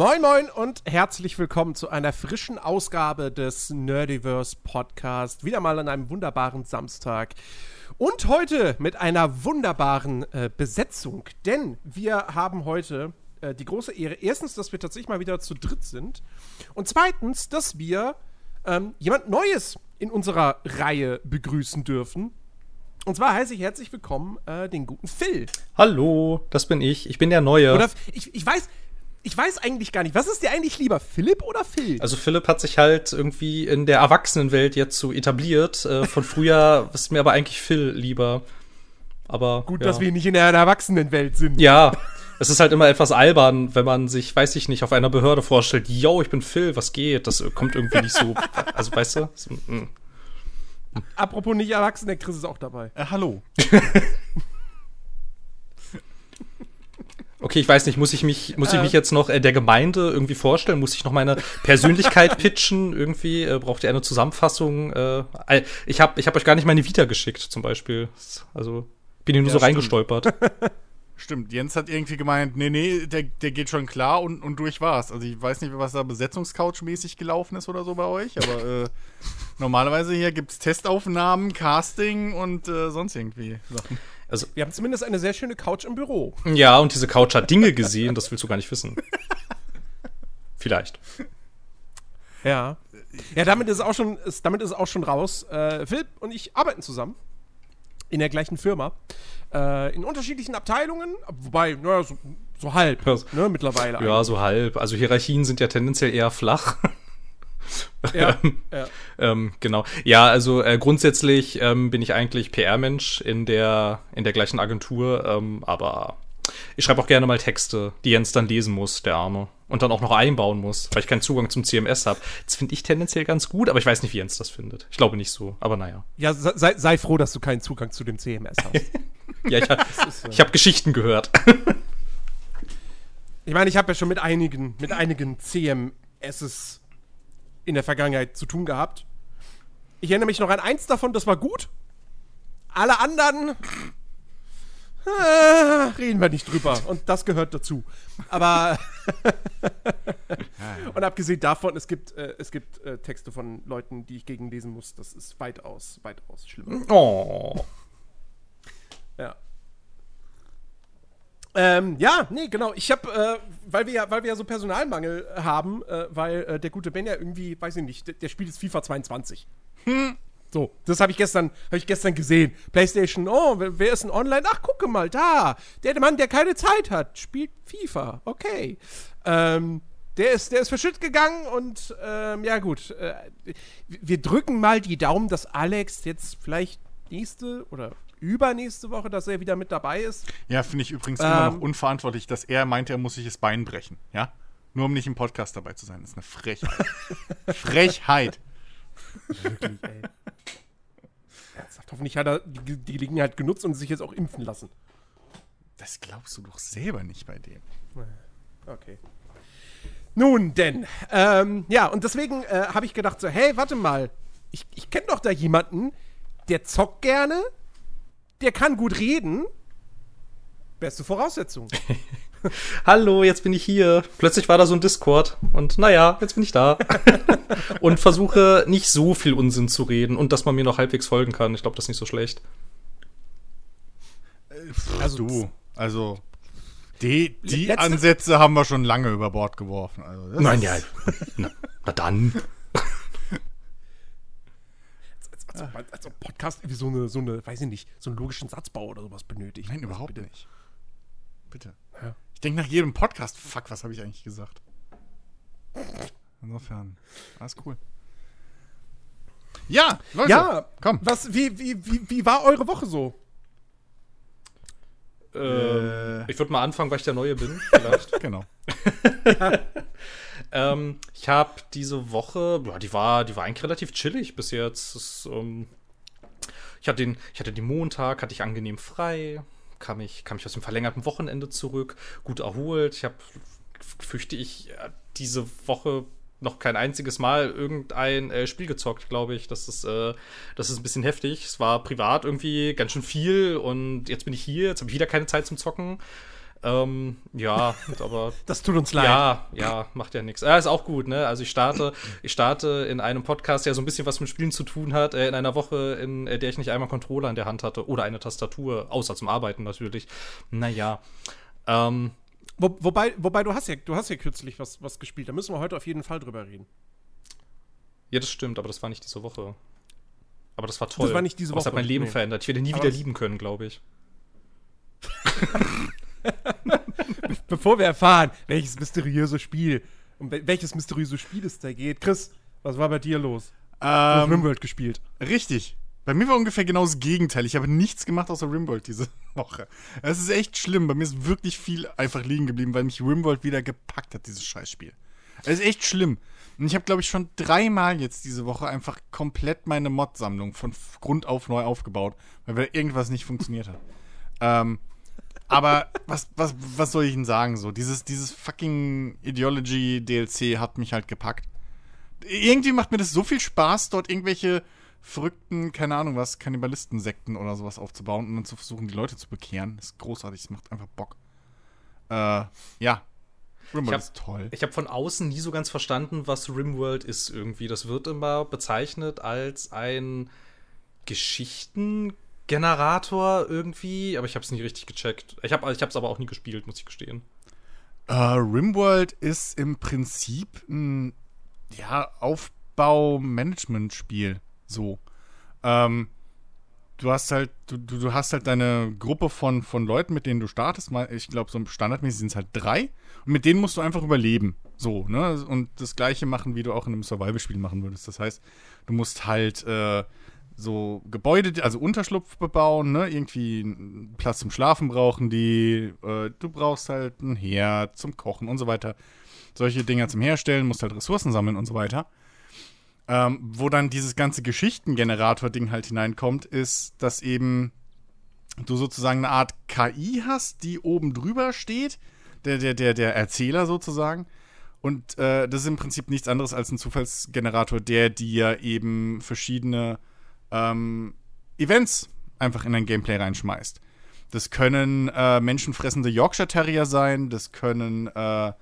Moin Moin und herzlich willkommen zu einer frischen Ausgabe des Nerdiverse Podcast. Wieder mal an einem wunderbaren Samstag. Und heute mit einer wunderbaren äh, Besetzung, denn wir haben heute äh, die große Ehre, erstens, dass wir tatsächlich mal wieder zu dritt sind und zweitens, dass wir ähm, jemand Neues in unserer Reihe begrüßen dürfen. Und zwar heiße ich herzlich willkommen äh, den guten Phil. Hallo, das bin ich. Ich bin der Neue. Oder ich, ich weiß, ich weiß eigentlich gar nicht, was ist dir eigentlich lieber, Philipp oder Phil? Also Philipp hat sich halt irgendwie in der Erwachsenenwelt jetzt so etabliert. Äh, von früher ist mir aber eigentlich Phil lieber. Aber gut, ja. dass wir nicht in der Erwachsenenwelt sind. Ja, es ist halt immer etwas albern, wenn man sich, weiß ich nicht, auf einer Behörde vorstellt, yo, ich bin Phil, was geht? Das kommt irgendwie nicht so, also weißt du? So, mm. Apropos nicht erwachsen, der Chris ist auch dabei. Äh, hallo. Okay, ich weiß nicht, muss ich mich, muss ich mich jetzt noch äh, der Gemeinde irgendwie vorstellen? Muss ich noch meine Persönlichkeit pitchen? Irgendwie äh, braucht ihr eine Zusammenfassung? Äh, ich habe ich hab euch gar nicht meine Vita geschickt, zum Beispiel. Also bin hier nur Ja, so stimmt. reingestolpert. Stimmt, Jens hat irgendwie gemeint, nee, nee, der, der geht schon klar und, und durch war's. Also ich weiß nicht, was da Besetzungscouch-mäßig gelaufen ist oder so bei euch, aber äh, normalerweise hier gibt's Testaufnahmen, Casting und äh, sonst irgendwie Sachen. Also Wir haben zumindest eine sehr schöne Couch im Büro. ja, und diese Couch hat Dinge gesehen, das willst du gar nicht wissen. Vielleicht. Ja. Ja, damit ist auch schon, ist, damit ist auch schon raus. Äh, Philipp und ich arbeiten zusammen. In der gleichen Firma. Äh, in unterschiedlichen Abteilungen, wobei, naja, so, so halb, Ja, ne, mittlerweile. Ja, so halb. Also Hierarchien sind ja tendenziell eher flach. Ja, ja. Ähm, genau. Ja, also äh, grundsätzlich ähm, bin ich eigentlich PR-Mensch in der, in der gleichen Agentur, ähm, aber ich schreibe auch gerne mal Texte, die Jens dann lesen muss, der Arme. Und dann auch noch einbauen muss, weil ich keinen Zugang zum CMS habe. Das finde ich tendenziell ganz gut, aber ich weiß nicht, wie Jens das findet. Ich glaube nicht so, aber naja. ja sei, sei froh, dass du keinen Zugang zu dem CMS hast. Ja, ich, hab- ist, äh, ich habe Geschichten gehört. Ich meine, ich habe ja schon mit einigen, mit einigen CMSs in der Vergangenheit zu tun gehabt. Ich erinnere mich noch an eins davon, das war gut. Alle anderen äh, reden wir nicht drüber. Und das gehört dazu. Aber und abgesehen davon, es gibt, äh, es gibt äh, Texte von Leuten, die ich gegenlesen muss. Das ist weitaus, weitaus schlimmer. Oh. Ja. Ähm, ja, nee, genau. Ich habe, äh, weil wir ja, weil wir ja so Personalmangel haben, äh, weil äh, der gute Ben ja irgendwie, weiß ich nicht, der, der spielt jetzt FIFA 22. So, das habe ich gestern, habe ich gestern gesehen. PlayStation, oh, wer, wer ist denn online? Ach, gucke mal, da. Der Mann, der keine Zeit hat, spielt FIFA. Okay. Ähm, der ist, der ist verschütt gegangen und ähm, ja gut. Äh, wir drücken mal die Daumen, dass Alex jetzt vielleicht nächste oder übernächste Woche, dass er wieder mit dabei ist. Ja, finde ich übrigens immer Ähm. noch unverantwortlich, dass er meinte, er muss sich das Bein brechen, ja? Nur um nicht im Podcast dabei zu sein. Das ist eine Frechheit. Frechheit. Wirklich, ey. Ernsthaft, hoffentlich hat er die, die Gelegenheit genutzt und sich jetzt auch impfen lassen. Das glaubst du doch selber nicht bei dem. Okay. Nun denn, ähm, ja, und deswegen äh, habe ich gedacht so, hey, warte mal, ich, ich kenne doch da jemanden, der zockt gerne, der kann gut reden. Beste Voraussetzung. Hallo, jetzt bin ich hier. Plötzlich war da so ein Discord und naja, jetzt bin ich da. und versuche nicht so viel Unsinn zu reden und dass man mir noch halbwegs folgen kann. Ich glaube, das ist nicht so schlecht. Also du, also die, die Ansätze haben wir schon lange über Bord geworfen. Also Nein, ja. Na, na dann. Als, als, ob Podcast irgendwie so eine, so eine, weiß ich nicht, so einen logischen Satzbau oder sowas benötigt. Nein, Also überhaupt bitte. nicht. Bitte. Ja. Ich denke nach jedem Podcast, fuck, was habe ich eigentlich gesagt? Insofern, alles cool. Ja, Leute, Ja, komm. Was, wie, wie, wie, wie war eure Woche so? Ähm, ich würde mal anfangen, weil ich der Neue bin, vielleicht. Genau. ähm, ich habe diese Woche, ja, die war, die war eigentlich relativ chillig bis jetzt. Es, ähm, ich, hatte den, ich hatte den Montag, hatte ich angenehm frei, kam ich, kam ich aus dem verlängerten Wochenende zurück, gut erholt. Ich habe, fürchte ich, äh, diese Woche noch kein einziges Mal irgendein äh, Spiel gezockt, glaube ich. Das ist, äh, das ist ein bisschen heftig. Es war privat irgendwie ganz schön viel und jetzt bin ich hier, jetzt habe ich wieder keine Zeit zum Zocken. Ähm, ja, aber Das tut uns leid. ja, ja, macht ja nichts. Ja, ist auch gut, ne? Also ich starte, ich starte in einem Podcast, der so ein bisschen was mit Spielen zu tun hat, äh, in einer Woche, in äh, der ich nicht einmal Controller in der Hand hatte oder eine Tastatur, außer zum Arbeiten natürlich. Naja. Ähm, Wo, wobei, wobei du hast ja, du hast ja kürzlich was, was gespielt. Da müssen wir heute auf jeden Fall drüber reden. ja, das stimmt, aber das war nicht diese Woche. Aber das war toll. Das war nicht diese Aber Das hat Woche, mein Leben nee. verändert. Ich werde nie Aber wieder lieben können, glaube ich. Bevor wir erfahren, welches mysteriöse Spiel, um wel- welches mysteriöse Spiel es da geht. Chris, was war bei dir los? Du hast Ähm, Rimworld gespielt. Richtig. Bei mir war ungefähr genau das Gegenteil. Ich habe nichts gemacht außer Rimworld diese Woche. Es ist echt schlimm. Bei mir ist wirklich viel einfach liegen geblieben, weil mich Rimworld wieder gepackt hat, dieses Scheißspiel. Es ist echt schlimm. Und ich habe, glaube ich, schon dreimal jetzt diese Woche einfach komplett meine Mod-Sammlung von Grund auf neu aufgebaut, weil irgendwas nicht funktioniert hat. Ähm, aber was, was, was soll ich Ihnen sagen? So, dieses, dieses fucking Ideology DLC hat mich halt gepackt irgendwie macht mir das so viel Spaß, dort irgendwelche verrückten, keine Ahnung was, Kannibalisten-Sekten oder sowas aufzubauen und dann zu versuchen, die Leute zu bekehren. Das ist großartig, das macht einfach Bock. Äh, ja. Rimworld hab- ist toll. Ich habe von außen nie so ganz verstanden, was Rimworld ist irgendwie. Das wird immer bezeichnet als ein Geschichtengenerator irgendwie, aber ich habe es nie richtig gecheckt. Ich habe es aber auch nie gespielt, muss ich gestehen. Äh, Rimworld ist im Prinzip ein ja, Aufbau-Management-Spiel. So. Ähm, du hast halt, du, du hast halt deine Gruppe von, von Leuten, mit denen du startest. Ich glaube, so standardmäßig sind es halt drei. Und mit denen musst du einfach überleben. So, ne? Und das gleiche machen, wie du auch in einem Survival-Spiel machen würdest. Das heißt, du musst halt äh, so Gebäude, also Unterschlupf bebauen, ne? Irgendwie Platz zum Schlafen brauchen die. Äh, du brauchst halt ein Herd zum Kochen und so weiter. Solche Dinger zum Herstellen, musst halt Ressourcen sammeln und so weiter. Ähm, wo dann dieses ganze Geschichtengenerator-Ding halt hineinkommt, ist, dass eben du sozusagen eine Art KI hast, die oben drüber steht, der, der, der, der Erzähler sozusagen. Und äh, das ist im Prinzip nichts anderes als ein Zufallsgenerator, der dir eben verschiedene ähm, Events einfach in dein Gameplay reinschmeißt. Das können äh, menschenfressende Yorkshire Terrier sein, das können äh,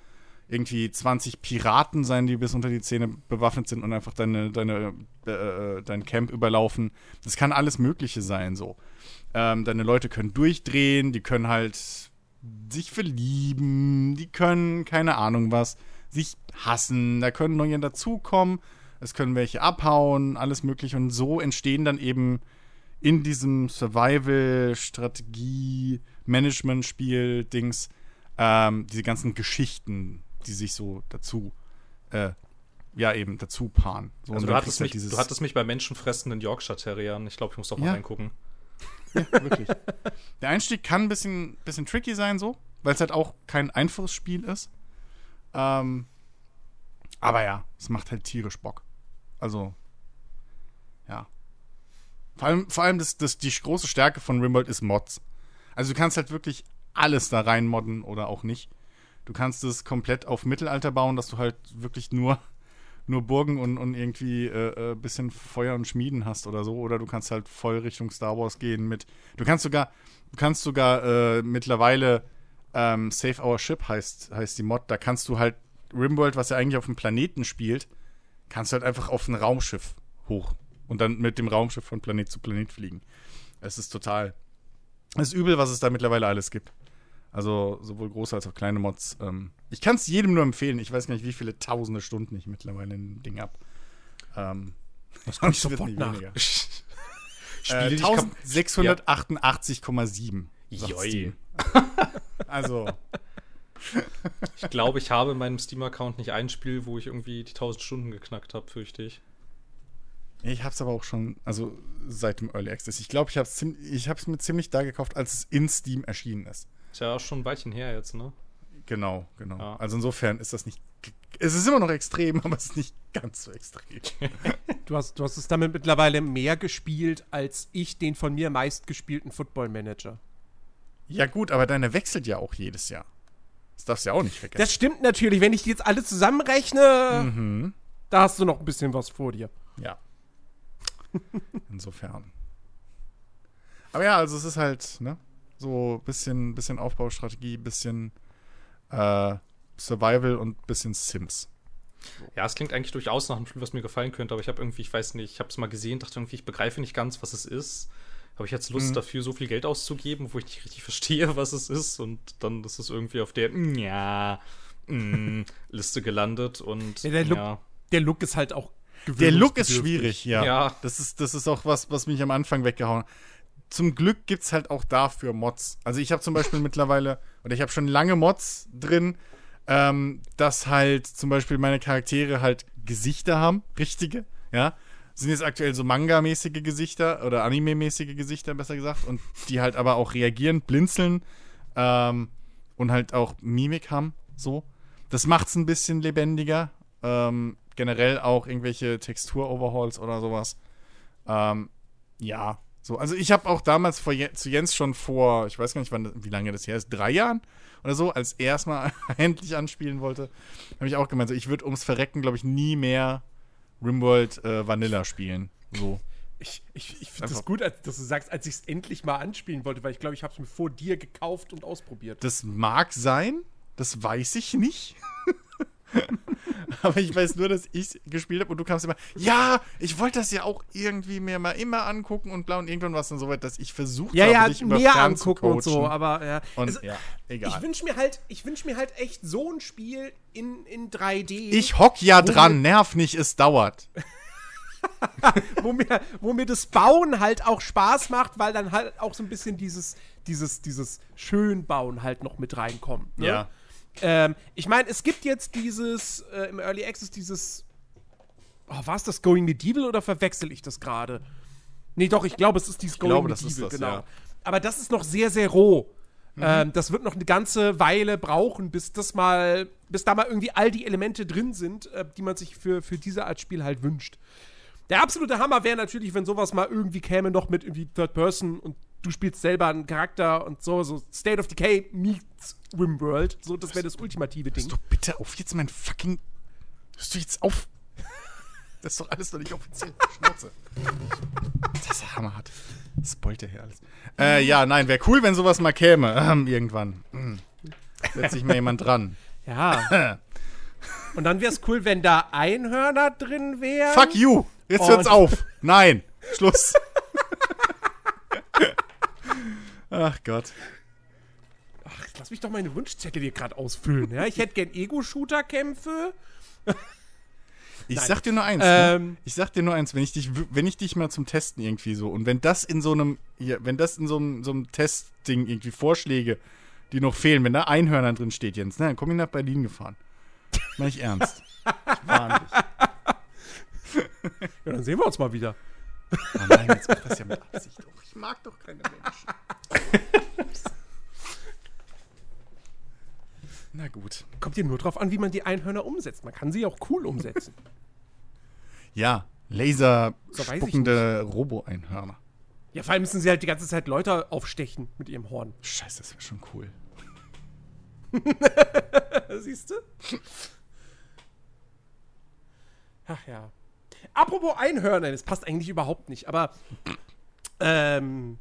irgendwie 20 Piraten sein, die bis unter die Zähne bewaffnet sind und einfach deine, deine, äh, dein Camp überlaufen. Das kann alles Mögliche sein, so. Ähm, deine Leute können durchdrehen, die können halt sich verlieben, die können, keine Ahnung was, sich hassen, da können neue dazukommen, es können welche abhauen, alles mögliche. Und so entstehen dann eben in diesem Survival-Strategie-Management-Spiel-Dings ähm, diese ganzen Geschichten, die sich so dazu, äh, ja, eben dazu paaren. So, Also du hattest, kriegst mich, halt du hattest mich bei menschenfressenden Yorkshire Terriern. Ich glaube, ich muss doch mal Ja. reingucken. Ja, wirklich. Der Einstieg kann ein bisschen, bisschen tricky sein, so, weil es halt auch kein einfaches Spiel ist. Ähm, aber ja, es macht halt tierisch Bock. Also, ja. Vor allem, vor allem das, das, die große Stärke von Rimworld ist Mods. Also du kannst halt wirklich alles da rein modden oder auch nicht. Du kannst es komplett auf Mittelalter bauen, dass du halt wirklich nur, nur Burgen und, und irgendwie äh, äh, bisschen Feuer und Schmieden hast oder so. Oder du kannst halt voll Richtung Star Wars gehen mit. Du kannst sogar, du kannst sogar äh, mittlerweile ähm, Save Our Ship heißt, heißt die Mod. Da kannst du halt Rimworld, was ja eigentlich auf dem Planeten spielt, kannst du halt einfach auf ein Raumschiff hoch und dann mit dem Raumschiff von Planet zu Planet fliegen. Es ist total. Es ist übel, was es da mittlerweile alles gibt. Also sowohl große als auch kleine Mods. Ähm, ich kann es jedem nur empfehlen. Ich weiß gar nicht, wie viele tausende Stunden ich mittlerweile in dem Ding habe. Ähm, das ich sofort nach. Spiele, Äh, die ich kap- 1688,7. sagt Joi. Also, Ich glaube, ich habe in meinem Steam-Account nicht ein Spiel, wo ich irgendwie die 1000 Stunden geknackt habe, fürchte ich. ich habe es aber auch schon, also seit dem Early Access. Ich glaube, ich habe es mir ziemlich da gekauft, als es in Steam erschienen ist. Ist ja auch schon ein Weilchen her jetzt, ne? Genau, genau. Ja. Also insofern ist das nicht. Es ist immer noch extrem, aber es ist nicht ganz so extrem. Du hast, du hast es damit mittlerweile mehr gespielt, als ich den von mir meistgespielten Football Manager. ja, gut, aber deine wechselt ja auch jedes Jahr. Das darfst du ja auch nicht vergessen. Das stimmt natürlich. Wenn ich die jetzt alle zusammenrechne, da hast du noch ein bisschen was vor dir. Ja. Insofern. Aber ja, also es ist halt, ne? So bisschen, bisschen Aufbaustrategie, bisschen äh, Survival und bisschen Sims. Ja, es klingt eigentlich durchaus nach einem Spiel, was mir gefallen könnte, aber ich habe irgendwie, ich weiß nicht, ich habe es mal gesehen, dachte irgendwie, ich begreife nicht ganz, was es ist. Habe ich jetzt Lust Mhm. dafür, so viel Geld auszugeben, wo ich nicht richtig verstehe, was es ist und dann ist es irgendwie auf der mm, ja mm, Liste gelandet und Ja, der Look- ja. Der Look ist halt auch Der Look ist schwierig, ja. Ja. Das ist, das ist auch was, was mich am Anfang weggehauen hat. Zum Glück gibt es halt auch dafür Mods. Also ich habe zum Beispiel mittlerweile, oder ich habe schon lange Mods drin, ähm, dass halt zum Beispiel meine Charaktere halt Gesichter haben, richtige, ja. Sind jetzt aktuell so Manga-mäßige Gesichter oder Anime-mäßige Gesichter, besser gesagt, und die halt aber auch reagieren, blinzeln ähm, und halt auch Mimik haben, so. Das macht's ein bisschen lebendiger. Ähm, generell auch irgendwelche Textur-Overhauls oder sowas. Ähm, ja, so. Also ich habe auch damals vor zu Jens schon vor, ich weiß gar nicht, wann, wie lange das her ist, drei Jahren oder so, als er es mal endlich anspielen wollte, habe ich auch gemeint, so, ich würde ums Verrecken, glaube ich, nie mehr Rimworld äh, Vanilla spielen. So. Ich, ich, ich finde das gut, als, dass du sagst, als ich es endlich mal anspielen wollte, weil ich glaube, ich habe es mir vor dir gekauft und ausprobiert. Das mag sein, das weiß ich nicht. Aber ich weiß nur, dass ich gespielt habe und du kamst immer, ja, ich wollte das ja auch irgendwie mir mal immer angucken und bla und irgendwann war es dann so weit, dass ich versucht ja, habe, ja, dich über mehr angucken und so, aber ja. Und Also, ja, Ich egal. wünsche mir halt, ich wünsche mir halt echt so ein Spiel in, in 3D. Ich hock ja dran, nerv nicht, es dauert. wo mir, wo mir das Bauen halt auch Spaß macht, weil dann halt auch so ein bisschen dieses, dieses, dieses Schönbauen halt noch mit reinkommt. Ne? Ähm, ich meine, es gibt jetzt dieses, äh, im Early Access dieses, oh, war es das Going Medieval oder verwechsel ich das gerade? Nee, doch, ich glaube, es ist dieses Going glaube, das Medieval, ist das, genau. ja. Aber das ist noch sehr, sehr roh. Mhm. Ähm, das wird noch eine ganze Weile brauchen, bis das mal, bis da mal irgendwie all die Elemente drin sind, äh, die man sich für, für diese Art Spiel halt wünscht. Der absolute Hammer wäre natürlich, wenn sowas mal irgendwie käme, noch mit irgendwie Third Person und du spielst selber einen Charakter und so, so State of Decay meets Rimworld. So, das wäre das ultimative Ding. Hörst du bitte auf jetzt mein fucking. Hörst du jetzt auf? Das ist doch alles noch nicht offiziell. Schnauze. Das ist ja hammerhart. Das spoilt ja hier alles. Äh, ja, nein, wäre cool, wenn sowas mal käme. Ähm, irgendwann. Hm. Setzt sich mal jemand dran. Ja. und dann wäre es cool, wenn da Einhörner drin wären. Fuck you! Jetzt hört's auf! Nein! Schluss! Ach Gott. Ach, lass mich doch meine Wunschzettel hier gerade ausfüllen. Ja? Ich hätte gern Ego-Shooter-Kämpfe. Ich Nein. sag dir nur eins. Ähm. ne? Ich sag dir nur eins, wenn ich dich, wenn ich dich mal zum Testen irgendwie so und wenn das in so einem, hier, wenn das in so einem, so einem Testding irgendwie Vorschläge, die noch fehlen, wenn da Einhörner drin steht, Jens, ne, dann komm ich nach Berlin gefahren. Mach ich ernst. Dich. Ja, dann sehen wir uns mal wieder. Oh nein, jetzt mach das ja mit Absicht. Oh, ich mag doch keine Menschen. Na gut. Kommt hier nur drauf an, wie man die Einhörner umsetzt. Man kann sie auch cool umsetzen. Ja, Laser So spuckende Robo-Einhörner. ja, vor allem müssen sie halt die ganze Zeit Leute aufstechen mit ihrem Horn. Scheiße, das wäre schon cool. Siehst du? Ach ja. Apropos Einhörner, das passt eigentlich überhaupt nicht, aber ähm,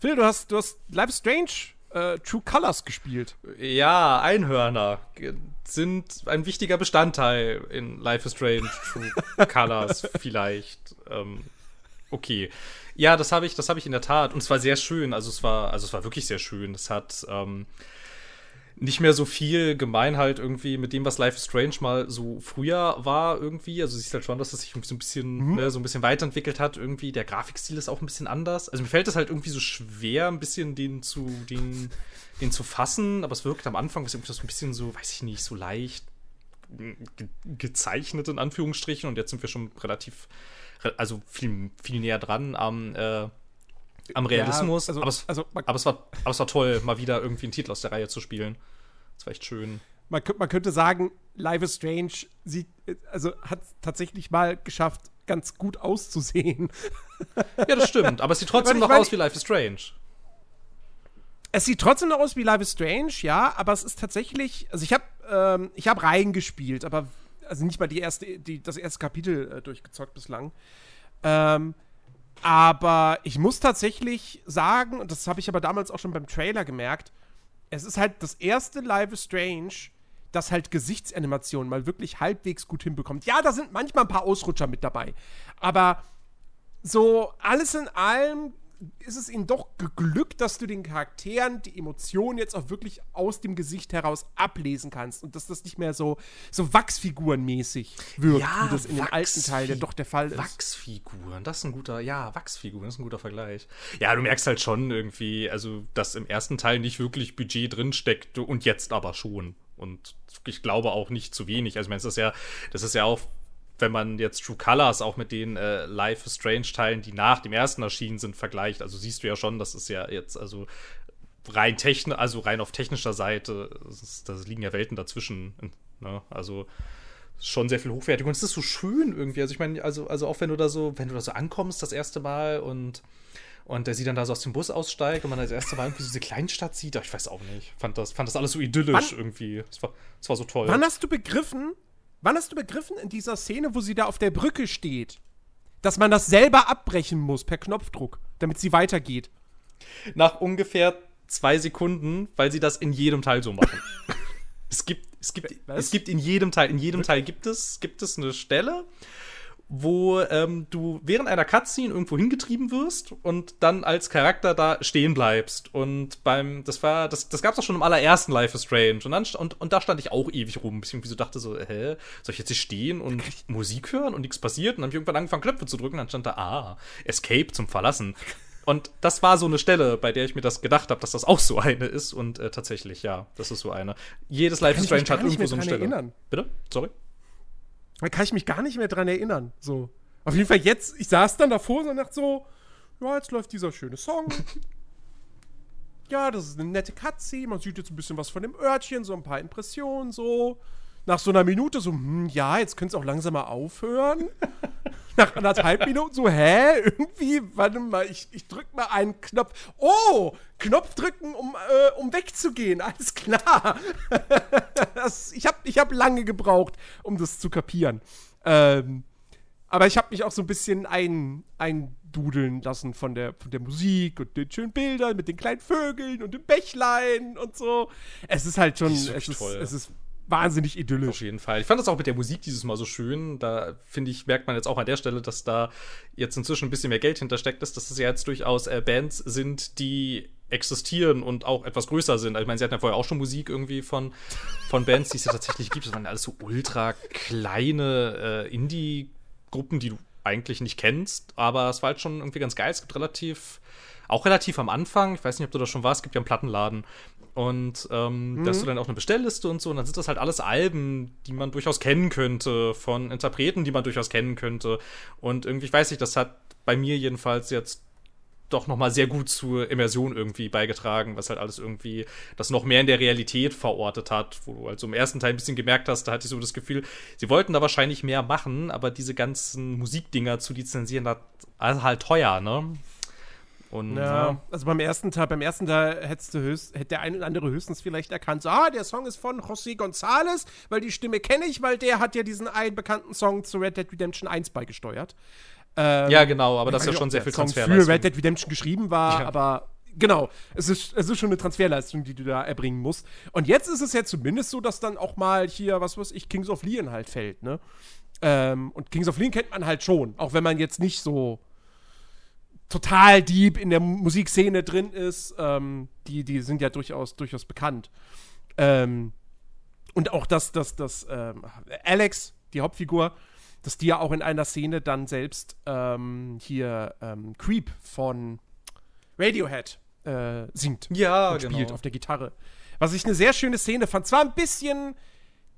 Phil, du hast, du hast Life is Strange äh, True Colors gespielt. Ja, Einhörner sind ein wichtiger Bestandteil in Life is Strange, True Colors vielleicht. Ähm, okay. Ja, das habe ich, das habe ich in der Tat. Und es war sehr schön. Also es war, also es war wirklich sehr schön. Es hat ähm, nicht mehr so viel gemein halt irgendwie mit dem, was Life is Strange mal so früher war irgendwie. Also siehst halt schon, dass es sich irgendwie so ein bisschen, ne, so ein bisschen weiterentwickelt hat irgendwie. Der Grafikstil ist auch ein bisschen anders. Also mir fällt es halt irgendwie so schwer, ein bisschen den zu, den, den zu fassen. Aber es wirkt am Anfang was irgendwie so ein bisschen so, weiß ich nicht, so leicht ge gezeichnet in Anführungsstrichen. Und jetzt sind wir schon relativ, re- also viel, viel näher dran am, äh, am Realismus. also- aber, es, also aber, es war, aber es war toll, mal wieder irgendwie einen Titel aus der Reihe zu spielen. War echt schön. Man, man könnte sagen, Life is Strange sieht, also hat tatsächlich mal geschafft, ganz gut auszusehen. Ja, das stimmt. Aber es sieht trotzdem noch meine- aus wie Life is Strange. Es sieht trotzdem noch aus wie Life is Strange, ja, aber es ist tatsächlich, also ich habe ähm, ich habe reingespielt, aber also nicht mal die erste, die, das erste Kapitel äh, durchgezockt bislang. Ähm, Aber ich muss tatsächlich sagen, und das habe ich aber damals auch schon beim Trailer gemerkt, es ist halt das erste Live is Strange, das halt Gesichtsanimationen mal wirklich halbwegs gut hinbekommt. Ja, da sind manchmal ein paar Ausrutscher mit dabei. Aber so alles in allem ist es ihnen doch geglückt, dass du den Charakteren die Emotionen jetzt auch wirklich aus dem Gesicht heraus ablesen kannst und dass das nicht mehr so, so Wachsfigurenmäßig wirkt, Ja, wie das in den alten Teilen ja doch der Fall ist. Wachsfiguren, das ist ein guter, ja, Wachsfiguren, das ist ein guter Vergleich. Ja, du merkst halt schon irgendwie, also, dass im ersten Teil nicht wirklich Budget drinsteckt und jetzt aber schon. Und ich glaube auch nicht zu wenig. Also, ich meine, das ist ja, das ist ja auch, wenn man jetzt True Colors auch mit den äh, Life Strange Teilen, die nach dem ersten erschienen sind, vergleicht, also siehst du ja schon, das ist ja jetzt, also rein technisch, also rein auf technischer Seite, das liegen ja Welten dazwischen. Ne? Also schon sehr viel hochwertig und es ist so schön irgendwie. Also ich meine, also, also auch wenn du da so, wenn du da so ankommst das erste Mal und und der sie dann da so aus dem Bus aussteigt und man das erste Mal irgendwie so diese Kleinstadt sieht, ich weiß auch nicht. Fand das, fand das alles so idyllisch Wann- irgendwie. Es war, es war so toll. Wann hast du begriffen, wann hast du begriffen in dieser Szene, wo sie da auf der Brücke steht, dass man das selber abbrechen muss per Knopfdruck, damit sie weitergeht? Nach ungefähr zwei Sekunden, weil sie das in jedem Teil so machen. es gibt, es gibt, Was? es gibt in jedem Teil, in jedem Teil gibt es, gibt es eine Stelle, wo ähm, du während einer Cutscene irgendwo hingetrieben wirst und dann als Charakter da stehen bleibst. Und beim, das war, das, das gab's auch schon im allerersten Life is Strange. Und, dann, und, und da stand ich auch ewig rum, bis ich irgendwie so dachte so, hä, soll ich jetzt hier stehen und Musik hören und nichts passiert? Und dann habe ich irgendwann angefangen, Knöpfe zu drücken, dann stand da, ah, Escape zum Verlassen. Und das war so eine Stelle, bei der ich mir das gedacht habe, dass das auch so eine ist. Und äh, tatsächlich, ja, das ist so eine. Jedes Life is Strange hat irgendwo so eine Stelle. erinnern. Bitte? Sorry? Da kann ich mich gar nicht mehr dran erinnern. So. Auf jeden Fall jetzt, ich saß dann davor so und dachte so, ja, jetzt läuft dieser schöne Song. ja, das ist eine nette Cutscene, man sieht jetzt ein bisschen was von dem Örtchen, so ein paar Impressionen, so. Nach so einer Minute so, hm, ja, jetzt könnte es auch langsam mal aufhören. Nach anderthalb Minuten so, hä, irgendwie, warte mal, ich, ich drück mal einen Knopf. Oh, Knopf drücken, um, äh, um wegzugehen, alles klar. das, ich habe ich hab lange gebraucht, um das zu kapieren. Ähm, aber ich habe mich auch so ein bisschen ein, eindudeln lassen von der, von der Musik und den schönen Bildern mit den kleinen Vögeln und dem Bächlein und so. Es ist halt schon, ist es ist, toll. es ist wahnsinnig idyllisch. Auf jeden Fall. Ich fand das auch mit der Musik dieses Mal so schön. Da finde ich, merkt man jetzt auch an der Stelle, dass da jetzt inzwischen ein bisschen mehr Geld hintersteckt ist, dass es ja jetzt durchaus äh, Bands sind, die existieren und auch etwas größer sind. Also ich meine, sie hatten ja vorher auch schon Musik irgendwie von, von Bands, die es ja tatsächlich gibt. Das waren ja alles so ultra kleine äh, Indie-Gruppen, die du eigentlich nicht kennst. Aber es war halt schon irgendwie ganz geil. Es gibt relativ, auch relativ am Anfang, ich weiß nicht, ob du da schon warst, es gibt ja einen Plattenladen. Und ähm, da hast du dann auch eine Bestellliste und so. Und dann sind das halt alles Alben, die man durchaus kennen könnte, von Interpreten, die man durchaus kennen könnte. Und irgendwie, ich weiß nicht, das hat bei mir jedenfalls jetzt doch noch mal sehr gut zur Immersion irgendwie beigetragen, was halt alles irgendwie das noch mehr in der Realität verortet hat, wo du also im ersten Teil ein bisschen gemerkt hast, da hatte ich so das Gefühl, sie wollten da wahrscheinlich mehr machen, aber diese ganzen Musikdinger zu lizenzieren, das ist halt teuer, ne? Und Ja, also beim ersten Teil, beim ersten Teil hättest du höchst, hätte der eine oder andere höchstens vielleicht erkannt, so, ah, der Song ist von José González, weil die Stimme kenne ich, weil der hat ja diesen einen bekannten Song zu Red Dead Redemption 1 beigesteuert. Ähm, ja, genau, aber das ist ja schon sehr viel Song für Transferleistung. Red Dead Redemption geschrieben war, Ja. aber genau, es ist, es ist schon eine Transferleistung, die du da erbringen musst. Und jetzt ist es ja zumindest so, dass dann auch mal hier, was weiß ich, Kings of Leon halt fällt, ne? Ähm, und Kings of Leon kennt man halt schon, auch wenn man jetzt nicht so total deep in der Musikszene drin ist. Ähm, die, die sind ja durchaus, durchaus bekannt. Ähm, und auch, dass, dass, dass ähm, Alex, die Hauptfigur, dass die ja auch in einer Szene dann selbst ähm, hier ähm, Creep von Radiohead äh, singt Ja, und spielt genau. auf der Gitarre. Was ich eine sehr schöne Szene fand. Zwar ein bisschen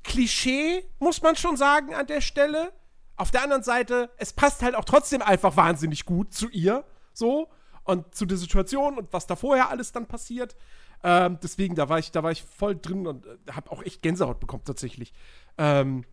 Klischee, muss man schon sagen, an der Stelle. Auf der anderen Seite, es passt halt auch trotzdem einfach wahnsinnig gut zu ihr. So. Und zu der Situation und was da vorher alles dann passiert. Ähm, deswegen, da war ich, da war ich voll drin und äh, habe auch echt Gänsehaut bekommen, tatsächlich. Ähm,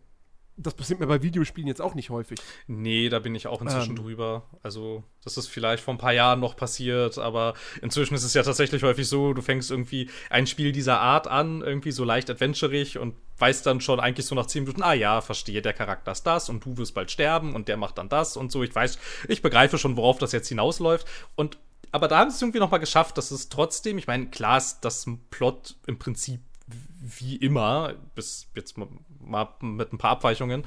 das passiert mir bei Videospielen jetzt auch nicht häufig. Nee, da bin ich auch inzwischen Ähm. drüber. Also, das ist vielleicht vor ein paar Jahren noch passiert, aber inzwischen ist es ja tatsächlich häufig so, du fängst irgendwie ein Spiel dieser Art an, irgendwie so leicht adventurig und weißt dann schon eigentlich so nach 10 Minuten, ah ja, verstehe, der Charakter ist das und du wirst bald sterben und der macht dann das und so. Ich weiß, ich begreife schon, worauf das jetzt hinausläuft. Und aber da haben sie es irgendwie noch mal geschafft, dass es trotzdem, ich meine, klar ist das Plot im Prinzip wie immer, bis jetzt mal, mit ein paar Abweichungen,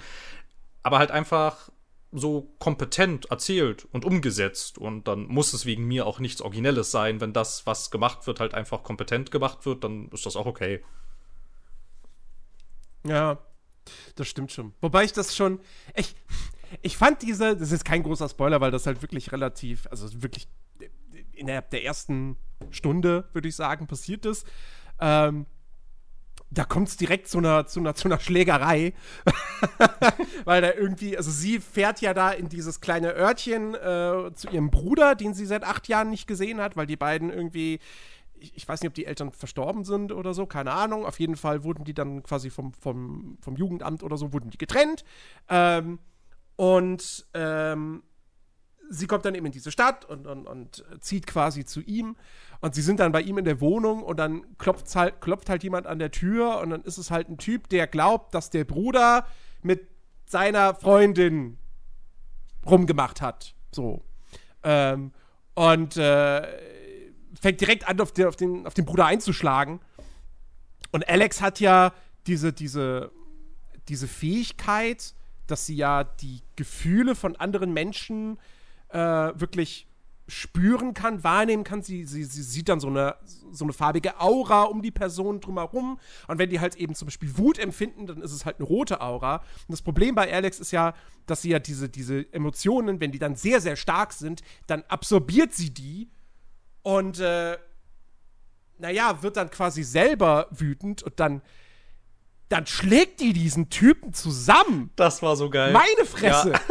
aber halt einfach so kompetent erzählt und umgesetzt. Und dann muss es wegen mir auch nichts Originelles sein. Wenn das, was gemacht wird, halt einfach kompetent gemacht wird, dann ist das auch okay. Ja, das stimmt schon. Wobei ich das schon. Ich, ich fand diese. Das ist kein großer Spoiler, weil das halt wirklich relativ. Also wirklich innerhalb der ersten Stunde, würde ich sagen, passiert ist. Ähm, da kommt es direkt zu einer, zu, einer, zu einer Schlägerei. Weil da irgendwie, also sie fährt ja da in dieses kleine Örtchen äh, zu ihrem Bruder, den sie seit acht Jahren nicht gesehen hat, weil die beiden irgendwie, ich, weiß nicht, ob die Eltern verstorben sind oder so, keine Ahnung. Auf jeden Fall wurden die dann quasi vom, vom, vom Jugendamt oder so, wurden die getrennt. Ähm, und ähm, sie kommt dann eben in diese Stadt und, und, und zieht quasi zu ihm. Und sie sind dann bei ihm in der Wohnung und dann klopft halt, klopft halt jemand an der Tür und dann ist es halt ein Typ, der glaubt, dass der Bruder mit seiner Freundin rumgemacht hat. So. Ähm, und äh, fängt direkt an, auf den, auf, den, auf den Bruder einzuschlagen. Und Alex hat ja diese, diese, diese Fähigkeit, dass sie ja die Gefühle von anderen Menschen äh, wirklich spüren kann, wahrnehmen kann. Sie, sie, sie sieht dann so eine, so eine farbige Aura um die Person drumherum. Und wenn die halt eben zum Beispiel Wut empfinden, dann ist es halt eine rote Aura. Und das Problem bei Alex ist ja, dass sie ja diese, diese Emotionen, wenn die dann sehr, sehr stark sind, dann absorbiert sie die und äh, naja, wird dann quasi selber wütend und dann, dann schlägt die diesen Typen zusammen. Das war so geil. Meine Fresse!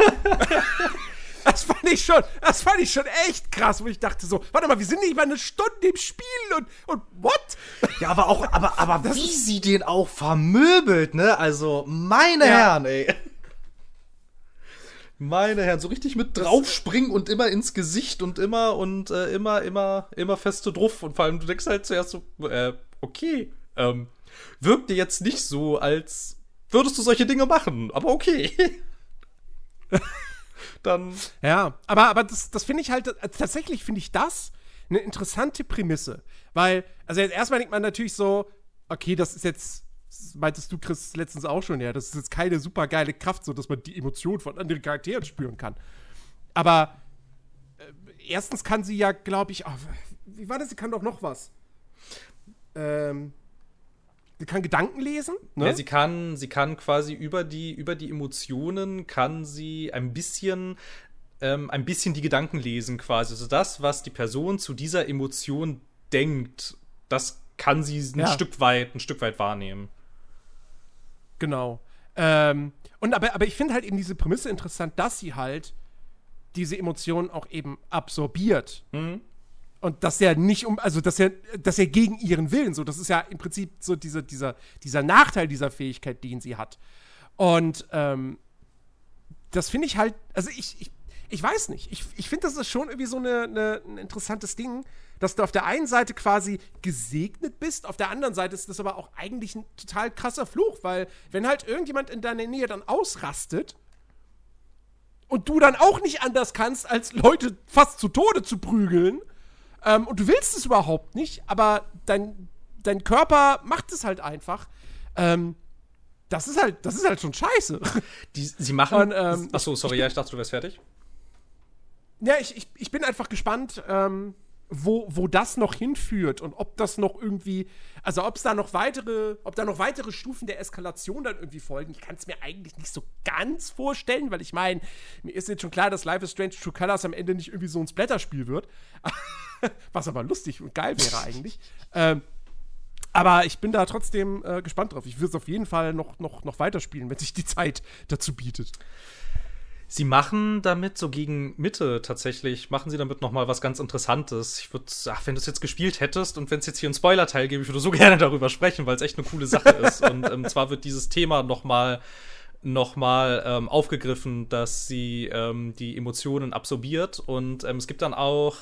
Das fand ich schon, das fand ich schon echt krass, wo ich dachte so, warte mal, wir sind nicht mal eine Stunde im Spiel und, und what? Ja, aber auch, aber, aber wie sie den auch vermöbelt, ne? Also, meine Ja. Herren, ey. Meine Herren, so richtig mit draufspringen und immer ins Gesicht und immer und äh, immer, immer, immer feste drauf. Und vor allem, du denkst halt zuerst so, äh, okay, ähm, wirkt dir jetzt nicht so, als würdest du solche Dinge machen, aber okay. Dann, Ja, aber, aber das, das finde ich halt, tatsächlich finde ich das eine interessante Prämisse. Weil, also erstmal denkt man natürlich so, okay, das ist jetzt, meintest du, Chris, letztens auch schon, ja, das ist jetzt keine super geile Kraft, so dass man die Emotionen von anderen Charakteren spüren kann. Aber äh, erstens kann sie ja, glaube ich, oh, wie war das? Sie kann doch noch was. Ähm, sie kann Gedanken lesen, ne? Ja, sie kann, sie kann quasi über die, über die Emotionen kann sie ein bisschen, ähm, ein bisschen die Gedanken lesen quasi. Also das, was die Person zu dieser Emotion denkt, das kann sie ein Ja. Stück weit, ein Stück weit wahrnehmen. Genau. Ähm, und aber, aber ich finde halt eben diese Prämisse interessant, dass sie halt diese Emotionen auch eben absorbiert. Und dass er nicht um, also dass er, dass er gegen ihren Willen, so, das ist ja im Prinzip so dieser, dieser, dieser Nachteil dieser Fähigkeit, den sie hat. Und ähm, das finde ich halt, also ich, ich, ich weiß nicht. Ich, ich finde, das ist schon irgendwie so eine, eine, ein interessantes Ding, dass du auf der einen Seite quasi gesegnet bist, auf der anderen Seite ist das aber auch eigentlich ein total krasser Fluch, weil wenn halt irgendjemand in deiner Nähe dann ausrastet und du dann auch nicht anders kannst, als Leute fast zu Tode zu prügeln, ähm, und du willst es überhaupt nicht, aber dein, dein Körper macht es halt einfach, ähm, das ist halt, das ist halt schon scheiße. Die, sie machen. Und, ähm, Achso, sorry, ja, ich dachte, du wärst fertig. Ja, ich, ich, ich bin einfach gespannt, ähm, wo, wo das noch hinführt und ob das noch irgendwie, also ob es da noch weitere, ob da noch weitere Stufen der Eskalation dann irgendwie folgen. Ich kann es mir eigentlich nicht so ganz vorstellen, weil ich meine, mir ist jetzt schon klar, dass Life is Strange True Colors am Ende nicht irgendwie so ein Splatterspiel wird. Was aber lustig und geil wäre eigentlich. ähm, aber ich bin da trotzdem äh, gespannt drauf. Ich will es auf jeden Fall noch, noch, noch weiterspielen, wenn sich die Zeit dazu bietet. Sie machen damit so gegen Mitte tatsächlich, machen sie damit noch mal was ganz Interessantes. Ich würde, wenn du es jetzt gespielt hättest und wenn es jetzt hier einen Spoiler-Teil gäbe, ich würde so gerne darüber sprechen, weil es echt eine coole Sache ist. Und ähm, zwar wird dieses Thema noch mal nochmal ähm, aufgegriffen, dass sie ähm, die Emotionen absorbiert. Und ähm, es gibt dann auch,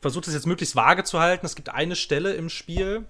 versuche das jetzt möglichst vage zu halten, es gibt eine Stelle im Spiel,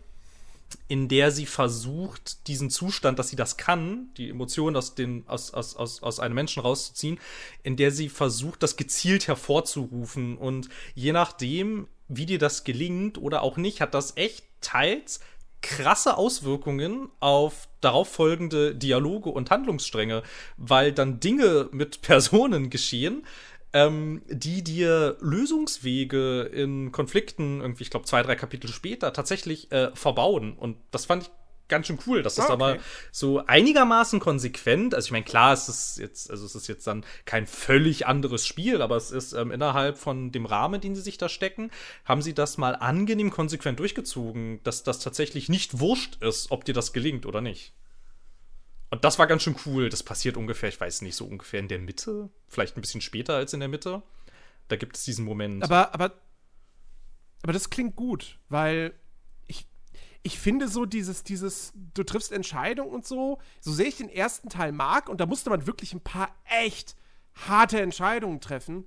in der sie versucht, diesen Zustand, dass sie das kann, die Emotionen aus, den, aus, aus, aus, aus einem Menschen rauszuziehen, in der sie versucht, das gezielt hervorzurufen. Und je nachdem, wie dir das gelingt oder auch nicht, hat das echt teils krasse Auswirkungen auf darauf folgende Dialoge und Handlungsstränge, weil dann Dinge mit Personen geschehen, ähm, die dir Lösungswege in Konflikten, irgendwie, ich glaube, zwei, drei Kapitel später, tatsächlich äh, verbauen. Und das fand ich ganz schön cool, dass das Ah, da mal okay. so einigermaßen konsequent, also ich meine, klar, es ist jetzt, also es ist jetzt dann kein völlig anderes Spiel, aber es ist ähm, innerhalb von dem Rahmen, den sie sich da stecken, haben sie das mal angenehm konsequent durchgezogen, dass das tatsächlich nicht wurscht ist, ob dir das gelingt oder nicht. Und das war ganz schön cool. Das passiert ungefähr, ich weiß nicht, so ungefähr in der Mitte, vielleicht ein bisschen später als in der Mitte. Da gibt es diesen Moment. Aber, aber, aber das klingt gut, weil ich, ich finde so dieses, dieses, du triffst Entscheidungen und so, so sehr ich den ersten Teil mag, und da musste man wirklich ein paar echt harte Entscheidungen treffen.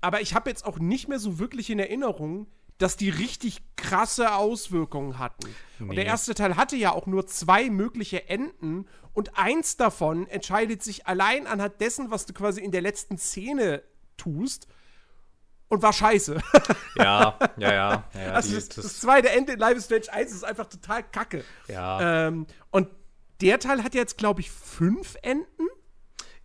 Aber ich habe jetzt auch nicht mehr so wirklich in Erinnerung, dass die richtig krasse Auswirkungen hatten. Und der Nee. erste Teil hatte ja auch nur zwei mögliche Enden und eins davon entscheidet sich allein anhand dessen, was du quasi in der letzten Szene tust und war scheiße. ja, ja, ja. ja also die- das, das zweite Ende in Life is Strange 1 ist einfach total kacke. ja. Ähm, und der Teil hat jetzt, glaube ich, fünf Enden.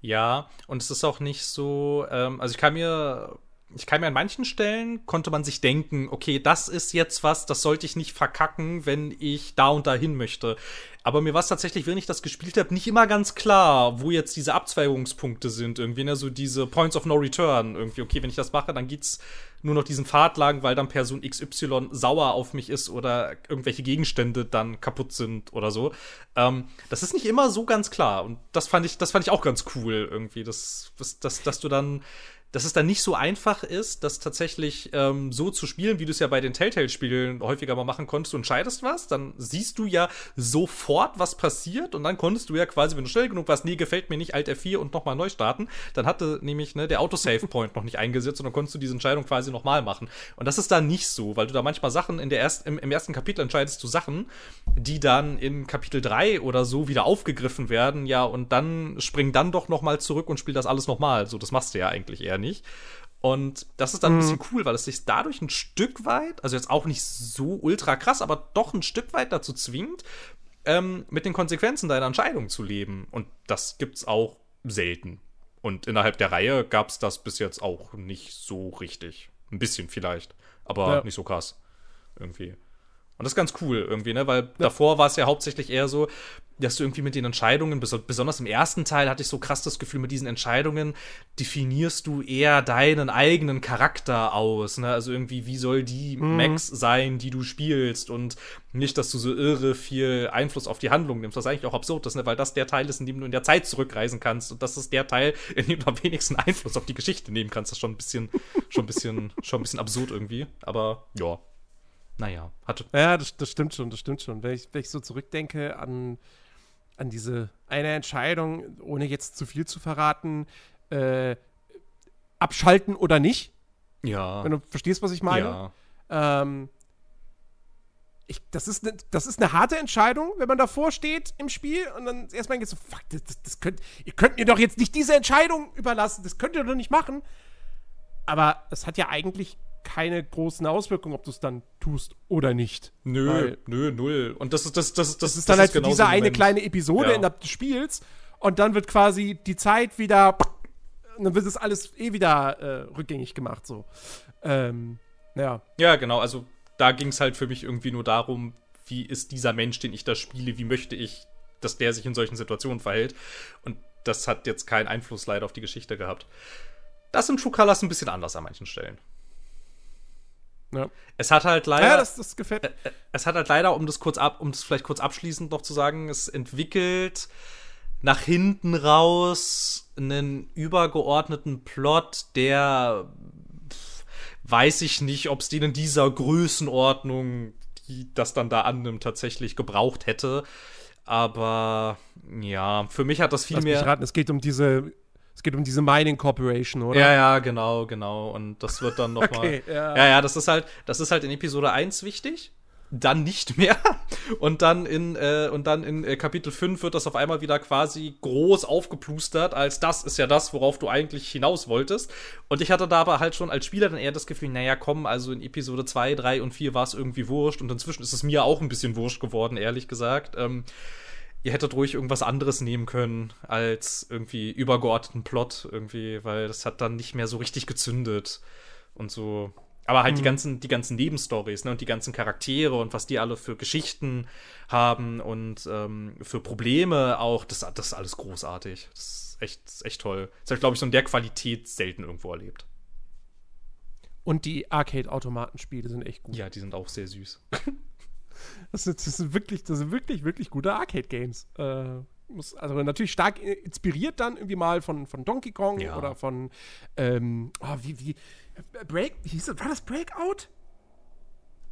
Ja, und es ist auch nicht so, ähm, also ich kann mir, ich kann mir an manchen Stellen konnte man sich denken, okay, das ist jetzt was, das sollte ich nicht verkacken, wenn ich da und dahin möchte. Aber mir war es tatsächlich, wenn ich das gespielt habe, nicht immer ganz klar, wo jetzt diese Abzweigungspunkte sind. Irgendwie, ne, so diese Points of No Return. Irgendwie, okay, wenn ich das mache, dann geht's nur noch diesen Pfad lang, weil dann Person XY sauer auf mich ist oder irgendwelche Gegenstände dann kaputt sind oder so. Ähm, das ist nicht immer so ganz klar. Und das fand ich, das fand ich auch ganz cool irgendwie, dass, dass, dass, dass du dann dass es dann nicht so einfach ist, das tatsächlich ähm, so zu spielen, wie du es ja bei den Telltale-Spielen häufiger mal machen konntest. Du entscheidest was, dann siehst du ja sofort, was passiert und dann konntest du ja quasi, wenn du schnell genug warst, nee, gefällt mir nicht, Alt F4 und nochmal neu starten, dann hatte nämlich ne, der Autosave-Point noch nicht eingesetzt und dann konntest du diese Entscheidung quasi nochmal machen. Und das ist da nicht so, weil du da manchmal Sachen in der erst, im, im ersten Kapitel entscheidest du Sachen, die dann in Kapitel 3 oder so wieder aufgegriffen werden, ja, und dann spring dann doch nochmal zurück und spiel das alles nochmal. So, das machst du ja eigentlich eher nicht. Und das ist dann ein bisschen cool, weil es sich dadurch ein Stück weit, also jetzt auch nicht so ultra krass, aber doch ein Stück weit dazu zwingt, ähm, mit den Konsequenzen deiner Entscheidung zu leben. Und das gibt's auch selten. Und innerhalb der Reihe gab's das bis jetzt auch nicht so richtig. Ein bisschen vielleicht, aber Ja. nicht so krass. Irgendwie. Und das ist ganz cool irgendwie, ne? Weil davor war es ja hauptsächlich eher so, dass du irgendwie mit den Entscheidungen, beso- besonders im ersten Teil hatte ich so krass das Gefühl, mit diesen Entscheidungen definierst du eher deinen eigenen Charakter aus, ne? Also irgendwie, wie soll die Max sein, die du spielst und nicht, dass du so irre viel Einfluss auf die Handlung nimmst, was eigentlich auch absurd ist, ne? Weil das der Teil ist, in dem du in der Zeit zurückreisen kannst und das ist der Teil, in dem du am wenigsten Einfluss auf die Geschichte nehmen kannst. Das ist schon ein bisschen, schon ein bisschen, schon ein bisschen absurd irgendwie, aber ja. Naja, hatte Ja, das, das stimmt schon, das stimmt schon. Wenn ich, wenn ich so zurückdenke an, an diese eine Entscheidung, ohne jetzt zu viel zu verraten, äh, abschalten oder nicht, Ja. wenn du verstehst, was ich meine. Ja. Ähm, ich, das, ist ne, das ist eine harte Entscheidung, wenn man davor steht im Spiel und dann erstmal geht so, fuck, das, das, das könnt, ihr könnt mir doch jetzt nicht diese Entscheidung überlassen, das könnt ihr doch nicht machen. Aber es hat ja eigentlich keine großen Auswirkungen, ob du es dann tust oder nicht. Nö, Weil- nö, null. Und das ist das, das, das, Das ist dann halt für genau diese so eine Moment. kleine Episode Ja. innerhalb des Spiels und dann wird quasi die Zeit wieder, und dann wird es alles eh wieder äh, rückgängig gemacht, so. Ähm, ja. Ja, genau. Also da ging es halt für mich irgendwie nur darum, wie ist dieser Mensch, den ich da spiele, wie möchte ich, dass der sich in solchen Situationen verhält. Und das hat jetzt keinen Einfluss leider auf die Geschichte gehabt. Das in True Colors ein bisschen anders an manchen Stellen. Ja, Es hat halt leider. ja das, das gefällt es hat halt leider, um das kurz ab, um das vielleicht kurz abschließend noch zu sagen, es entwickelt nach hinten raus einen übergeordneten Plot, der weiß ich nicht, ob es den in dieser Größenordnung, die das dann da annimmt, tatsächlich gebraucht hätte. Aber ja, für mich hat das viel Lass mehr. mich raten, es geht um diese, es geht um diese Mining Corporation, oder? Ja, ja, genau, genau. Und das wird dann nochmal. Okay, ja. ja, ja, das ist halt, das ist halt in Episode 1 wichtig. Dann nicht mehr. Und dann in, äh, und dann in äh, Kapitel 5 wird das auf einmal wieder quasi groß aufgeplustert, als das ist ja das, worauf du eigentlich hinaus wolltest. Und ich hatte da aber halt schon als Spieler dann eher das Gefühl, naja, komm, also in Episode 2, 3 und 4 war es irgendwie wurscht. Und inzwischen ist es mir auch ein bisschen wurscht geworden, ehrlich gesagt. Ähm, ihr hättet ruhig irgendwas anderes nehmen können als irgendwie übergeordneten Plot irgendwie, weil das hat dann nicht mehr so richtig gezündet und so. Aber halt die ganzen, die ganzen Nebenstories, ne, und die ganzen Charaktere und was die alle für Geschichten haben und ähm, für Probleme auch, das, das ist alles großartig. Das ist echt, das ist echt toll. Das habe ich, glaube ich, so in der Qualität selten irgendwo erlebt. Und die Arcade-Automatenspiele sind echt gut. Ja, die sind auch sehr süß. Das sind, das sind wirklich, das sind wirklich, wirklich gute Arcade-Games. Äh, also natürlich stark inspiriert dann irgendwie mal von, von Donkey Kong Ja. oder von ähm, oh, wie, wie äh, Break, wie hieß das? War das Breakout?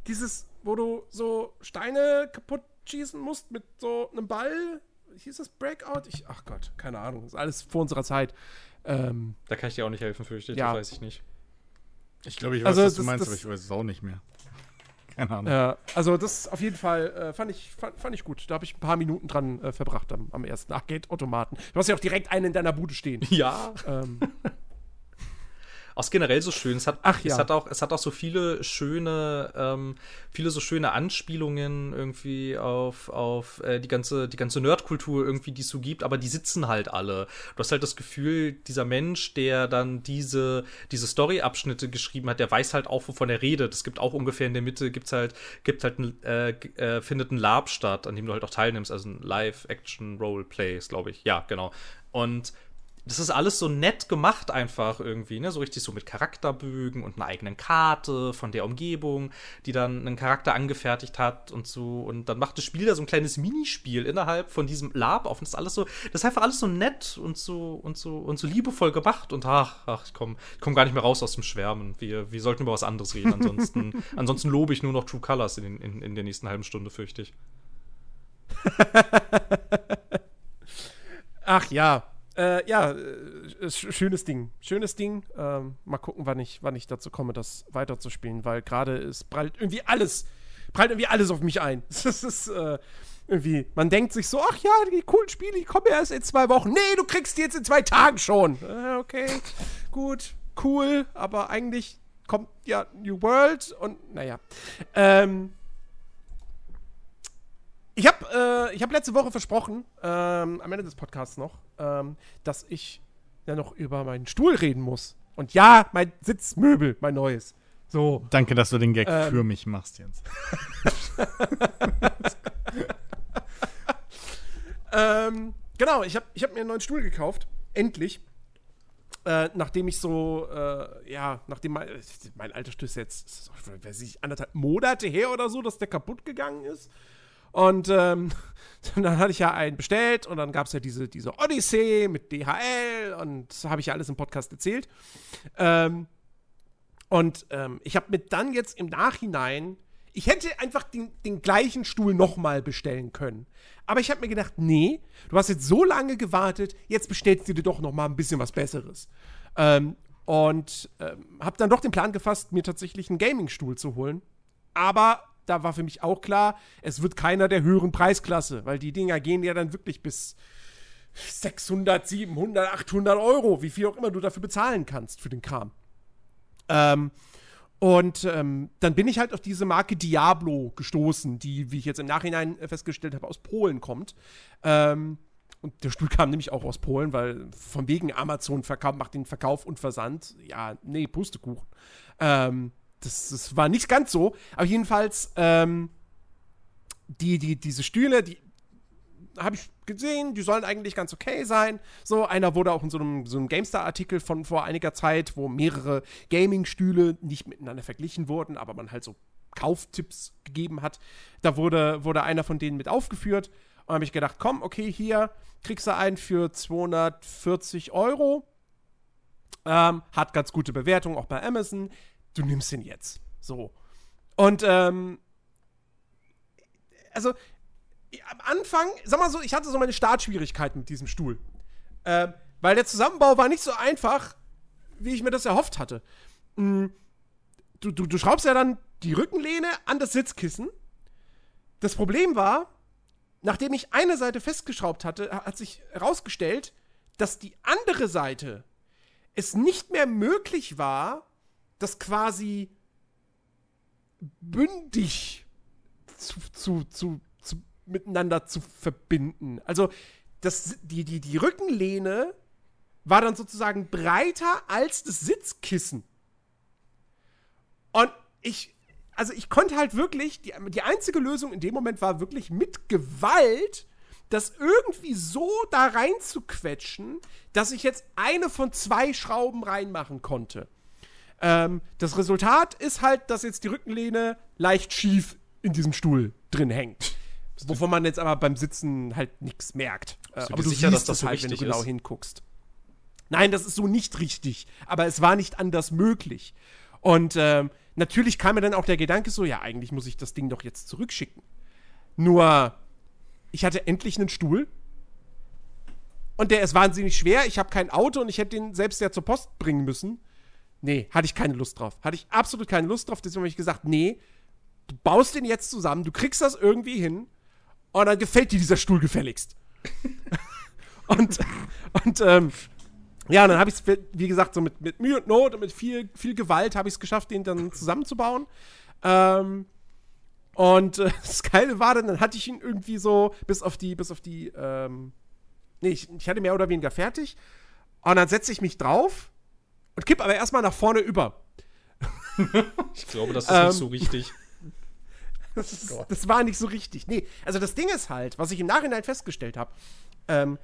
Dieses, wo du so Steine kaputt schießen musst mit so einem Ball? Hieß das Breakout? Ich, ach Gott, keine Ahnung. Das ist alles vor unserer Zeit. Ähm, Da kann ich dir auch nicht helfen, fürchte ich. Ja. Das weiß ich nicht. Ich glaube, ich weiß, Also, was du das- meinst, das- aber ich weiß es auch nicht mehr. Keine Ahnung. Ja, also das auf jeden Fall äh, fand, ich, fand, fand ich gut. Da habe ich ein paar Minuten dran äh, verbracht am, am ersten Arcade-Automaten. Du hast ja auch direkt einen in deiner Bude stehen. Ja. ähm, Auch generell so schön. Es hat, Ach ja. es hat auch, es hat auch so viele schöne, ähm, viele so schöne Anspielungen irgendwie auf, auf äh, die ganze, die ganze Nerdkultur irgendwie, die es so gibt, aber die sitzen halt alle. Du hast halt das Gefühl, dieser Mensch, der dann diese, diese Story-Abschnitte geschrieben hat, der weiß halt auch, wovon er redet. Es gibt auch ungefähr in der Mitte gibt's halt, gibt halt ein, äh, äh, findet ein Lab statt, an dem du halt auch teilnimmst, also ein Live-Action-Roleplay, glaube ich. Ja, genau. Und das ist alles so nett gemacht einfach irgendwie, ne? So richtig so mit Charakterbögen und einer eigenen Karte von der Umgebung, die dann einen Charakter angefertigt hat und so. Und dann macht das Spiel da so ein kleines Minispiel innerhalb von diesem Lab auf. Und das ist alles so, das ist einfach alles so nett und so und so und so liebevoll gemacht. Und ach, ach, ich komme ich komm gar nicht mehr raus aus dem Schwärmen. Wir, wir sollten über was anderes reden. Ansonsten, ansonsten lobe ich nur noch True Colors in, den, in, in der nächsten halben Stunde, fürchte ich. ach ja. Äh, ja, äh, sch- schönes Ding. Schönes Ding. Ähm, mal gucken, wann ich, wann ich dazu komme, das weiterzuspielen, weil gerade ist prallt irgendwie alles, prallt irgendwie alles auf mich ein. Das ist äh, irgendwie, man denkt sich so, ach ja, die coolen Spiele, die kommen erst in zwei Wochen. Nee, du kriegst die jetzt in zwei Tagen schon. Äh, okay, gut, cool, aber eigentlich kommt ja New World und naja. Ähm, ich habe äh, ich hab letzte Woche versprochen, ähm, am Ende des Podcasts noch, ähm, dass ich ja noch über meinen Stuhl reden muss. Und ja, mein Sitzmöbel, mein neues. So. Danke, dass du den Gag Ähm. für mich machst, Jens. Ähm, genau, ich habe ich hab mir einen neuen Stuhl gekauft. Endlich. Äh, nachdem ich so, äh, ja, nachdem mein, mein alter Stuhl ist jetzt, weiß ich, anderthalb Monate her oder so, dass der kaputt gegangen ist. Und ähm, dann hatte ich ja einen bestellt und dann gab es ja diese, diese Odyssee mit DHL und habe ich ja alles im Podcast erzählt. Ähm, und ähm, ich habe mir dann jetzt im Nachhinein, ich hätte einfach den, den gleichen Stuhl nochmal bestellen können. Aber ich habe mir gedacht, nee, du hast jetzt so lange gewartet, jetzt bestellst du dir doch nochmal ein bisschen was Besseres. Ähm, und ähm, habe dann doch den Plan gefasst, mir tatsächlich einen Gaming-Stuhl zu holen. Aber da war für mich auch klar, es wird keiner der höheren Preisklasse, weil die Dinger gehen ja dann wirklich bis 600, 700, 800 Euro, wie viel auch immer du dafür bezahlen kannst für den Kram. Ähm, und ähm, dann bin ich halt auf diese Marke Diablo gestoßen, die, wie ich jetzt im Nachhinein äh, festgestellt habe, aus Polen kommt. Ähm, und der Stuhl kam nämlich auch aus Polen, weil von wegen Amazon verkauf, macht den Verkauf und Versand. Ja, nee, Pustekuchen. Ähm, das, das war nicht ganz so. Aber jedenfalls, ähm, die, die, diese Stühle, die habe ich gesehen, die sollen eigentlich ganz okay sein. So, einer wurde auch in so einem, so einem GameStar-Artikel von vor einiger Zeit, wo mehrere Gaming-Stühle nicht miteinander verglichen wurden, aber man halt so Kauftipps gegeben hat. Da wurde, wurde einer von denen mit aufgeführt. Und habe ich gedacht, komm, okay, hier kriegst du einen für 240 Euro. Ähm, hat ganz gute Bewertung, auch bei Amazon. Du nimmst den jetzt. So. Und, ähm, also, am Anfang, sag mal so, ich hatte so meine Startschwierigkeiten mit diesem Stuhl. Äh, weil der Zusammenbau war nicht so einfach, wie ich mir das erhofft hatte. Mm, Du, du, du schraubst ja dann die Rückenlehne an das Sitzkissen. Das Problem war, nachdem ich eine Seite festgeschraubt hatte, hat sich herausgestellt, dass die andere Seite es nicht mehr möglich war, das quasi bündig zu, zu, zu, zu miteinander zu verbinden. Also das, die, die, die Rückenlehne war dann sozusagen breiter als das Sitzkissen. Und ich, also ich konnte halt wirklich, die, die einzige Lösung in dem Moment war wirklich mit Gewalt das irgendwie so da rein zu quetschen, dass ich jetzt eine von zwei Schrauben reinmachen konnte. Ähm, das Resultat ist halt, dass jetzt die Rückenlehne leicht schief in diesem Stuhl drin hängt. Wovon man jetzt aber beim Sitzen halt nichts merkt. Äh, du aber du sicher, siehst dass das es so halt, wenn du genau ist? hinguckst. Nein, das ist so nicht richtig. Aber es war nicht anders möglich. Und ähm, natürlich kam mir dann auch der Gedanke so, ja, eigentlich muss ich das Ding doch jetzt zurückschicken. Nur, ich hatte endlich einen Stuhl. Und der ist wahnsinnig schwer. Ich habe kein Auto und ich hätte den selbst ja zur Post bringen müssen. Nee, hatte ich keine Lust drauf. Hatte ich absolut keine Lust drauf. Deswegen habe ich gesagt, nee, du baust den jetzt zusammen, du kriegst das irgendwie hin und dann gefällt dir dieser Stuhl gefälligst. und, und, ähm, ja, dann habe ich es, wie gesagt, so mit, mit Mühe und Not und mit viel, viel Gewalt habe ich es geschafft, den dann zusammenzubauen. Ähm, und äh, das Geile war dann, dann hatte ich ihn irgendwie so bis auf die, bis auf die, ähm, nee, ich, ich hatte mehr oder weniger fertig. Und dann setze ich mich drauf und kipp aber erstmal nach vorne über. Ich glaube, das ist Ähm, nicht so richtig. Das, ist, das war nicht so richtig. Nee, also das Ding ist halt, was ich im Nachhinein festgestellt habe, ähm,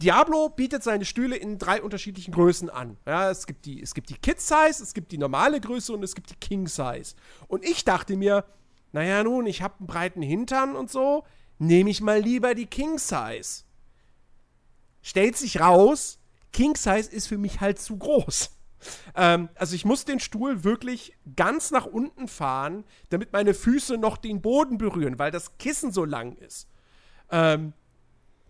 Diablo bietet seine Stühle in drei unterschiedlichen Größen an. Ja, es gibt die, es gibt die Kid Size, es gibt die normale Größe und es gibt die King Size. Und ich dachte mir, naja nun, ich habe einen breiten Hintern und so, nehme ich mal lieber die King Size. Stellt sich raus, King Size ist für mich halt zu groß. Ähm, also ich muss den Stuhl wirklich ganz nach unten fahren, damit meine Füße noch den Boden berühren, weil das Kissen so lang ist. Ähm,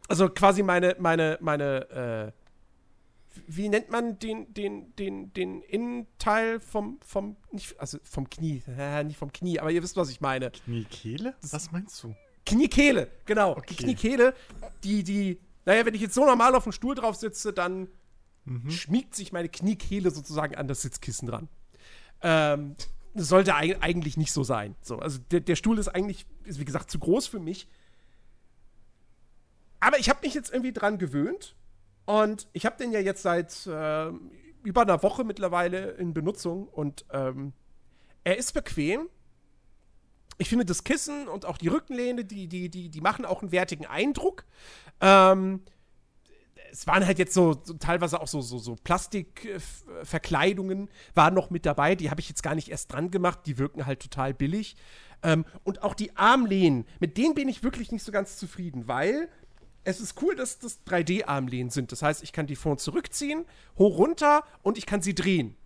also quasi meine, meine, meine, äh, wie nennt man den, den, den, den Innenteil vom, vom, nicht, also vom Knie, äh, nicht vom Knie, aber ihr wisst, was ich meine. Kniekehle? Was meinst du? Kniekehle, genau. Die Okay. Kniekehle, die, die, naja, wenn ich jetzt so normal auf dem Stuhl drauf sitze, dann schmiegt sich meine Kniekehle sozusagen an das Sitzkissen dran. Ähm, sollte eig eigentlich nicht so sein. So, also der, der Stuhl ist eigentlich, ist wie gesagt, zu groß für mich. Aber ich habe mich jetzt irgendwie dran gewöhnt und ich habe den ja jetzt seit äh, über einer Woche mittlerweile in Benutzung und ähm, er ist bequem. Ich finde das Kissen und auch die Rückenlehne, die, die, die, die machen auch einen wertigen Eindruck. Ähm, es waren halt jetzt so, so teilweise auch so, so, so Plastikverkleidungen waren noch mit dabei. Die habe ich jetzt gar nicht erst dran gemacht. Die wirken halt total billig. Ähm, und auch die Armlehnen, mit denen bin ich wirklich nicht so ganz zufrieden, weil es ist cool, dass das 3D-Armlehnen sind. Das heißt, ich kann die vor und zurückziehen, hoch runter und ich kann sie drehen.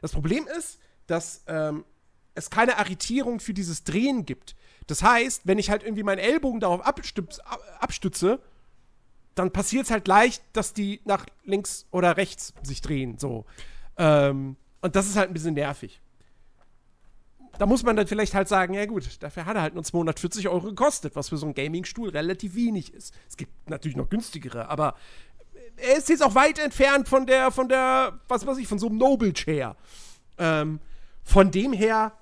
Das Problem ist, dass ähm, es keine Arretierung für dieses Drehen gibt. Das heißt, wenn ich halt irgendwie meinen Ellbogen darauf abstütz, ab- abstütze, dann passiert es halt leicht, dass die nach links oder rechts sich drehen. So. Ähm, und das ist halt ein bisschen nervig. Da muss man dann vielleicht halt sagen, ja gut, dafür hat er halt nur 240 Euro gekostet, was für so einen Gaming-Stuhl relativ wenig ist. Es gibt natürlich noch günstigere, aber er ist jetzt auch weit entfernt von der, von der, was weiß ich, von so einem Noble Chair. Ähm, von dem her,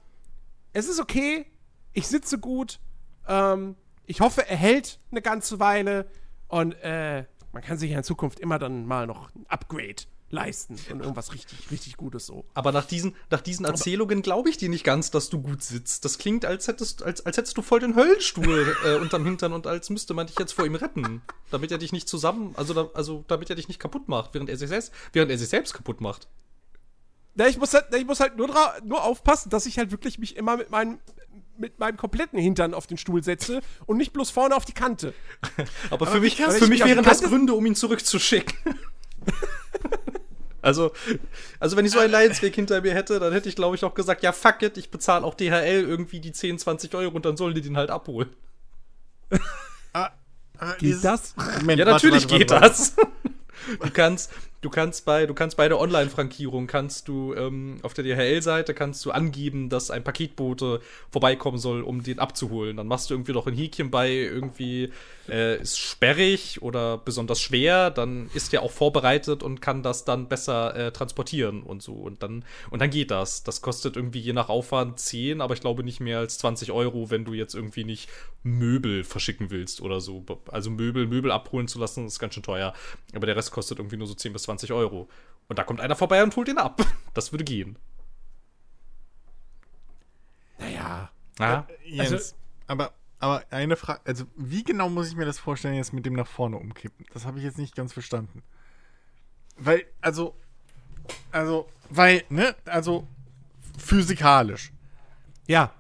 es ist okay, ich sitze gut, ähm, ich hoffe, er hält eine ganze Weile und äh, man kann sich ja in Zukunft immer dann mal noch ein Upgrade leisten und irgendwas richtig, richtig Gutes so. Aber nach diesen, nach diesen Erzählungen glaube ich dir nicht ganz, dass du gut sitzt. Das klingt, als hättest, als, als hättest du voll den Höllenstuhl äh, unterm Hintern und als müsste man dich jetzt vor ihm retten. Damit er dich nicht zusammen, also, da, also damit er dich nicht kaputt macht, während er sich selbst, während er sich selbst kaputt macht. Na, ich muss halt, na, ich muss halt nur, dra- nur aufpassen, dass ich halt wirklich mich immer mit meinem, mit meinem kompletten Hintern auf den Stuhl setze und nicht bloß vorne auf die Kante. Aber, für mich, für mich wären das Gründe, um ihn zurückzuschicken. also, also wenn ich so einen Leidensweg hinter mir hätte, dann hätte ich, glaube ich, auch gesagt, ja, fuck it, ich bezahle auch DHL irgendwie die 10, 20 Euro und dann sollen die den halt abholen. Ah, ah, Geht das? Moment, Ja, warte, natürlich warte, geht warte, das. Du kannst, du kannst bei, du kannst bei der Online-Frankierung kannst du ähm, auf der DHL-Seite kannst du angeben, dass ein Paketbote vorbeikommen soll, um den abzuholen. Dann machst du irgendwie noch ein Häkchen bei irgendwie äh, ist sperrig oder besonders schwer. Dann ist der auch vorbereitet und kann das dann besser äh, transportieren und so. Und dann und dann geht das. Das kostet irgendwie je nach Aufwand 10, aber ich glaube nicht mehr als 20 Euro, wenn du jetzt irgendwie nicht Möbel verschicken willst oder so. Also Möbel, Möbel abholen zu lassen, ist ganz schön teuer. Aber der Rest kostet irgendwie nur so 10 bis 20 Euro. Und da kommt einer vorbei und holt ihn ab. Das würde gehen. Naja. Ja. Jens, Also- aber, aber eine Frage, also wie genau muss ich mir das vorstellen, jetzt mit dem nach vorne umkippen? Das habe ich jetzt nicht ganz verstanden. Weil, also, also, weil, ne, also physikalisch. Ja.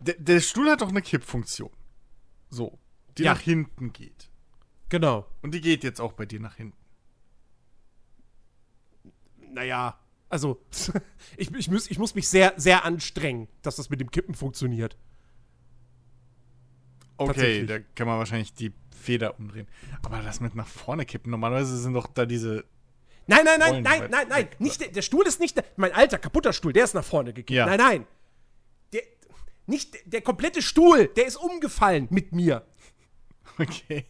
Der, der Stuhl hat doch eine Kippfunktion. So. Die Ja. nach hinten geht. Genau. Und die geht jetzt auch bei dir nach hinten. Naja. Also, ich, ich, muss, ich muss mich sehr, sehr anstrengen, dass das mit dem Kippen funktioniert. Okay, da kann man wahrscheinlich die Feder umdrehen. Aber das mit nach vorne kippen, normalerweise sind doch da diese. Nein, nein, nein, Rollen nein, nein, nein. weg. Nicht, der, der Stuhl ist nicht. Der, mein alter, kaputter Stuhl, der ist nach vorne gekippt. Ja. Nein, nein. Der, nicht der, der komplette Stuhl, der ist umgefallen mit mir. Okay.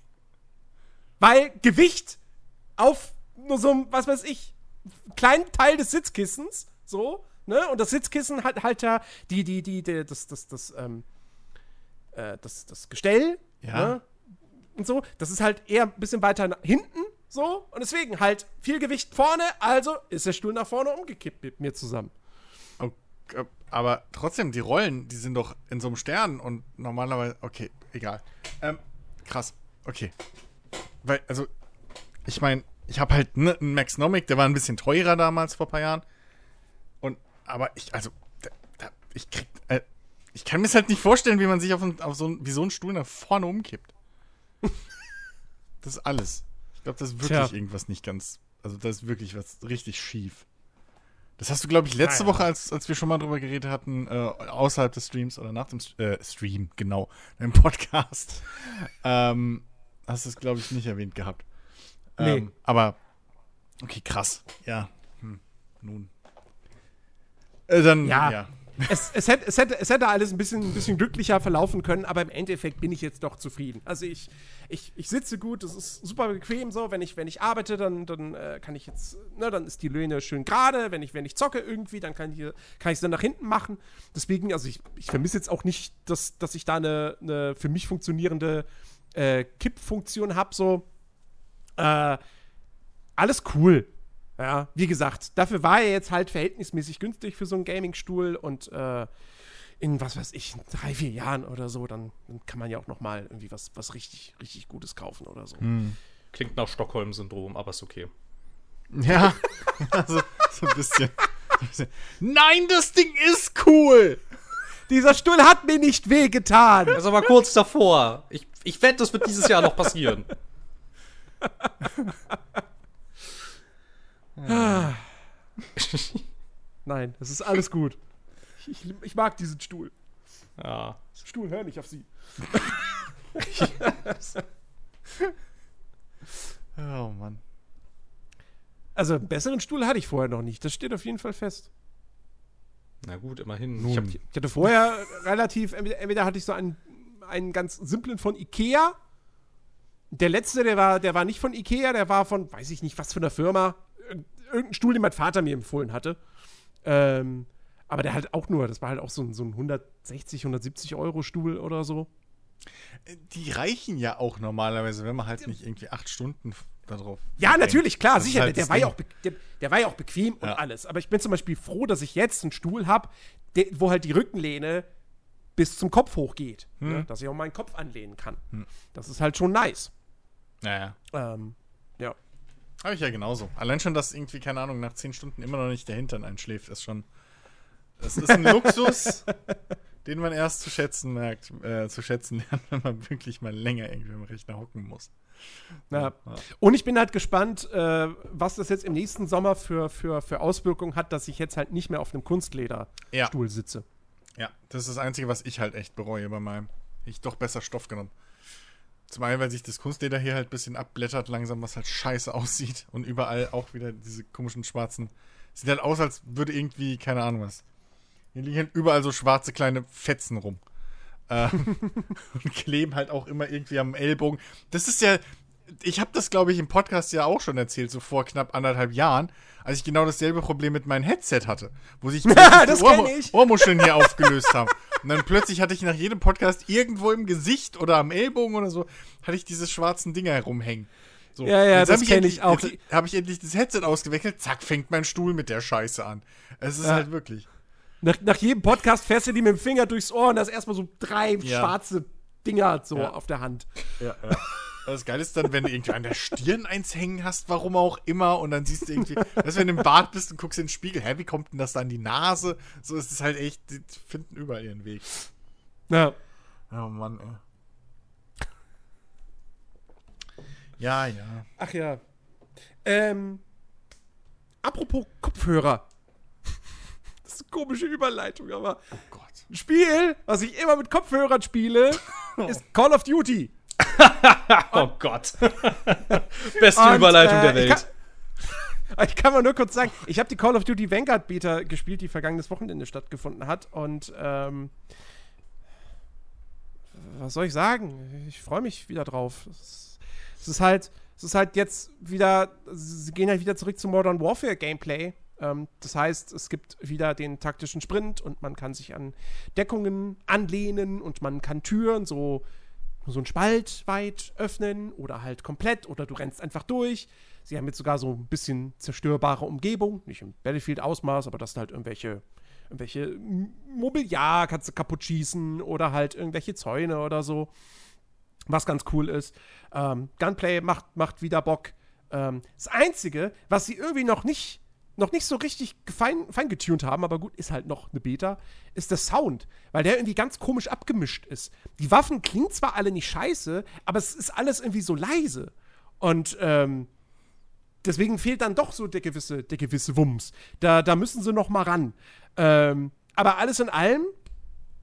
Weil Gewicht auf nur so einem, was weiß ich, kleinen Teil des Sitzkissens, so, ne? Und das Sitzkissen hat halt da die, die, die, die das, das, das, ähm, äh, das, das Gestell, Ja. ne? Und so, das ist halt eher ein bisschen weiter hinten, so. Und deswegen halt viel Gewicht vorne, also ist der Stuhl nach vorne umgekippt mit mir zusammen. Okay, Aber trotzdem, die Rollen, die sind doch in so einem Stern und normalerweise. Okay, egal. Ähm, krass. Okay. Weil, also, ich meine, ich habe halt ne, einen Maxnomic, der war ein bisschen teurer damals vor ein paar Jahren. Und, aber ich, also, da, da, ich krieg, äh, ich kann mir es halt nicht vorstellen, wie man sich auf, ein, auf so, ein, wie so einen Stuhl nach vorne umkippt. das ist alles. Ich glaube, das ist wirklich Tja. irgendwas nicht ganz, also, das ist wirklich was richtig schief. Das hast du, glaube ich, letzte. Woche, als, als wir schon mal drüber geredet hatten, äh, außerhalb des Streams oder nach dem St- äh, Stream, genau, im Podcast, ähm, hast du es, glaube ich, nicht erwähnt gehabt. Ähm, Nee. Aber, okay, krass. Ja, hm, nun. Äh, dann, Ja. ja. es, es, hätte, es, hätte, es hätte alles ein bisschen, ein bisschen glücklicher verlaufen können, aber im Endeffekt bin ich jetzt doch zufrieden. Also ich, ich, ich sitze gut, es ist super bequem so. Wenn ich, wenn ich arbeite, dann, dann äh, kann ich jetzt, ne, dann ist die Löhne schön gerade. Wenn ich, wenn ich zocke irgendwie, dann kann ich kann ich es dann nach hinten machen. Deswegen, also ich, ich vermisse jetzt auch nicht, dass, dass ich da eine, eine für mich funktionierende äh, Kippfunktion habe. So. Äh, alles cool. Ja, wie gesagt, dafür war er jetzt halt verhältnismäßig günstig für so einen Gaming-Stuhl und äh, in, was weiß ich, drei, vier Jahren oder so, dann, dann kann man ja auch noch mal irgendwie was, was richtig, richtig Gutes kaufen oder so. Klingt nach Stockholm-Syndrom, aber ist okay. Ja, also, so ein bisschen. so ein bisschen. Nein, das Ding ist cool! Dieser Stuhl hat mir nicht wehgetan. Das ist aber kurz davor. Ich, ich wette, das wird dieses Jahr noch passieren. Nein, es ist alles gut. Ich, ich, ich mag diesen Stuhl. Ja. Stuhl, hör nicht auf sie. Oh Mann. Also, einen besseren Stuhl hatte ich vorher noch nicht. Das steht auf jeden Fall fest. Na gut, immerhin. Nun. Ich hab, Ich hatte vorher relativ, entweder, entweder hatte ich so einen, einen ganz simplen von Ikea. Der letzte, der war, der war nicht von Ikea, der war von, weiß ich nicht, was für einer Firma. Ir- Irgendein Stuhl, den mein Vater mir empfohlen hatte. Ähm, aber der halt auch nur, das war halt auch so ein, so ein 160, 170 Euro Stuhl oder so. Die reichen ja auch normalerweise, wenn man halt nicht irgendwie acht Stunden darauf. Ja, verbringt. natürlich, klar, Das sicher. halt der, war ja auch der, der war ja auch bequem und Ja. alles. Aber ich bin zum Beispiel froh, dass ich jetzt einen Stuhl habe, wo halt die Rückenlehne bis zum Kopf hochgeht. Hm. Ne? Dass ich auch meinen Kopf anlehnen kann. Das ist halt schon nice. Naja. Ähm, ja. Habe ich ja genauso. Allein schon, dass irgendwie, keine Ahnung, nach zehn Stunden immer noch nicht der Hintern einschläft, ist schon. Das ist ein Luxus, den man erst zu schätzen merkt, äh, zu schätzen lernt, wenn man wirklich mal länger irgendwie am Rechner hocken muss. Ja. Und ich bin halt gespannt, äh, was das jetzt im nächsten Sommer für, für, für Auswirkungen hat, dass ich jetzt halt nicht mehr auf einem Kunstlederstuhl Ja. sitze. Ja, das ist das Einzige, was ich halt echt bereue bei meinem. ich doch besser Stoff genommen. Zum einen, weil sich das Kunstleder hier halt ein bisschen abblättert, langsam, was halt scheiße aussieht. Und überall auch wieder diese komischen schwarzen. Sieht halt aus, als würde irgendwie, keine Ahnung was. Hier liegen halt überall so schwarze kleine Fetzen rum. Ähm, und kleben halt auch immer irgendwie am Ellbogen. Das ist ja. Ich habe das, glaube ich, im Podcast ja auch schon erzählt, so vor knapp anderthalb Jahren, als ich genau dasselbe Problem mit meinem Headset hatte, wo sich die ich. Ohrmuscheln hier aufgelöst haben. Und dann plötzlich hatte ich nach jedem Podcast irgendwo im Gesicht oder am Ellbogen oder so, hatte ich diese schwarzen Dinger herumhängen. So. Ja, ja, Jetzt das hab kenn endlich- ich auch. Jetzt habe ich endlich das Headset ausgewechselt, zack, fängt mein Stuhl mit der Scheiße an. Es ist Ja. halt wirklich. Nach, nach jedem Podcast fährst du die mit dem Finger durchs Ohr und da ist erstmal so drei Ja. schwarze Dinger so Ja. auf der Hand. Ja, ja. Das Geile ist dann, wenn du irgendwie an der Stirn eins hängen hast, warum auch immer, und dann siehst du irgendwie, dass wenn du im Bad bist und guckst in den Spiegel, hä, wie kommt denn das da in die Nase? So ist es halt echt, die finden überall ihren Weg. Ja. Oh Mann, ey. Ja, ja. Ach ja. Ähm, apropos Kopfhörer. Das ist eine komische Überleitung, aber Oh Gott. ein Spiel, was ich immer mit Kopfhörern spiele, ist Call of Duty. Oh Gott. Beste Und, Überleitung äh, der Ich Welt. kann, ich kann mal nur kurz sagen, ich habe die Call of Duty Vanguard Beta gespielt, die vergangenes Wochenende stattgefunden hat. Und ähm, was soll ich sagen? Ich freue mich wieder drauf. Es, es ist halt, es ist halt jetzt wieder, sie gehen halt wieder zurück zum Modern Warfare Gameplay. Ähm, das heißt, es gibt wieder den taktischen Sprint und man kann sich an Deckungen anlehnen und man kann Türen so so einen Spalt weit öffnen oder halt komplett oder du rennst einfach durch. Sie haben jetzt sogar so ein bisschen zerstörbare Umgebung, nicht im Battlefield-Ausmaß, aber das sind halt irgendwelche, irgendwelche Mobiliar kannst du kaputt schießen oder halt irgendwelche Zäune oder so. Was ganz cool ist. Ähm, Gunplay macht, macht wieder Bock. Ähm, das Einzige, was sie irgendwie noch nicht, noch nicht so richtig fein, fein getuned haben, aber gut, ist halt noch eine Beta, ist der Sound, weil der irgendwie ganz komisch abgemischt ist. Die Waffen klingen zwar alle nicht scheiße, aber es ist alles irgendwie so leise. Und ähm, deswegen fehlt dann doch so der gewisse, der gewisse Wumms. Da, da müssen sie noch mal ran. Ähm, aber alles in allem,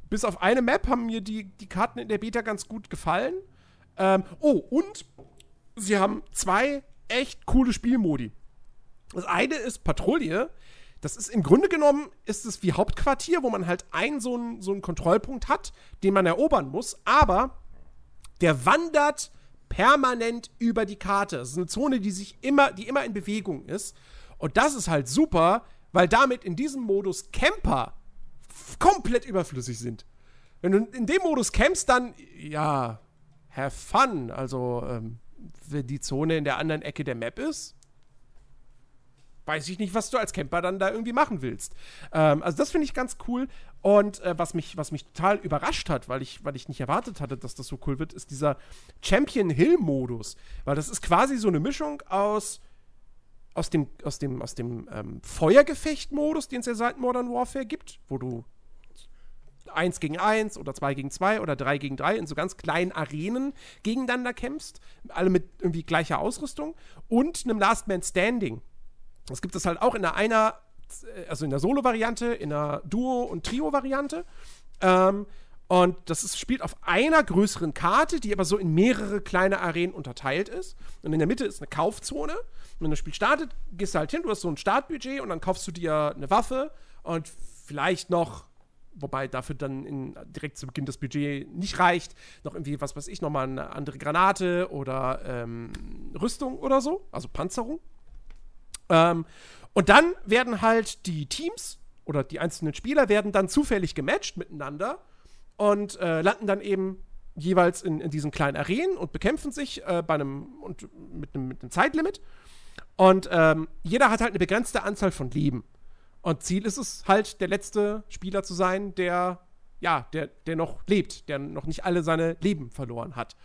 bis auf eine Map haben mir die, die Karten in der Beta ganz gut gefallen. Ähm, oh, und sie haben zwei echt coole Spielmodi. Das eine ist Patrouille. Das ist im Grunde genommen ist es wie Hauptquartier, wo man halt einen so einen, so einen Kontrollpunkt hat, den man erobern muss, aber der wandert permanent über die Karte. Das ist eine Zone, die sich immer, die immer in Bewegung ist. Und das ist halt super, weil damit in diesem Modus Camper komplett überflüssig sind. Wenn du in dem Modus campst, dann, ja, have fun. Also, ähm, wenn die Zone in der anderen Ecke der Map ist, weiß ich nicht, was du als Camper dann da irgendwie machen willst. Ähm, also das finde ich ganz cool. Und äh, was, mich, was mich total überrascht hat, weil ich, weil ich nicht erwartet hatte, dass das so cool wird, ist dieser Champion Hill-Modus. Weil das ist quasi so eine Mischung aus, aus dem, aus dem, aus dem ähm, Feuergefecht-Modus, den es ja seit Modern Warfare gibt, wo du 1 gegen 1 oder 2 gegen 2 oder 3 gegen 3 in so ganz kleinen Arenen gegeneinander kämpfst, alle mit irgendwie gleicher Ausrüstung und einem Last Man Standing. Das gibt es halt auch in der einer, also in der Solo-Variante, in der Duo- und Trio-Variante. Ähm, und das ist, spielt auf einer größeren Karte, die aber so in mehrere kleine Arenen unterteilt ist. Und in der Mitte ist eine Kaufzone. Und wenn das Spiel startet, gehst du halt hin, du hast so ein Startbudget und dann kaufst du dir eine Waffe und vielleicht noch, wobei dafür dann in, direkt zu Beginn das Budget nicht reicht, noch irgendwie, was weiß ich, nochmal eine andere Granate oder ähm, Rüstung oder so, also Panzerung. Ähm, und dann werden halt die Teams oder die einzelnen Spieler werden dann zufällig gematcht miteinander und äh, landen dann eben jeweils in, in diesen kleinen Arenen und bekämpfen sich äh, bei einem und mit einem, mit einem Zeitlimit. Und ähm, jeder hat halt eine begrenzte Anzahl von Leben. Und Ziel ist es halt, der letzte Spieler zu sein, der, ja, der, der noch lebt, der noch nicht alle seine Leben verloren hat.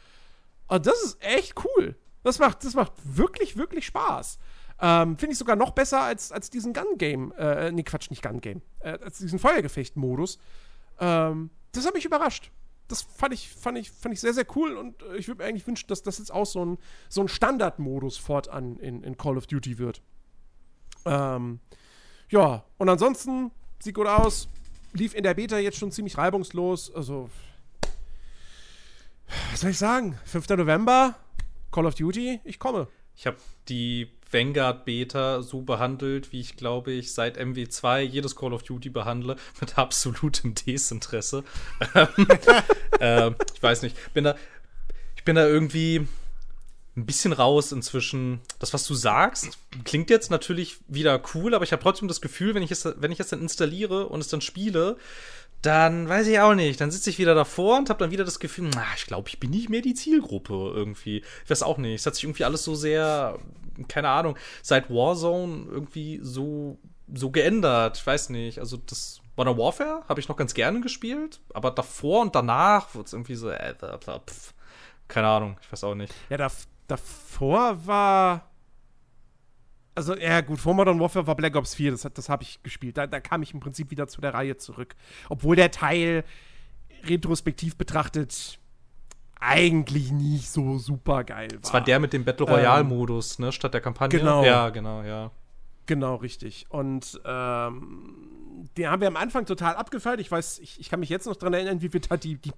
Und das ist echt cool. Das macht, das macht wirklich, wirklich Spaß. Ähm, Finde ich sogar noch besser als, als diesen Gun-Game. Äh, nee, Quatsch, nicht Gun-Game. Äh, als diesen Feuergefecht-Modus. Ähm, das hat mich überrascht. Das fand ich, fand ich, fand ich sehr, sehr cool und äh, ich würde mir eigentlich wünschen, dass das jetzt auch so ein, so ein Standardmodus fortan in, in Call of Duty wird. Ähm, ja, und ansonsten sieht gut aus. Lief in der Beta jetzt schon ziemlich reibungslos. Also Was soll ich sagen? 5. November, Call of Duty, ich komme. Ich habe die Vanguard Beta so behandelt, wie ich glaube ich seit MW2 jedes Call of Duty behandle, mit absolutem Desinteresse. äh, ich weiß nicht, bin da, ich bin da irgendwie ein bisschen raus inzwischen. Das, was du sagst, klingt jetzt natürlich wieder cool, aber ich habe trotzdem das Gefühl, wenn ich es, wenn ich es dann installiere und es dann spiele, dann weiß ich auch nicht. Dann sitze ich wieder davor und habe dann wieder das Gefühl, na, ich glaube, ich bin nicht mehr die Zielgruppe irgendwie. Ich weiß auch nicht. Es hat sich irgendwie alles so sehr, keine Ahnung, seit Warzone irgendwie so, so geändert. Ich weiß nicht. Also das Modern Warfare habe ich noch ganz gerne gespielt, aber davor und danach wird es irgendwie so, äh, pf, keine Ahnung, ich weiß auch nicht. Ja, da, davor war. Also, ja, gut, vor Modern Warfare war Black Ops 4, das, das habe ich gespielt. Da, da kam ich im Prinzip wieder zu der Reihe zurück. Obwohl der Teil retrospektiv betrachtet eigentlich nicht so super geil war. Das war der mit dem Battle Royale-Modus, ne, statt der Kampagne. Genau. Ja, genau, ja. Genau, richtig. Und ähm, den haben wir am Anfang total abgefeiert. Ich weiß, ich, ich kann mich jetzt noch dran erinnern, wie wir da die, die,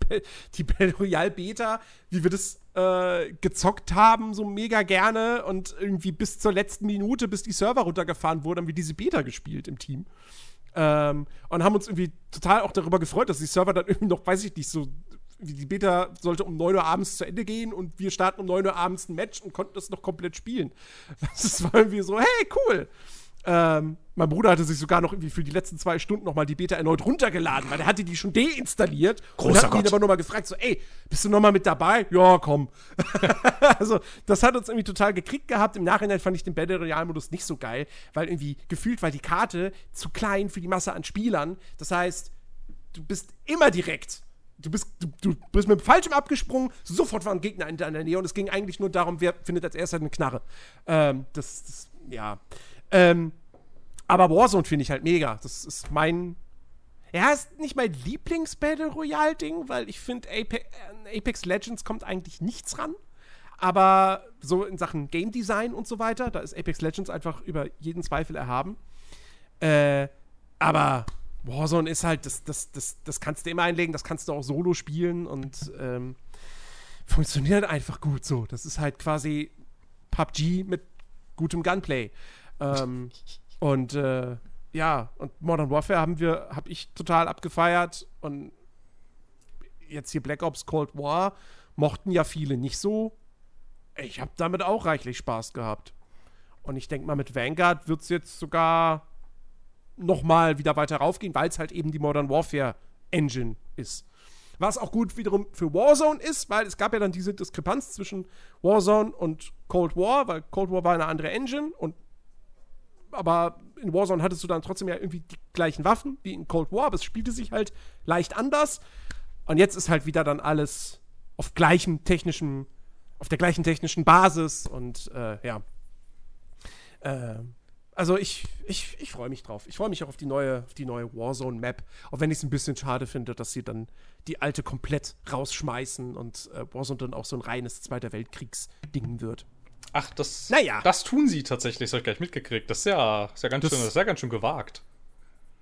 die Battle Royale Beta, wie wir das äh, gezockt haben, so mega gerne. Und irgendwie bis zur letzten Minute, bis die Server runtergefahren wurden, haben wir diese Beta gespielt im Team. Ähm, und haben uns irgendwie total auch darüber gefreut, dass die Server dann irgendwie noch, weiß ich nicht, so die Beta sollte um 9 Uhr abends zu Ende gehen und wir starten um 9 Uhr abends ein Match und konnten das noch komplett spielen. Das war irgendwie so, hey, cool. Ähm, mein Bruder hatte sich sogar noch irgendwie für die letzten zwei Stunden nochmal die Beta erneut runtergeladen, weil er hatte die schon deinstalliert Großer und hat ihn Gott. aber nochmal gefragt, so, ey, bist du nochmal mit dabei? Ja, komm. also, das hat uns irgendwie total gekriegt gehabt. Im Nachhinein fand ich den Battle Royale-Modus nicht so geil, weil irgendwie gefühlt war die Karte zu klein für die Masse an Spielern. Das heißt, du bist immer direkt. Du bist, du, du bist mit dem Fallschirm abgesprungen, sofort war ein Gegner in deiner Nähe und es ging eigentlich nur darum, wer findet als erster eine Knarre. Ähm, das, das, ja. Ähm, aber Warzone finde ich halt mega. Das ist mein. Ja, ist nicht mein Lieblings-Battle Royale-Ding, weil ich finde, Apex, äh, Apex Legends kommt eigentlich nichts ran. Aber so in Sachen Game Design und so weiter, da ist Apex Legends einfach über jeden Zweifel erhaben. Äh, aber Warzone ist halt, das, das, das, das kannst du immer einlegen, das kannst du auch solo spielen und ähm, funktioniert einfach gut so. Das ist halt quasi PUBG mit gutem Gunplay. Ähm, und äh, ja, und Modern Warfare haben wir, habe ich total abgefeiert und jetzt hier Black Ops Cold War mochten ja viele nicht so. Ich habe damit auch reichlich Spaß gehabt. Und ich denke mal, mit Vanguard wird es jetzt sogar noch mal wieder weiter raufgehen, weil es halt eben die Modern Warfare Engine ist. Was auch gut wiederum für Warzone ist, weil es gab ja dann diese Diskrepanz zwischen Warzone und Cold War, weil Cold War war eine andere Engine und aber in Warzone hattest du dann trotzdem ja irgendwie die gleichen Waffen wie in Cold War, aber es spielte sich halt leicht anders. Und jetzt ist halt wieder dann alles auf gleichem technischen, auf der gleichen technischen Basis und äh, ja. Äh, also ich, ich, ich freue mich drauf. Ich freue mich auch auf die neue, auf die neue Warzone-Map. Auch wenn ich es ein bisschen schade finde, dass sie dann die alte komplett rausschmeißen und äh, Warzone dann auch so ein reines Zweiter Weltkriegs-Ding wird. Ach, das, Naja. das tun sie tatsächlich, das habe ich gleich mitgekriegt. Das ist ja, ist ja, ganz, Das- schön, das ist ja ganz schön gewagt.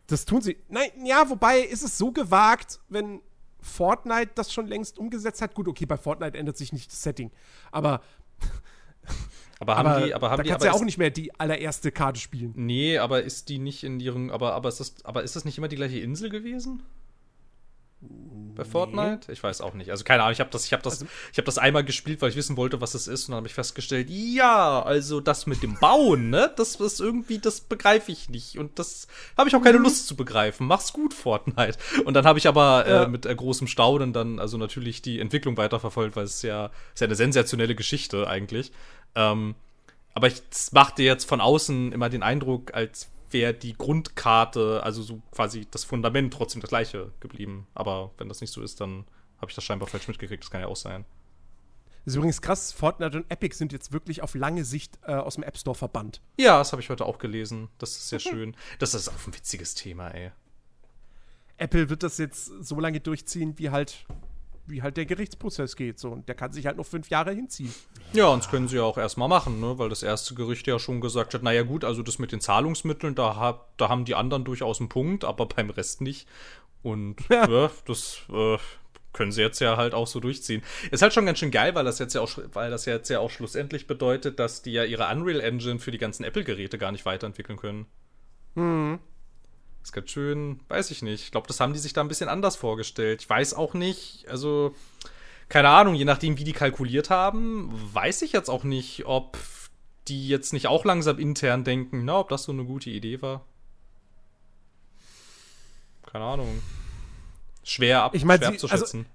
Das tun sie. Nein, ja, wobei ist es so gewagt, wenn Fortnite das schon längst umgesetzt hat. Gut, okay, bei Fortnite ändert sich nicht das Setting. Aber, Aber haben aber die, aber haben da die, kannst ja auch nicht mehr die allererste Karte spielen. Nee, aber ist die nicht in ihren, aber, aber ist das, aber ist das nicht immer die gleiche Insel gewesen? Bei Fortnite? Ich weiß auch nicht. Also keine Ahnung, ich habe das, ich habe das, ich habe das einmal gespielt, weil ich wissen wollte, was es ist, und dann habe ich festgestellt, ja, also das mit dem Bauen, ne, das ist irgendwie, das begreife ich nicht und das habe ich auch keine Lust zu begreifen. Mach's gut, Fortnite. Und dann habe ich aber Ja. äh, mit äh, großem Staunen dann also natürlich die Entwicklung weiterverfolgt, weil es ja, ist ja eine sensationelle Geschichte eigentlich. Ähm, aber ich machte jetzt von außen immer den Eindruck, als wäre die Grundkarte, also so quasi das Fundament trotzdem das gleiche geblieben. Aber wenn das nicht so ist, dann habe ich das scheinbar falsch mitgekriegt. Das kann ja auch sein. Das ist übrigens krass, Fortnite und Epic sind jetzt wirklich auf lange Sicht äh, aus dem App Store verbannt. Ja, das habe ich heute auch gelesen. Das ist sehr schön. Das ist auch ein witziges Thema, ey. Apple wird das jetzt so lange durchziehen, wie halt, wie halt der Gerichtsprozess geht. So. Und der kann sich halt noch fünf Jahre hinziehen. Ja, und das können sie ja auch erstmal machen, ne? weil das erste Gericht ja schon gesagt hat, naja gut, also das mit den Zahlungsmitteln, da, hat, da haben die anderen durchaus einen Punkt, aber beim Rest nicht. Und ja, das äh, können sie jetzt ja halt auch so durchziehen. Ist halt schon ganz schön geil, weil das jetzt ja auch, weil das jetzt ja auch schlussendlich bedeutet, dass die ja ihre Unreal Engine für die ganzen Apple-Geräte gar nicht weiterentwickeln können. Mhm. Ist ganz schön, weiß ich nicht. Ich glaube, das haben die sich da ein bisschen anders vorgestellt. Ich weiß auch nicht, also keine Ahnung, je nachdem, wie die kalkuliert haben, weiß ich jetzt auch nicht, ob die jetzt nicht auch langsam intern denken, na, ob das so eine gute Idee war. Keine Ahnung. Schwer, ab, Ich mein, schwer sie- abzuschätzen.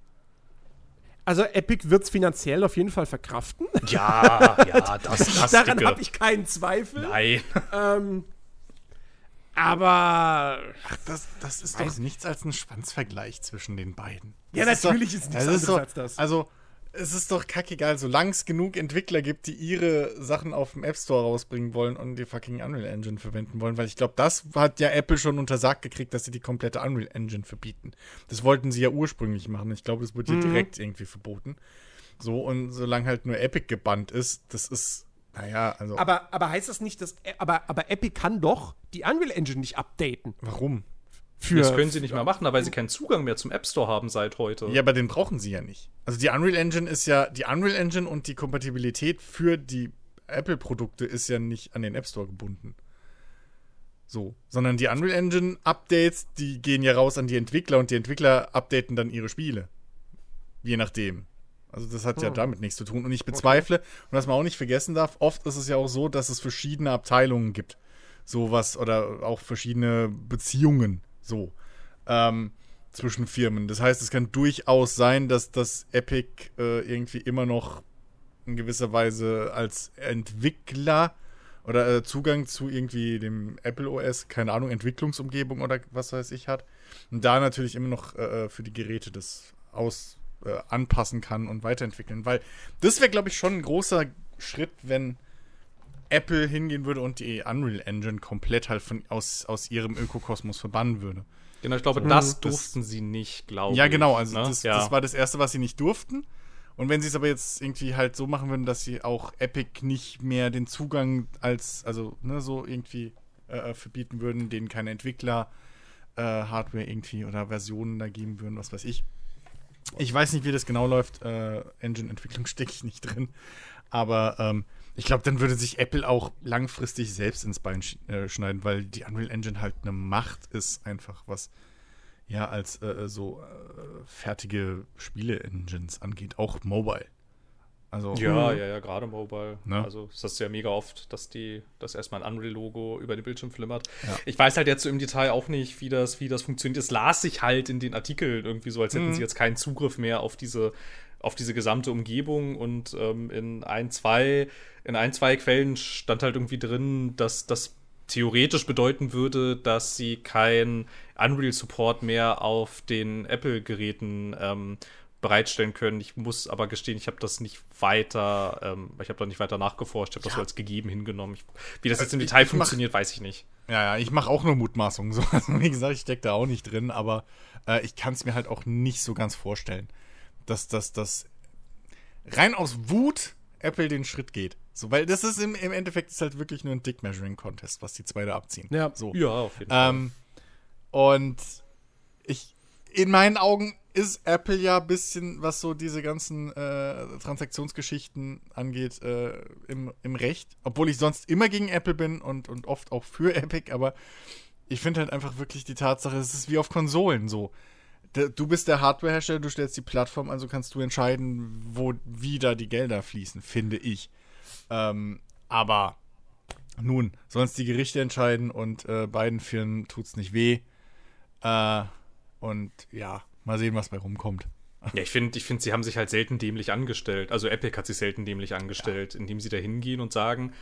Also Epic wird es finanziell auf jeden Fall verkraften. ja, ja, das, das Daran habe ich keinen Zweifel. Nein. Ähm, aber Das, das ist doch nichts als ein Schwanzvergleich zwischen den beiden. Ja, Das natürlich doch, ist nichts das anderes doch, als das. Also, es ist doch kackegal, solange es genug Entwickler gibt, die ihre Sachen auf dem App Store rausbringen wollen und die fucking Unreal Engine verwenden wollen, weil ich glaube, das hat ja Apple schon untersagt gekriegt, dass sie die komplette Unreal Engine verbieten. Das wollten sie ja ursprünglich machen. Ich glaube, das wurde Mhm. hier direkt irgendwie verboten. So, und solange halt nur Epic gebannt ist, das ist, naja, also, Aber, aber heißt das nicht, dass. Aber, aber Epic kann doch die Unreal Engine nicht updaten. warum? Für, Das können sie nicht mehr machen, weil sie keinen Zugang mehr zum App Store haben seit heute. Ja, aber den brauchen sie ja nicht. Also die Unreal Engine ist ja, die Unreal Engine und die Kompatibilität für die Apple-Produkte ist ja nicht an den App Store gebunden. So. Sondern die Unreal Engine Updates, die gehen ja raus an die Entwickler und die Entwickler updaten dann ihre Spiele. Je nachdem. Also das hat ja damit nichts zu tun. Und ich bezweifle, und was man auch nicht vergessen darf, oft ist es ja auch so, dass es verschiedene Abteilungen gibt. Sowas oder auch verschiedene Beziehungen. So. Ähm, zwischen Firmen. Das heißt, es kann durchaus sein, dass das Epic äh, irgendwie immer noch in gewisser Weise als Entwickler oder äh, Zugang zu irgendwie dem Apple OS, keine Ahnung, Entwicklungsumgebung oder was weiß ich hat. Und da natürlich immer noch äh, für die Geräte das aus äh, anpassen kann und weiterentwickeln. Weil das wäre, glaube ich, schon ein großer Schritt, wenn Apple hingehen würde und die Unreal Engine komplett halt von, aus, aus ihrem Ökokosmos verbannen würde. Genau, ich glaube, das durften sie nicht, glaube ich. Ja, genau. Also ne? das, ja. das war das Erste, was sie nicht durften. Und wenn sie es aber jetzt irgendwie halt so machen würden, dass sie auch Epic nicht mehr den Zugang als, also ne, so irgendwie äh, verbieten würden, denen keine Entwickler äh, Hardware irgendwie oder Versionen da geben würden, was weiß ich. Ich weiß nicht, wie das genau läuft. Äh, Engine-Entwicklung stecke ich nicht drin. Aber ähm, ich glaube, dann würde sich Apple auch langfristig selbst ins Bein sch äh, schneiden, weil die Unreal Engine halt eine Macht ist, einfach was ja als äh, so äh, fertige Spiele-Engines angeht, auch Mobile. Also Ja, ja, ja, gerade Mobile. Ne? Also das ist ja mega oft, dass die, dass erstmal ein Unreal-Logo über den Bildschirm flimmert. Ja. Ich weiß halt jetzt so im Detail auch nicht, wie das, wie das funktioniert. Es las sich halt in den Artikeln irgendwie so, als hätten Mhm. sie jetzt keinen Zugriff mehr auf diese, auf diese gesamte Umgebung und ähm, in ein, zwei, in ein, zwei Quellen stand halt irgendwie drin, dass das theoretisch bedeuten würde, dass sie kein Unreal-Support mehr auf den Apple-Geräten ähm, bereitstellen können. Ich muss aber gestehen, ich habe das nicht weiter, ähm, ich habe da nicht weiter nachgeforscht, ich habe das so als gegeben hingenommen. Ich, wie das jetzt im ich- Detail ich mach- funktioniert, weiß ich nicht. Ja, ja, ich mache auch nur Mutmaßungen. So. Also, wie gesagt, ich stecke da auch nicht drin, aber äh, ich kann es mir halt auch nicht so ganz vorstellen, dass das dass rein aus Wut Apple den Schritt geht. So, weil das ist im, im Endeffekt ist halt wirklich nur ein Dick-Measuring-Contest, was die zwei da abziehen. Ja. So. Ja, auf jeden Fall. Ähm, und ich, in meinen Augen ist Apple ja ein bisschen, was so diese ganzen äh, Transaktionsgeschichten angeht, äh, im, im Recht. Obwohl ich sonst immer gegen Apple bin und, und oft auch für Epic, aber ich finde halt einfach wirklich die Tatsache, es ist wie auf Konsolen so. Du bist der Hardwarehersteller, du stellst die Plattform, also kannst du entscheiden, wo wie da die Gelder fließen, finde ich. Ähm, aber nun, sonst die Gerichte entscheiden und äh, beiden Firmen tut's nicht weh. Äh, und ja, mal sehen, was bei rumkommt. Ja, ich finde, ich find, sie haben sich halt selten dämlich angestellt. Also Epic hat sich selten dämlich angestellt, indem sie da hingehen und sagen,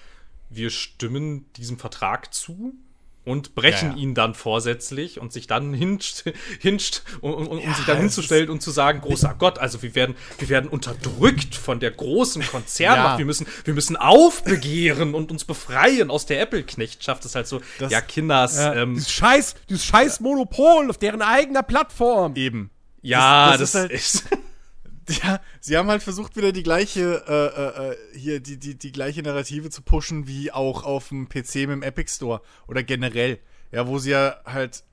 wir stimmen diesem Vertrag zu und brechen Ja, ja. ihn dann vorsätzlich und sich dann hinscht, hinscht um, um, um Ja, sich dann hinzustellen und zu sagen, großer Gott, also wir werden, wir werden unterdrückt von der großen Konzernmacht. Wir müssen, wir müssen aufbegehren und uns befreien aus der Apple-Knechtschaft. Das ist halt so, Das- ja, Kinders, Äh, ähm, dieses scheiß, dieses scheiß Monopol auf deren eigener Plattform. Eben. ja, das das, ist ist, halt- Ja, sie haben halt versucht, wieder die gleiche, äh, äh, äh, hier, die, die, die gleiche Narrative zu pushen, wie auch auf dem PC mit dem Epic Store. Oder generell. Ja, wo sie ja halt,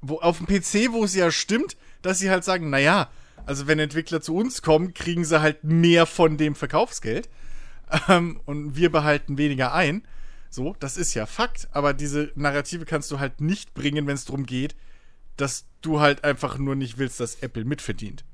wo, auf dem PC, wo es ja stimmt, dass sie halt sagen, naja, Also wenn Entwickler zu uns kommen, kriegen sie halt mehr von dem Verkaufsgeld ähm, und wir behalten weniger ein. So, das ist ja Fakt. Aber diese Narrative kannst du halt nicht bringen, wenn es darum geht, dass du halt einfach nur nicht willst, dass Apple mitverdient.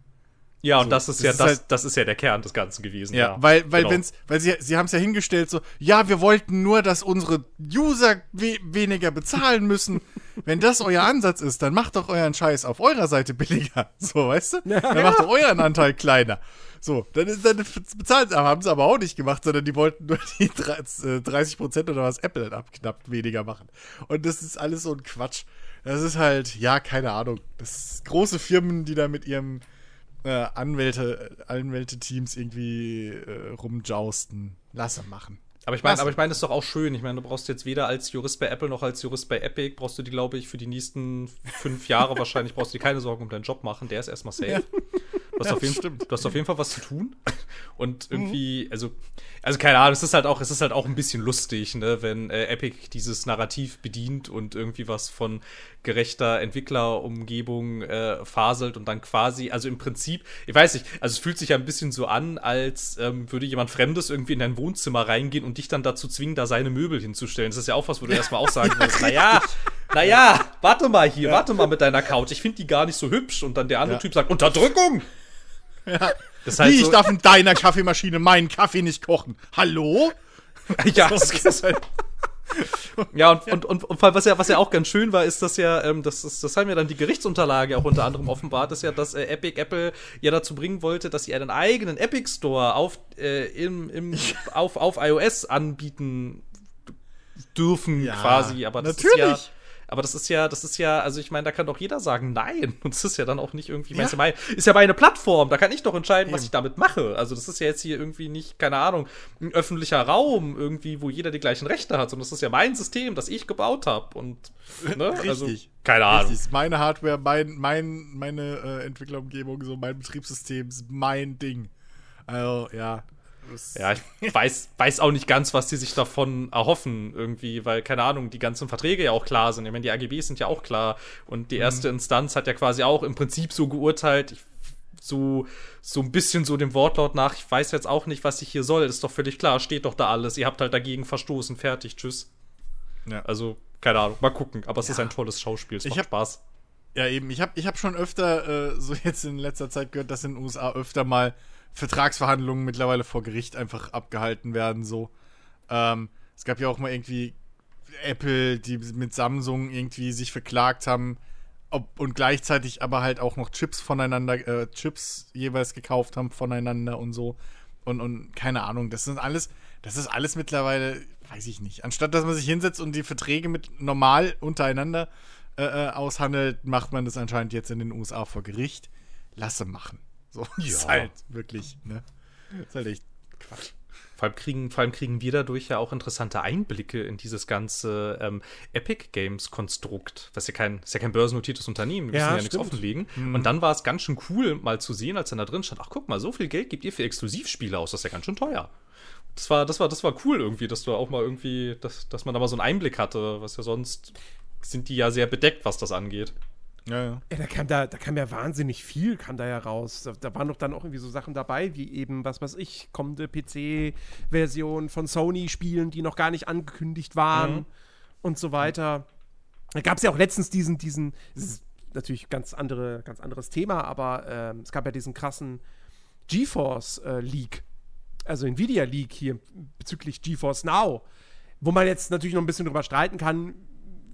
Ja, und So, das ist das ja ist das, halt- das ist ja der Kern des Ganzen gewesen. Ja, weil, weil genau. wenn's, weil sie, sie haben es ja hingestellt, so, ja, wir wollten nur, dass unsere User we weniger bezahlen müssen. Wenn das euer Ansatz ist, dann macht doch euren Scheiß auf eurer Seite billiger. So, weißt du? Dann macht doch euren Anteil kleiner. So, dann ist dann bezahlt, haben sie aber auch nicht gemacht, sondern die wollten nur die 30 Prozent oder was Apple dann abknappt weniger machen. Und das ist alles so ein Quatsch. Das ist halt, ja, keine Ahnung. Das große Firmen, die da mit ihrem äh, Anwälte, Anwälte-Teams irgendwie äh, rumjausten. Lasse machen. Aber ich meine, aber ich meine, das ist doch auch schön. Ich meine, du brauchst jetzt weder als Jurist bei Apple noch als Jurist bei Epic, brauchst du die, glaube ich, für die nächsten fünf Jahre wahrscheinlich brauchst du dir keine Sorgen um deinen Job machen. Der ist erstmal safe. Du, hast Ja, auf jeden, stimmt. du hast auf jeden Fall was zu tun. Und irgendwie, also, also keine Ahnung, es ist halt auch, es ist halt auch ein bisschen lustig, ne, wenn äh, Epic dieses Narrativ bedient und irgendwie was von gerechter Entwicklerumgebung äh, faselt und dann quasi, also im Prinzip, ich weiß nicht, also es fühlt sich ja ein bisschen so an, als ähm, würde jemand Fremdes irgendwie in dein Wohnzimmer reingehen und dich dann dazu zwingen, da seine Möbel hinzustellen. Das ist ja auch was, wo du erstmal auch sagen würdest, naja, naja, warte mal hier, warte mal mit deiner Couch, ich finde die gar nicht so hübsch. Und dann der andere Ja. Typ sagt, Unterdrückung! Ja. Das ist halt Wie, ich so, darf in deiner Kaffeemaschine meinen Kaffee nicht kochen. Hallo? ja, das ist halt. Ja, und, und, und, und was ja, was ja auch ganz schön war, ist, dass ja, ähm, das, ist, das haben ja dann die Gerichtsunterlage auch unter anderem offenbart, ist ja, dass äh, Epic Apple ja dazu bringen wollte, dass sie einen eigenen Epic Store auf, äh, im, im, auf, auf iOS anbieten dürfen, Ja, quasi. Aber das ist natürlich. ja. Aber das ist ja, das ist ja, also ich meine, da kann doch jeder sagen nein. Und das ist ja dann auch nicht irgendwie, Ja. weißt du, mein, ist ja meine Plattform, da kann ich doch entscheiden, was Eben. ich damit mache. Also das ist ja jetzt hier irgendwie nicht, keine Ahnung, ein öffentlicher Raum, irgendwie, wo jeder die gleichen Rechte hat, sondern das ist ja mein System, das ich gebaut habe. Und ne? Also, Richtig. keine Ahnung. Richtig. Ist meine Hardware, mein, mein, meine äh, Entwicklerumgebung, so mein Betriebssystem ist mein Ding. Also, ja. Ja, ich weiß, weiß auch nicht ganz, was die sich davon erhoffen, irgendwie, weil, keine Ahnung, die ganzen Verträge ja auch klar sind. Ich meine, die AGBs sind ja auch klar. Und die erste Instanz hat ja quasi auch im Prinzip so geurteilt, ich, so, so ein bisschen so dem Wortlaut nach, ich weiß jetzt auch nicht, was ich hier soll. Ist doch völlig klar, steht doch da alles. Ihr habt halt dagegen verstoßen, fertig, tschüss. Ja. Also, keine Ahnung, mal gucken. Aber es ist ein tolles Schauspiel, es Ich macht Spaß. Ja, eben. Ich habe ich hab schon öfter, äh, so jetzt in letzter Zeit gehört, dass in den USA öfter mal Vertragsverhandlungen mittlerweile vor Gericht einfach abgehalten werden. So. Ähm, es gab ja auch mal irgendwie Apple, die mit Samsung irgendwie sich verklagt haben ob, und gleichzeitig aber halt auch noch Chips voneinander, äh, Chips jeweils gekauft haben voneinander und so. Und, und keine Ahnung, das sind alles, das ist alles mittlerweile, weiß ich nicht. Anstatt dass man sich hinsetzt und die Verträge mit normal untereinander äh, äh, aushandelt, macht man das anscheinend jetzt in den USA vor Gericht. Lasse machen. So, ist Ja. halt wirklich, ne? Ist halt echt Quatsch. Vor allem, kriegen, vor allem kriegen wir dadurch ja auch interessante Einblicke in dieses ganze ähm, Epic Games-Konstrukt. Das ist ja kein, ist ja kein börsennotiertes Unternehmen, wir Ja, müssen ja nichts offenlegen. Und dann war es ganz schön cool, mal zu sehen, als dann da drin stand, ach guck mal, so viel Geld gebt ihr für Exklusivspiele aus, das ist ja ganz schön teuer. Das war, das war, das war cool irgendwie, dass du auch mal irgendwie, dass, dass man da mal so einen Einblick hatte, was ja sonst sind die ja sehr bedeckt, was das angeht. Ja, ja. Ja, da kam da, da kam ja wahnsinnig viel, kam da ja raus. Da, da waren doch dann auch irgendwie so Sachen dabei, wie eben, was weiß ich, kommende PC-Version von Sony-Spielen, die noch gar nicht angekündigt waren Mhm. und so weiter. Da gab es ja auch letztens diesen, diesen, das ist natürlich ganz andere, ganz anderes Thema, aber ähm, es gab ja diesen krassen GeForce-Leak, also Nvidia-Leak hier bezüglich GeForce Now, wo man jetzt natürlich noch ein bisschen drüber streiten kann,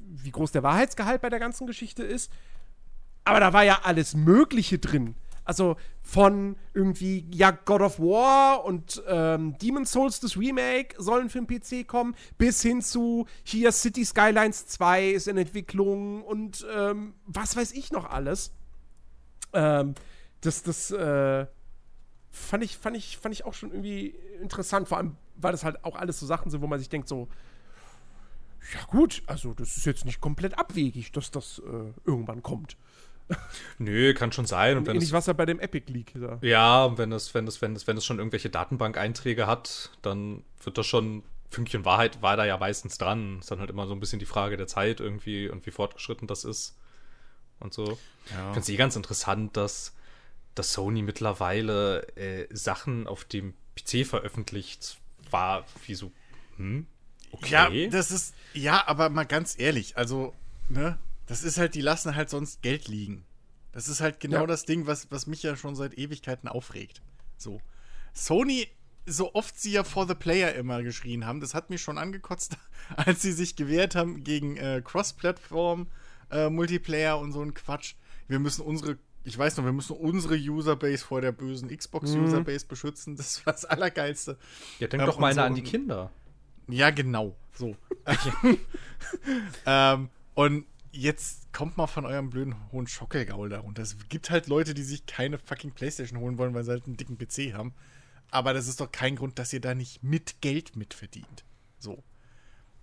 wie groß der Wahrheitsgehalt bei der ganzen Geschichte ist. Aber da war ja alles Mögliche drin. Also von irgendwie, ja, God of War und ähm, Demon's Souls, das Remake, sollen für den PC kommen, bis hin zu hier City Skylines 2 ist in Entwicklung und ähm, was weiß ich noch alles. Ähm, das, das, äh, fand ich, fand ich, fand ich auch schon irgendwie interessant, vor allem, weil das halt auch alles so Sachen sind, wo man sich denkt, so, ja gut, also das ist jetzt nicht komplett abwegig, dass das äh, irgendwann kommt. Nö, kann schon sein. Und wenn Ähnlich es, was ja bei dem Epic Leak da. ja, und wenn es, wenn es, wenn es, wenn es schon irgendwelche Datenbank-Einträge hat, dann wird das schon, Fünkchen Wahrheit war da ja meistens dran. Ist dann halt immer so ein bisschen die Frage der Zeit irgendwie und wie fortgeschritten das ist. Und so. Ich finde es eh ganz interessant, dass, dass Sony mittlerweile äh, Sachen auf dem PC veröffentlicht, war wie so, hm? Okay. Ja, das ist, ja, aber mal ganz ehrlich, also, ne, das ist halt, die lassen halt sonst Geld liegen. Das ist halt genau ja. das Ding, was, was mich ja schon seit Ewigkeiten aufregt. So. Sony, so oft sie ja for the player immer geschrien haben, das hat mich schon angekotzt, als sie sich gewehrt haben gegen äh, Cross-Plattform, äh, Multiplayer und so ein Quatsch. Wir müssen unsere, ich weiß noch, wir müssen unsere Userbase vor der bösen Xbox-Userbase mhm. beschützen. Das war das Allergeilste. Ja, denk ähm, doch mal so, an die Kinder. Ja, genau. So. ähm, und jetzt kommt mal von eurem blöden hohen Schockelgaul darunter. Es gibt halt Leute, die sich keine fucking Playstation holen wollen, weil sie halt einen dicken PC haben. Aber das ist doch kein Grund, dass ihr da nicht mit Geld mitverdient. So.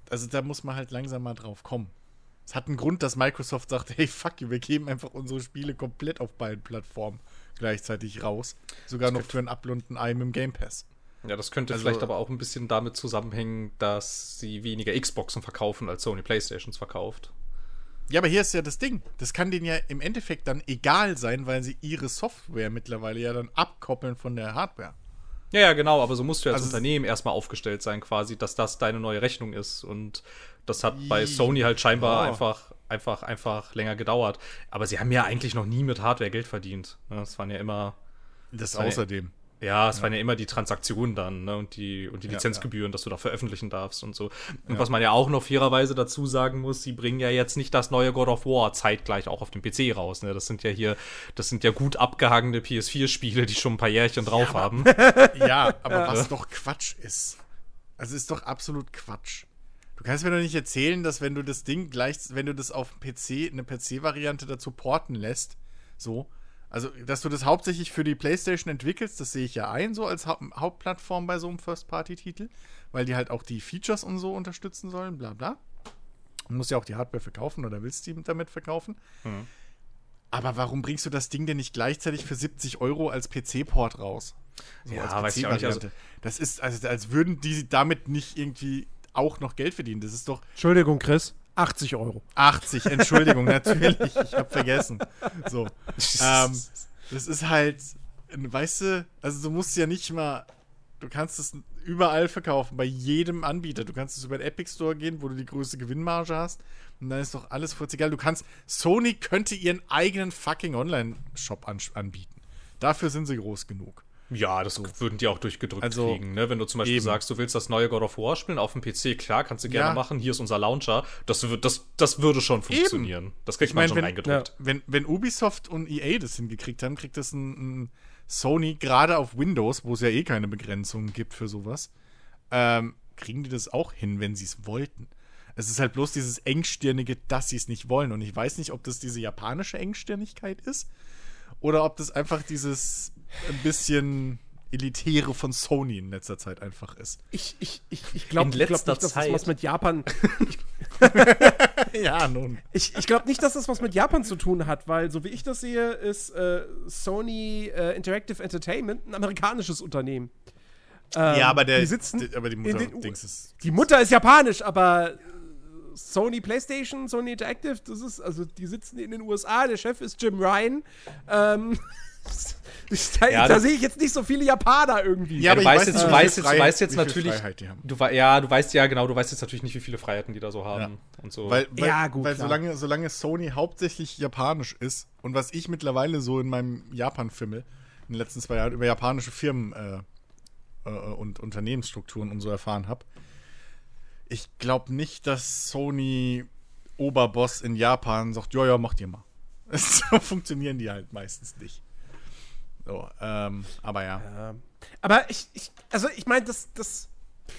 Also da muss man halt langsam mal drauf kommen. Es hat einen Grund, dass Microsoft sagt, hey, fuck you, wir geben einfach unsere Spiele komplett auf beiden Plattformen gleichzeitig raus. Sogar das noch für einen Upload und einem im Game Pass. Ja, das könnte also, vielleicht aber auch ein bisschen damit zusammenhängen, dass sie weniger Xboxen verkaufen, als Sony Playstations verkauft. Ja, aber hier ist ja das Ding. Das kann denen ja im Endeffekt dann egal sein, weil sie ihre Software mittlerweile ja dann abkoppeln von der Hardware. Ja, ja, genau, aber so musst du als also Unternehmen erstmal aufgestellt sein, quasi, dass das deine neue Rechnung ist. Und das hat bei Sony halt scheinbar ja. einfach, einfach, einfach länger gedauert. Aber sie haben ja eigentlich noch nie mit Hardware Geld verdient. Ne? Das waren ja immer. Das außerdem. Ja, es ja. waren ja immer die Transaktionen dann ne, und die, und die Lizenzgebühren, ja, ja. dass du da veröffentlichen darfst und so. Und was man ja auch noch fairerweise dazu sagen muss, sie bringen ja jetzt nicht das neue God of War zeitgleich auch auf dem PC raus. Ne? Das sind ja hier, das sind ja gut abgehangene PS4-Spiele, die schon ein paar Jährchen drauf aber, haben. ja, aber was doch Quatsch ist. Also ist doch absolut Quatsch. Du kannst mir doch nicht erzählen, dass wenn du das Ding gleich, wenn du das auf dem PC, eine PC-Variante dazu porten lässt, so, also, dass du das hauptsächlich für die PlayStation entwickelst, das sehe ich ja ein, so als Haupt Hauptplattform bei so einem First-Party-Titel, weil die halt auch die Features und so unterstützen sollen, bla bla. Du musst ja auch die Hardware verkaufen oder willst die damit verkaufen. Mhm. Aber warum bringst du das Ding denn nicht gleichzeitig für 70 Euro als PC-Port raus? So ja, als weiß ich auch nicht. Also das ist, also als würden die damit nicht irgendwie auch noch Geld verdienen. Das ist doch. Entschuldigung, Chris. 80 Euro. 80, Entschuldigung, natürlich. Ich habe vergessen. So. Ähm, das ist halt, weißt du, also du musst ja nicht mal, du kannst es überall verkaufen, bei jedem Anbieter. Du kannst es über den Epic Store gehen, wo du die größte Gewinnmarge hast. Und dann ist doch alles kurz egal. Du kannst, Sony könnte ihren eigenen fucking Online-Shop an, anbieten. Dafür sind sie groß genug. Ja, das so. würden die auch durchgedrückt also, kriegen. Ne? Wenn du zum Beispiel eben. sagst, du willst das neue God of War spielen auf dem PC, klar, kannst du gerne ja. machen. Hier ist unser Launcher. Das, das, das würde schon funktionieren. Eben. Das kriegt ich man schon wenn, eingedrückt. Ja, wenn, wenn Ubisoft und EA das hingekriegt haben, kriegt das ein, ein Sony, gerade auf Windows, wo es ja eh keine Begrenzungen gibt für sowas, ähm, kriegen die das auch hin, wenn sie es wollten. Es ist halt bloß dieses Engstirnige, dass sie es nicht wollen. Und ich weiß nicht, ob das diese japanische Engstirnigkeit ist oder ob das einfach dieses ein bisschen Elitäre von Sony in letzter Zeit einfach ist. Ich, ich, ich, ich glaube glaub nicht, dass das was mit Japan. ja, nun. Ich, ich glaube nicht, dass das was mit Japan zu tun hat, weil, so wie ich das sehe, ist äh, Sony äh, Interactive Entertainment ein amerikanisches Unternehmen. Ähm, ja, aber der. Die sitzen. Die, aber die Mutter, ist, die Mutter ist japanisch, aber Sony PlayStation, Sony Interactive, das ist, also die sitzen in den USA, der Chef ist Jim Ryan. Ähm, da, ja, da sehe ich jetzt nicht so viele Japaner irgendwie. Ja, aber du weißt, jetzt, du weißt jetzt, du weißt jetzt natürlich, du, ja, du weißt ja genau, du weißt jetzt natürlich nicht, wie viele Freiheiten die da so haben ja. und so. Weil, weil, ja, gut, weil solange, solange Sony hauptsächlich japanisch ist und was ich mittlerweile so in meinem Japan-Fimmel in den letzten zwei Jahren über japanische Firmen äh, äh, und Unternehmensstrukturen und so erfahren habe, ich glaube nicht, dass Sony Oberboss in Japan sagt, ja, ja, macht ihr mal. so funktionieren die halt meistens nicht. So, ähm, aber ja. ja. Aber ich, ich, also ich meine, das, das,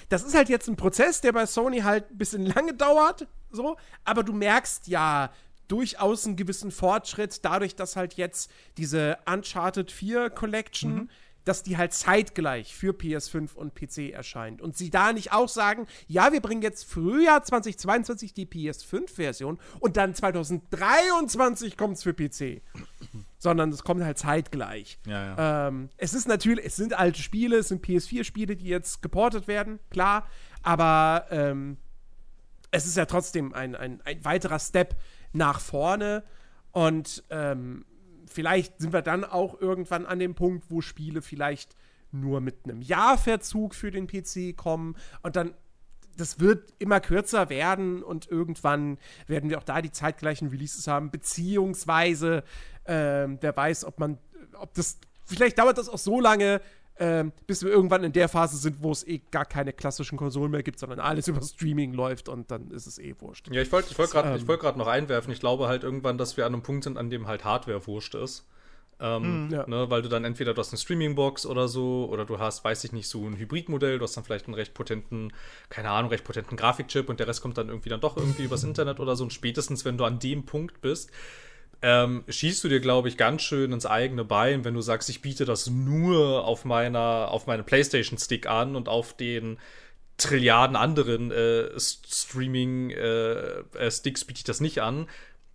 das ist halt jetzt ein Prozess, der bei Sony halt ein bisschen lange dauert, so, aber du merkst ja durchaus einen gewissen Fortschritt, dadurch, dass halt jetzt diese Uncharted 4 Collection mhm dass die halt zeitgleich für PS5 und PC erscheint. Und sie da nicht auch sagen, ja, wir bringen jetzt Frühjahr 2022 die PS5-Version und dann 2023 kommt es für PC. Sondern es kommt halt zeitgleich. Ja, ja. Ähm, es ist natürlich, es sind alte Spiele, es sind PS4-Spiele, die jetzt geportet werden, klar. Aber ähm, es ist ja trotzdem ein, ein, ein weiterer Step nach vorne. Und ähm, vielleicht sind wir dann auch irgendwann an dem Punkt, wo Spiele vielleicht nur mit einem Jahrverzug für den PC kommen. Und dann das wird immer kürzer werden und irgendwann werden wir auch da die zeitgleichen Releases haben, beziehungsweise ähm, wer weiß, ob man, ob das, vielleicht dauert das auch so lange, ähm, bis wir irgendwann in der Phase sind, wo es eh gar keine klassischen Konsolen mehr gibt, sondern alles über Streaming läuft und dann ist es eh wurscht. Ja, ich wollte ich wollt gerade ähm, wollt noch einwerfen, ich glaube halt irgendwann, dass wir an einem Punkt sind, an dem halt Hardware wurscht ist. Ähm, ja. ne, weil du dann entweder du hast eine Streaming-Box oder so, oder du hast, weiß ich nicht, so ein Hybridmodell, du hast dann vielleicht einen recht potenten, keine Ahnung, recht potenten Grafikchip und der Rest kommt dann irgendwie dann doch irgendwie übers Internet oder so. Und spätestens, wenn du an dem Punkt bist, ähm, schießt du dir, glaube ich, ganz schön ins eigene Bein, wenn du sagst, ich biete das nur auf meiner, auf meinem PlayStation-Stick an und auf den Trilliarden anderen äh, Streaming-Sticks äh, biete ich das nicht an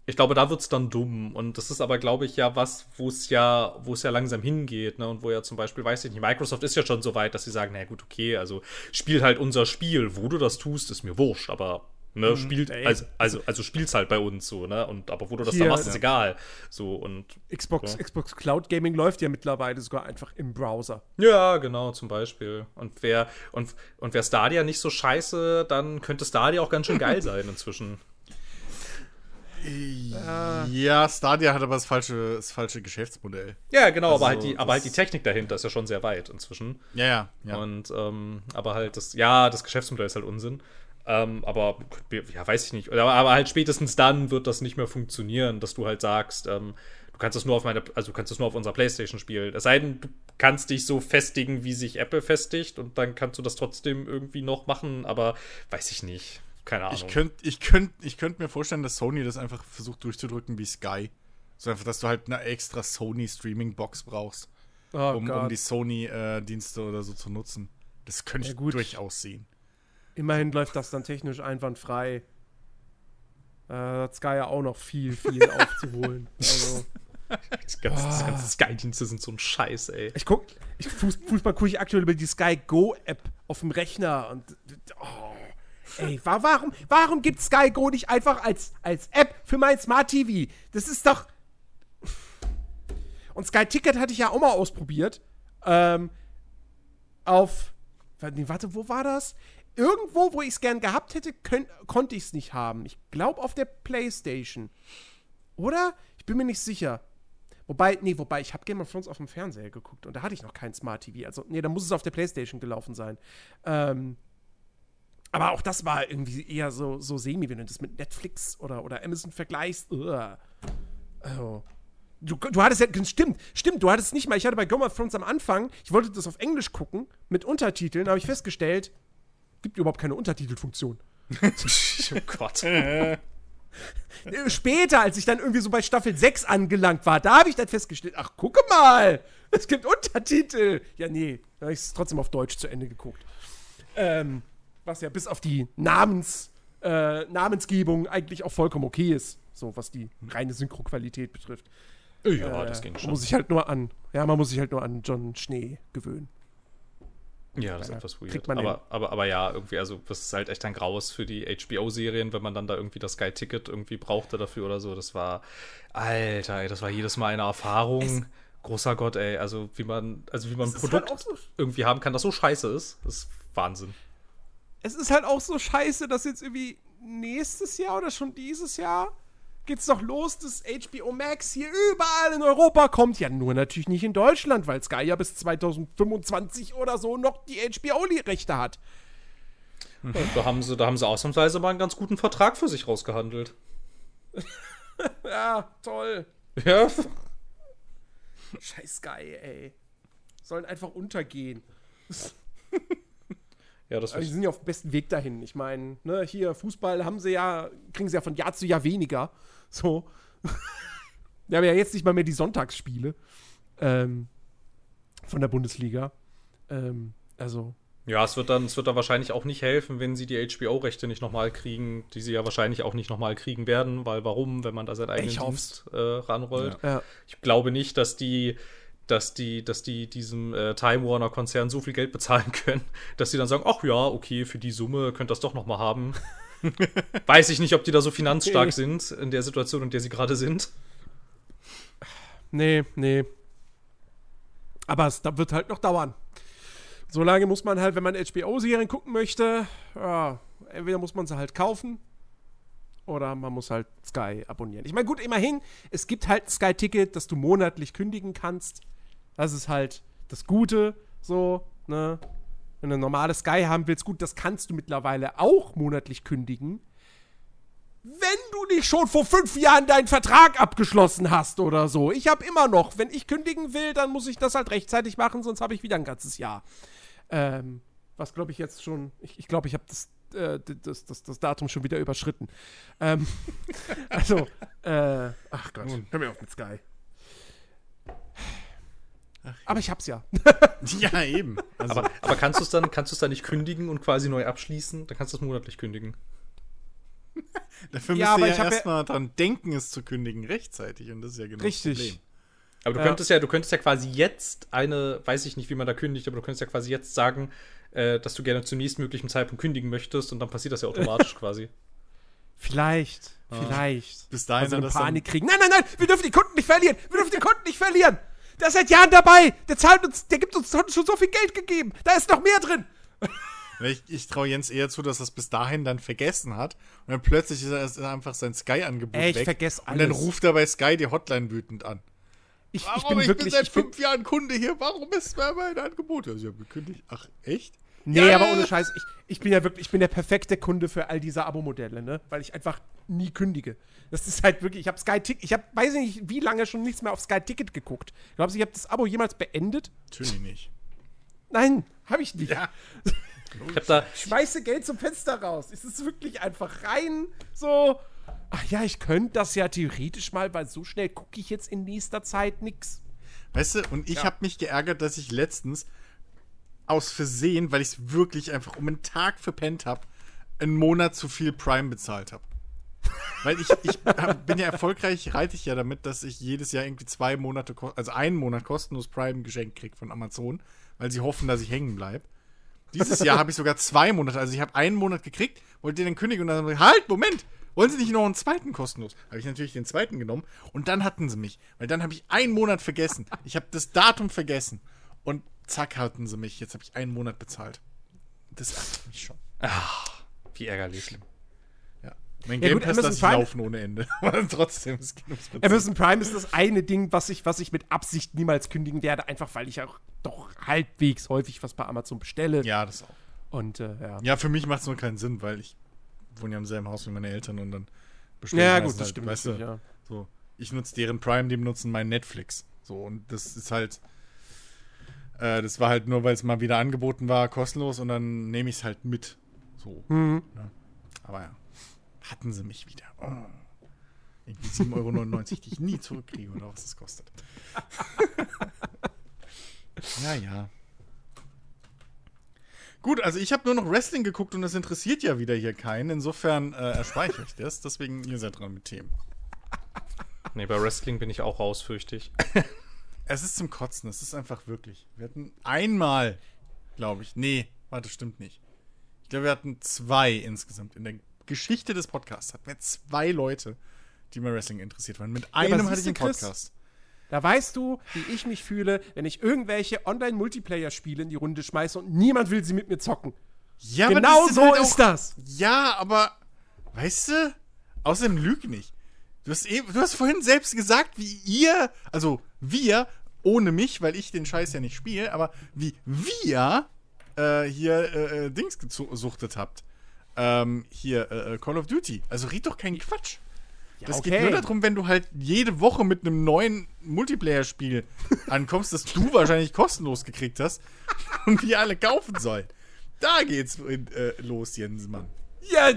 ich glaube, da wird es dann dumm. Und das ist aber, glaube ich, ja was, wo es ja, wo es ja langsam hingeht, ne? Und wo ja zum Beispiel, weiß ich nicht, Microsoft ist ja schon so weit, dass sie sagen, na gut, okay, also spiel halt unser Spiel. Wo du das tust, ist mir wurscht, aber ne, mhm, spielt, also, also, also spiel's halt bei uns so, ne? Und aber wo du das Hier, dann machst, ja. ist egal. So und Xbox, ja. Xbox Cloud Gaming läuft ja mittlerweile sogar einfach im Browser. Ja, genau, zum Beispiel. Und wer, und, und wer Stadia nicht so scheiße, dann könnte Stadia auch ganz schön geil sein inzwischen. Ja, Stadia hat aber das falsche, das falsche Geschäftsmodell. Ja, genau, also, aber, halt die, aber halt die Technik dahinter ist ja schon sehr weit inzwischen. Ja, ja. ja. Und, ähm, aber halt das, ja, das Geschäftsmodell ist halt Unsinn. Ähm, aber, ja, weiß ich nicht. Aber, aber, halt spätestens dann wird das nicht mehr funktionieren, dass du halt sagst, ähm, du kannst das nur auf meine, also du kannst das nur auf unserer Playstation spielen. Es sei denn, du kannst dich so festigen, wie sich Apple festigt und dann kannst du das trotzdem irgendwie noch machen, aber weiß ich nicht. Keine Ahnung. Ich könnte ich könnt, ich könnt mir vorstellen, dass Sony das einfach versucht durchzudrücken wie Sky. So einfach, dass du halt eine extra Sony-Streaming-Box brauchst, oh, um, um, die Sony-Dienste äh, oder so zu nutzen. Das könnte ja, ich durchaus sehen. Immerhin läuft das dann technisch einwandfrei. Äh, hat Sky ja auch noch viel, viel aufzuholen. Also. Das ganze, oh. ganze Sky-Dienste sind so ein Scheiß, ey. Ich guck, ich, Fußball gucke ich aktuell über die Sky Go-App auf dem Rechner und oh, Ey, warum, warum gibt Sky Go nicht einfach als, als App für mein Smart TV? Das ist doch. Und Sky Ticket hatte ich ja auch mal ausprobiert. Ähm, auf. Warte, wo war das? Irgendwo, wo ich es gern gehabt hätte, konnte ich es nicht haben. Ich glaube auf der PlayStation. Oder? Ich bin mir nicht sicher. Wobei, nee, wobei, ich habe Game of Thrones auf dem Fernseher geguckt und da hatte ich noch kein Smart TV. Also, nee, da muss es auf der PlayStation gelaufen sein. Ähm, aber auch das war irgendwie eher so, so semi, wenn du das mit Netflix oder, oder Amazon vergleichst. Also, du, du hattest ja, stimmt, stimmt, du hattest nicht mal, ich hatte bei Game of Thrones am Anfang, ich wollte das auf Englisch gucken, mit Untertiteln, habe ich festgestellt, gibt überhaupt keine Untertitelfunktion. oh Gott. Später, als ich dann irgendwie so bei Staffel 6 angelangt war, da habe ich dann festgestellt, ach, gucke mal, es gibt Untertitel. Ja, nee, da habe ich es trotzdem auf Deutsch zu Ende geguckt. Ähm, was ja bis auf die Namens, äh, Namensgebung eigentlich auch vollkommen okay ist, so was die reine Synchroqualität betrifft. Ja, äh, das ging schon. Muss ich halt nur an, ja, man muss sich halt nur an John Schnee gewöhnen. Ja, das ist etwas weird. Aber, aber, aber ja, irgendwie, also das ist halt echt ein Graus für die HBO-Serien, wenn man dann da irgendwie das Sky-Ticket irgendwie brauchte dafür oder so. Das war, Alter, ey, das war jedes Mal eine Erfahrung. Es Großer Gott, ey, also wie man, also wie man ein Produkt halt so irgendwie haben kann, das so scheiße ist, ist Wahnsinn es ist halt auch so scheiße, dass jetzt irgendwie nächstes Jahr oder schon dieses Jahr geht's doch los, dass HBO Max hier überall in Europa kommt. Ja, nur natürlich nicht in Deutschland, weil Sky ja bis 2025 oder so noch die HBO-Rechte hat. Ja, da, haben sie, da haben sie ausnahmsweise mal einen ganz guten Vertrag für sich rausgehandelt. ja, toll. Ja. Scheiß Sky, ey. Sollen einfach untergehen. Ja, das also, die sind ja auf dem besten Weg dahin. Ich meine, ne, hier Fußball haben sie ja, kriegen sie ja von Jahr zu Jahr weniger. So. Wir haben ja jetzt nicht mal mehr die Sonntagsspiele ähm, von der Bundesliga. Ähm, also. Ja, es wird dann, es wird dann wahrscheinlich auch nicht helfen, wenn sie die HBO-Rechte nicht nochmal kriegen, die sie ja wahrscheinlich auch nicht nochmal kriegen werden, weil warum, wenn man da seinen eigenen Dienst äh, ranrollt. Ja. Ich glaube nicht, dass die dass die, dass die diesem äh, Time Warner Konzern so viel Geld bezahlen können, dass sie dann sagen, ach ja, okay, für die Summe könnt ihr das doch noch mal haben. Weiß ich nicht, ob die da so finanzstark sind in der Situation, in der sie gerade sind. Nee, nee. Aber es wird halt noch dauern. So lange muss man halt, wenn man HBO-Serien gucken möchte, ja, entweder muss man sie halt kaufen oder man muss halt Sky abonnieren. Ich meine, gut, immerhin, es gibt halt ein Sky-Ticket, das du monatlich kündigen kannst. Das ist halt das Gute, so, ne? Wenn du ein normales Sky haben willst, gut, das kannst du mittlerweile auch monatlich kündigen. Wenn du nicht schon vor fünf Jahren deinen Vertrag abgeschlossen hast oder so. Ich habe immer noch, wenn ich kündigen will, dann muss ich das halt rechtzeitig machen, sonst habe ich wieder ein ganzes Jahr. Ähm, was glaube ich jetzt schon, ich glaube, ich, glaub, ich habe das, äh, das, das, das Datum schon wieder überschritten. Ähm, also, äh, ach Gott, hör mir auf mit Sky. Aber ich hab's ja. Ja, eben. Also, Aber, aber kannst du es dann, kannst du es dann nicht kündigen und quasi neu abschließen? Dann kannst du es monatlich kündigen. dafür Ja, müsst aber ihr ich ja hab ja- erstmal dran denken, es zu kündigen rechtzeitig. Und das ist ja genau Richtig. das Problem. Aber du Ja. könntest ja, du könntest ja quasi jetzt eine, weiß ich nicht, wie man da kündigt, aber du könntest ja quasi jetzt sagen, äh, dass du gerne zum nächstmöglichen Zeitpunkt kündigen möchtest und dann passiert das ja automatisch quasi. Vielleicht, vielleicht. Bis dahin also dann- Panik kriegen. Nein, nein, nein, wir dürfen die Kunden nicht verlieren. Wir dürfen die Kunden nicht verlieren. Der ist seit Jahren dabei. Der zahlt uns, der gibt uns schon so viel Geld gegeben. Da ist noch mehr drin. Ich, ich traue Jens eher zu, dass er es bis dahin dann vergessen hat. Und dann plötzlich ist er einfach sein Sky-Angebot Ey, ich weg. vergess Und dann alles. ruft er bei Sky die Hotline wütend an. Ich, Warum? ich bin wirklich. seit ich bin, fünf Jahren Kunde hier. Warum ist mir mein Angebot? Ja, sie haben gekündigt. Ach, echt? Nee, Ja, aber ja, ohne ja. Scheiß. Ich, ich bin ja wirklich, ich bin der perfekte Kunde für all diese Abo-Modelle, ne? Weil ich einfach nie kündige. Das ist halt wirklich, ich habe Sky Ticket, ich habe, weiß ich nicht, wie lange schon nichts mehr auf Sky Ticket geguckt. Glaubst du, ich habe das Abo jemals beendet? Natürlich nicht. Nein, habe ich nicht. Ja. Ich hab da, schmeiße Geld zum Fenster raus. Es ist wirklich einfach rein so. Ach ja, ich könnte das ja theoretisch mal, weil so schnell gucke ich jetzt in nächster Zeit nix. Weißt du, und ich habe mich geärgert, dass ich letztens aus Versehen, weil ich es wirklich einfach um einen Tag verpennt habe, einen Monat zu viel Prime bezahlt habe. Weil ich, ich hab, bin ja erfolgreich, reite ich ja damit, dass ich jedes Jahr irgendwie zwei Monate, also einen Monat kostenlos Prime geschenkt kriege von Amazon, weil sie hoffen, dass ich hängen bleibe. Dieses Jahr habe ich sogar zwei Monate, also ich habe einen Monat gekriegt, wollte den kündigen und dann gesagt, halt, Moment, wollen Sie nicht noch einen zweiten kostenlos? Habe ich natürlich den zweiten genommen und dann hatten sie mich, weil dann habe ich einen Monat vergessen. Ich habe das Datum vergessen und zack hatten sie mich. Jetzt habe ich einen Monat bezahlt. Das ärgert mich schon. wie ärgerlich. Ja. Mein Ja, Game gut, Pass Amazon lasse ich Prime- laufen ohne Ende. Aber trotzdem, es geht ums Prinzip. Amazon Prime ist das eine Ding, was ich, was ich mit Absicht niemals kündigen werde, einfach weil ich auch doch halbwegs häufig was bei Amazon bestelle. Ja, das auch. Und äh, ja. Ja, für mich macht es nur keinen Sinn, weil ich wohne ja im selben Haus wie meine Eltern und dann bestelle Ja, ich gut, meistens das stimmt weißt du, ja. So, ich nutze deren Prime, die benutzen mein Netflix. So, und das ist halt. Äh, das war halt nur, weil es mal wieder angeboten war, kostenlos und dann nehme ich es halt mit. So. Mhm. Ja. Aber ja, hatten sie mich wieder. Oh. Irgendwie 7,99 Euro, die ich nie zurückkriege oder was es kostet. ja, ja. Gut, also ich habe nur noch Wrestling geguckt und das interessiert ja wieder hier keinen. Insofern äh, erspare ich das. Deswegen, ihr seid dran mit Themen. Nee, bei Wrestling bin ich auch raus, fürchte ich. Es ist zum Kotzen, es ist einfach wirklich. Wir hatten einmal, glaube ich. Nee, warte, stimmt nicht. Ich glaube, wir hatten zwei insgesamt. In der Geschichte des Podcasts hatten wir zwei Leute, die mal Wrestling interessiert waren. Mit einem aber hatte ich einen Chris, Podcast. Da weißt du, wie ich mich fühle, wenn ich irgendwelche Online-Multiplayer-Spiele in die Runde schmeiße und niemand will sie mit mir zocken. Ja, genau so halt ist das. Ja, aber weißt du, außerdem lüg nicht. Du hast, eben, du hast vorhin selbst gesagt, wie ihr, also wir, ohne mich, weil ich den Scheiß ja nicht spiele, aber wie wir äh, hier äh, äh, Dings gesuchtet habt. Ähm, hier, äh, äh, Call of Duty. Also red doch keinen Quatsch. das geht nur darum, wenn du halt jede Woche mit einem neuen Multiplayer-Spiel ankommst, das du wahrscheinlich kostenlos gekriegt hast und wir alle kaufen sollen. Da geht's äh, los, Jensmann. Ja,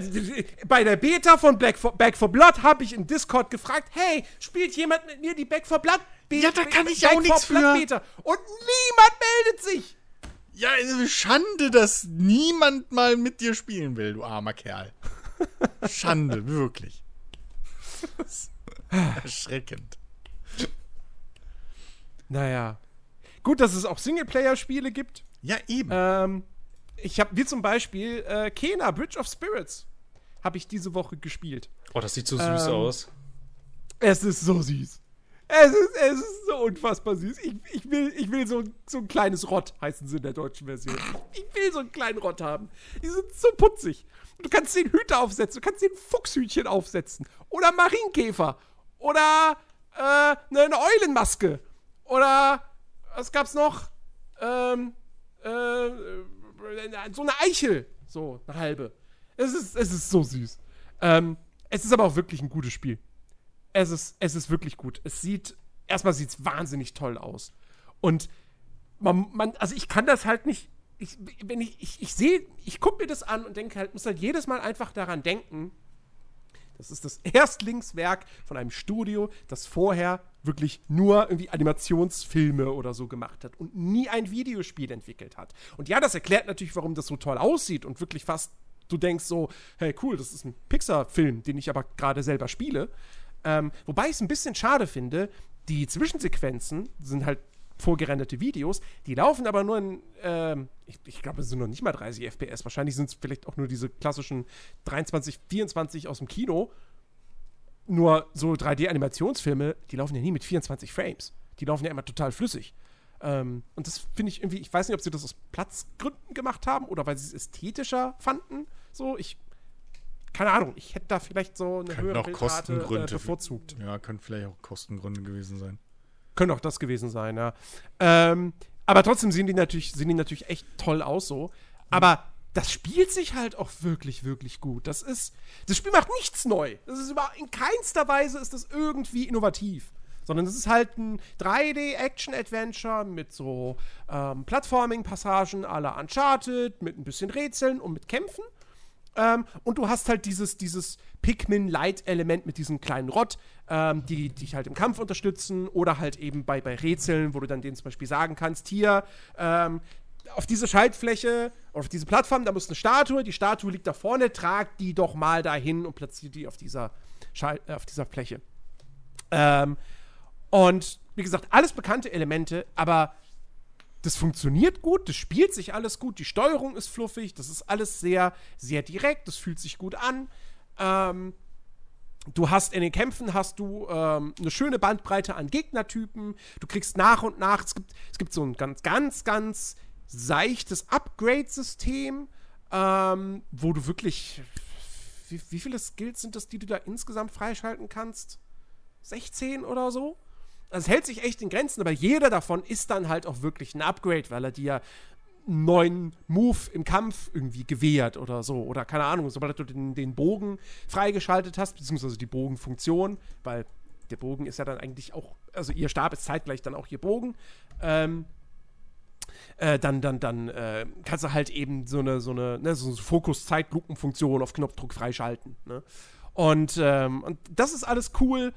bei der Beta von Black for, Back for Blood habe ich im Discord gefragt, hey, spielt jemand mit mir die Back for Blood Ja, da kann ich auch nichts für. Und niemand meldet sich. Ja, Schande, dass niemand mal mit dir spielen will, du armer Kerl. Schande, wirklich. Erschreckend. Naja. Gut, dass es auch Singleplayer-Spiele gibt. Ja, eben. Ähm, ich habe, wie zum Beispiel, äh, Kena, Bridge of Spirits, habe ich diese Woche gespielt. Oh, das sieht so süß Ähm, aus. Es ist so süß. Es ist, es ist so unfassbar süß. Ich, ich will, ich will so, so ein kleines Rott, heißen sie in der deutschen Version. Ich, will so einen kleinen Rott haben. Die sind so putzig. Du kannst den Hüte aufsetzen, du kannst den Fuchshütchen aufsetzen. Oder Marienkäfer. Oder äh, eine Eulenmaske. Oder was gab's noch? Ähm, äh, so eine Eichel. So, eine halbe. Es ist, es ist so süß. Ähm, es ist aber auch wirklich ein gutes Spiel. Es ist, es ist wirklich gut. Es sieht, erstmal sieht es wahnsinnig toll aus. Und man, man, also ich kann das halt nicht, ich, wenn ich, ich, ich sehe, ich gucke mir das an und denke halt, muss halt jedes Mal einfach daran denken, das ist das Erstlingswerk von einem Studio, das vorher wirklich nur irgendwie Animationsfilme oder so gemacht hat und nie ein Videospiel entwickelt hat. Und ja, das erklärt natürlich, warum das so toll aussieht und wirklich fast du denkst so, hey cool, das ist ein Pixar-Film, den ich aber gerade selber spiele. Ähm, wobei ich es ein bisschen schade finde, die Zwischensequenzen sind halt vorgerenderte Videos, die laufen aber nur in, ähm, ich, ich glaube, es sind noch nicht mal 30 FPS. Wahrscheinlich sind es vielleicht auch nur diese klassischen 23, 24 aus dem Kino. Nur so 3D-Animationsfilme, die laufen ja nie mit 24 Frames. Die laufen ja immer total flüssig. Ähm, und das finde ich irgendwie, ich weiß nicht, ob sie das aus Platzgründen gemacht haben oder weil sie es ästhetischer fanden. So, ich keine Ahnung, ich hätte da vielleicht so eine Können höhere auch Kostengründe. äh, bevorzugt. Ja, können vielleicht auch Kostengründe gewesen sein. Können auch das gewesen sein, ja. Ähm, aber trotzdem sehen die natürlich, sehen die natürlich echt toll aus so. Aber das spielt sich halt auch wirklich, wirklich gut. Das ist, das Spiel macht nichts neu. Das ist über, in keinster Weise ist das irgendwie innovativ. Sondern es ist halt ein 3D-Action-Adventure mit so ähm, Plattforming-Passagen à la Uncharted, mit ein bisschen Rätseln und mit Kämpfen. Ähm, und du hast halt dieses, dieses Pikmin-Light-Element mit diesem kleinen Rott, ähm, die dich halt im Kampf unterstützen oder halt eben bei, bei Rätseln, wo du dann denen zum Beispiel sagen kannst, hier, ähm, auf diese Schaltfläche, auf diese Plattform, da muss eine Statue, die Statue liegt da vorne, trag die doch mal dahin und platziert die auf dieser, Schal äh, auf dieser Fläche. Ähm, und wie gesagt, alles bekannte Elemente, aber das funktioniert gut, das spielt sich alles gut, die Steuerung ist fluffig, das ist alles sehr, sehr direkt, das fühlt sich gut an. Ähm, du hast in den Kämpfen hast du ähm, eine schöne Bandbreite an Gegnertypen. Du kriegst nach und nach, es gibt, es gibt so ein ganz, ganz, ganz seichtes Upgrade-System, ähm, wo du wirklich. Wie, wie viele Skills sind das, die du da insgesamt freischalten kannst? 16 oder so? Es hält sich echt in Grenzen, aber jeder davon ist dann halt auch wirklich ein Upgrade, weil er dir einen neuen Move im Kampf irgendwie gewährt oder so. Oder keine Ahnung, sobald du den, den Bogen freigeschaltet hast, beziehungsweise die Bogenfunktion, weil der Bogen ist ja dann eigentlich auch, also ihr Stab ist zeitgleich dann auch ihr Bogen. Ähm, äh, dann, dann, dann äh, kannst du halt eben so eine, so eine, ne, so eine Fokus-Zeitlupenfunktion auf Knopfdruck freischalten. Ne? Und, ähm, und das ist alles cool.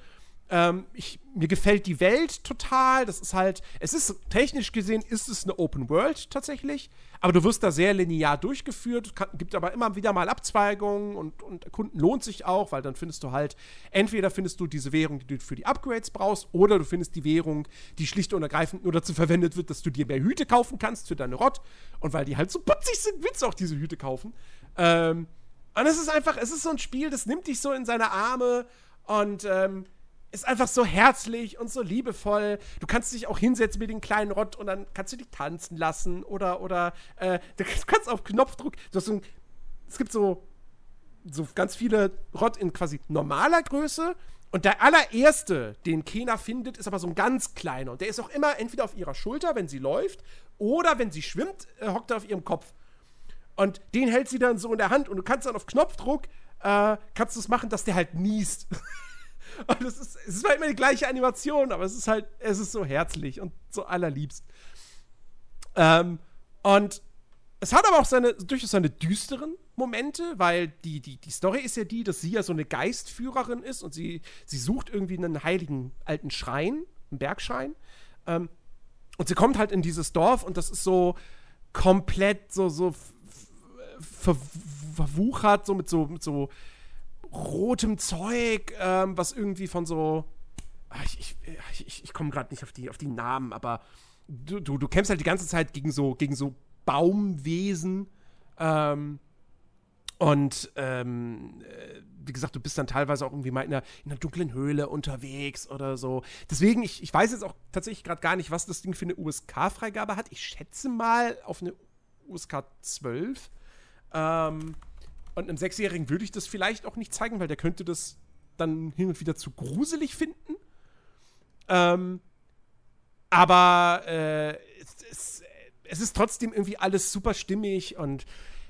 Ähm, ich, mir gefällt die Welt total. Das ist halt, es ist technisch gesehen, ist es eine Open World tatsächlich, aber du wirst da sehr linear durchgeführt. Kann, gibt aber immer wieder mal Abzweigungen und, und Erkunden lohnt sich auch, weil dann findest du halt, entweder findest du diese Währung, die du für die Upgrades brauchst, oder du findest die Währung, die schlicht und ergreifend nur dazu verwendet wird, dass du dir mehr Hüte kaufen kannst für deine Rott. Und weil die halt so putzig sind, willst du auch diese Hüte kaufen. Ähm, und es ist einfach, es ist so ein Spiel, das nimmt dich so in seine Arme und ähm, ist einfach so herzlich und so liebevoll. Du kannst dich auch hinsetzen mit den kleinen Rott und dann kannst du dich tanzen lassen oder, oder äh, du kannst auf Knopfdruck. So ein, es gibt so, so ganz viele Rott in quasi normaler Größe. Und der allererste, den Kena findet, ist aber so ein ganz kleiner. Und der ist auch immer entweder auf ihrer Schulter, wenn sie läuft, oder wenn sie schwimmt, äh, hockt er auf ihrem Kopf. Und den hält sie dann so in der Hand und du kannst dann auf Knopfdruck, äh, kannst du es machen, dass der halt niest. Und es ist, es ist zwar immer die gleiche Animation, aber es ist halt, es ist so herzlich und so allerliebst. Ähm, und es hat aber auch seine, durchaus seine düsteren Momente, weil die, die, die Story ist ja die, dass sie ja so eine Geistführerin ist und sie, sie sucht irgendwie einen heiligen alten Schrein, einen Bergschrein. Ähm, und sie kommt halt in dieses Dorf und das ist so komplett so, so ver verwuchert, so mit so, mit so rotem Zeug, ähm, was irgendwie von so. Ah, ich, ich, ich, ich komme gerade nicht auf die, auf die Namen, aber du, du, du kämpfst halt die ganze Zeit gegen so, gegen so Baumwesen. Ähm, und ähm, äh, wie gesagt, du bist dann teilweise auch irgendwie mal in einer, in einer dunklen Höhle unterwegs oder so. Deswegen, ich, ich weiß jetzt auch tatsächlich gerade gar nicht, was das Ding für eine USK-Freigabe hat. Ich schätze mal auf eine USK 12. Ähm, und einem Sechsjährigen würde ich das vielleicht auch nicht zeigen, weil der könnte das dann hin und wieder zu gruselig finden. Ähm, aber äh, es, es, ist trotzdem irgendwie alles super stimmig und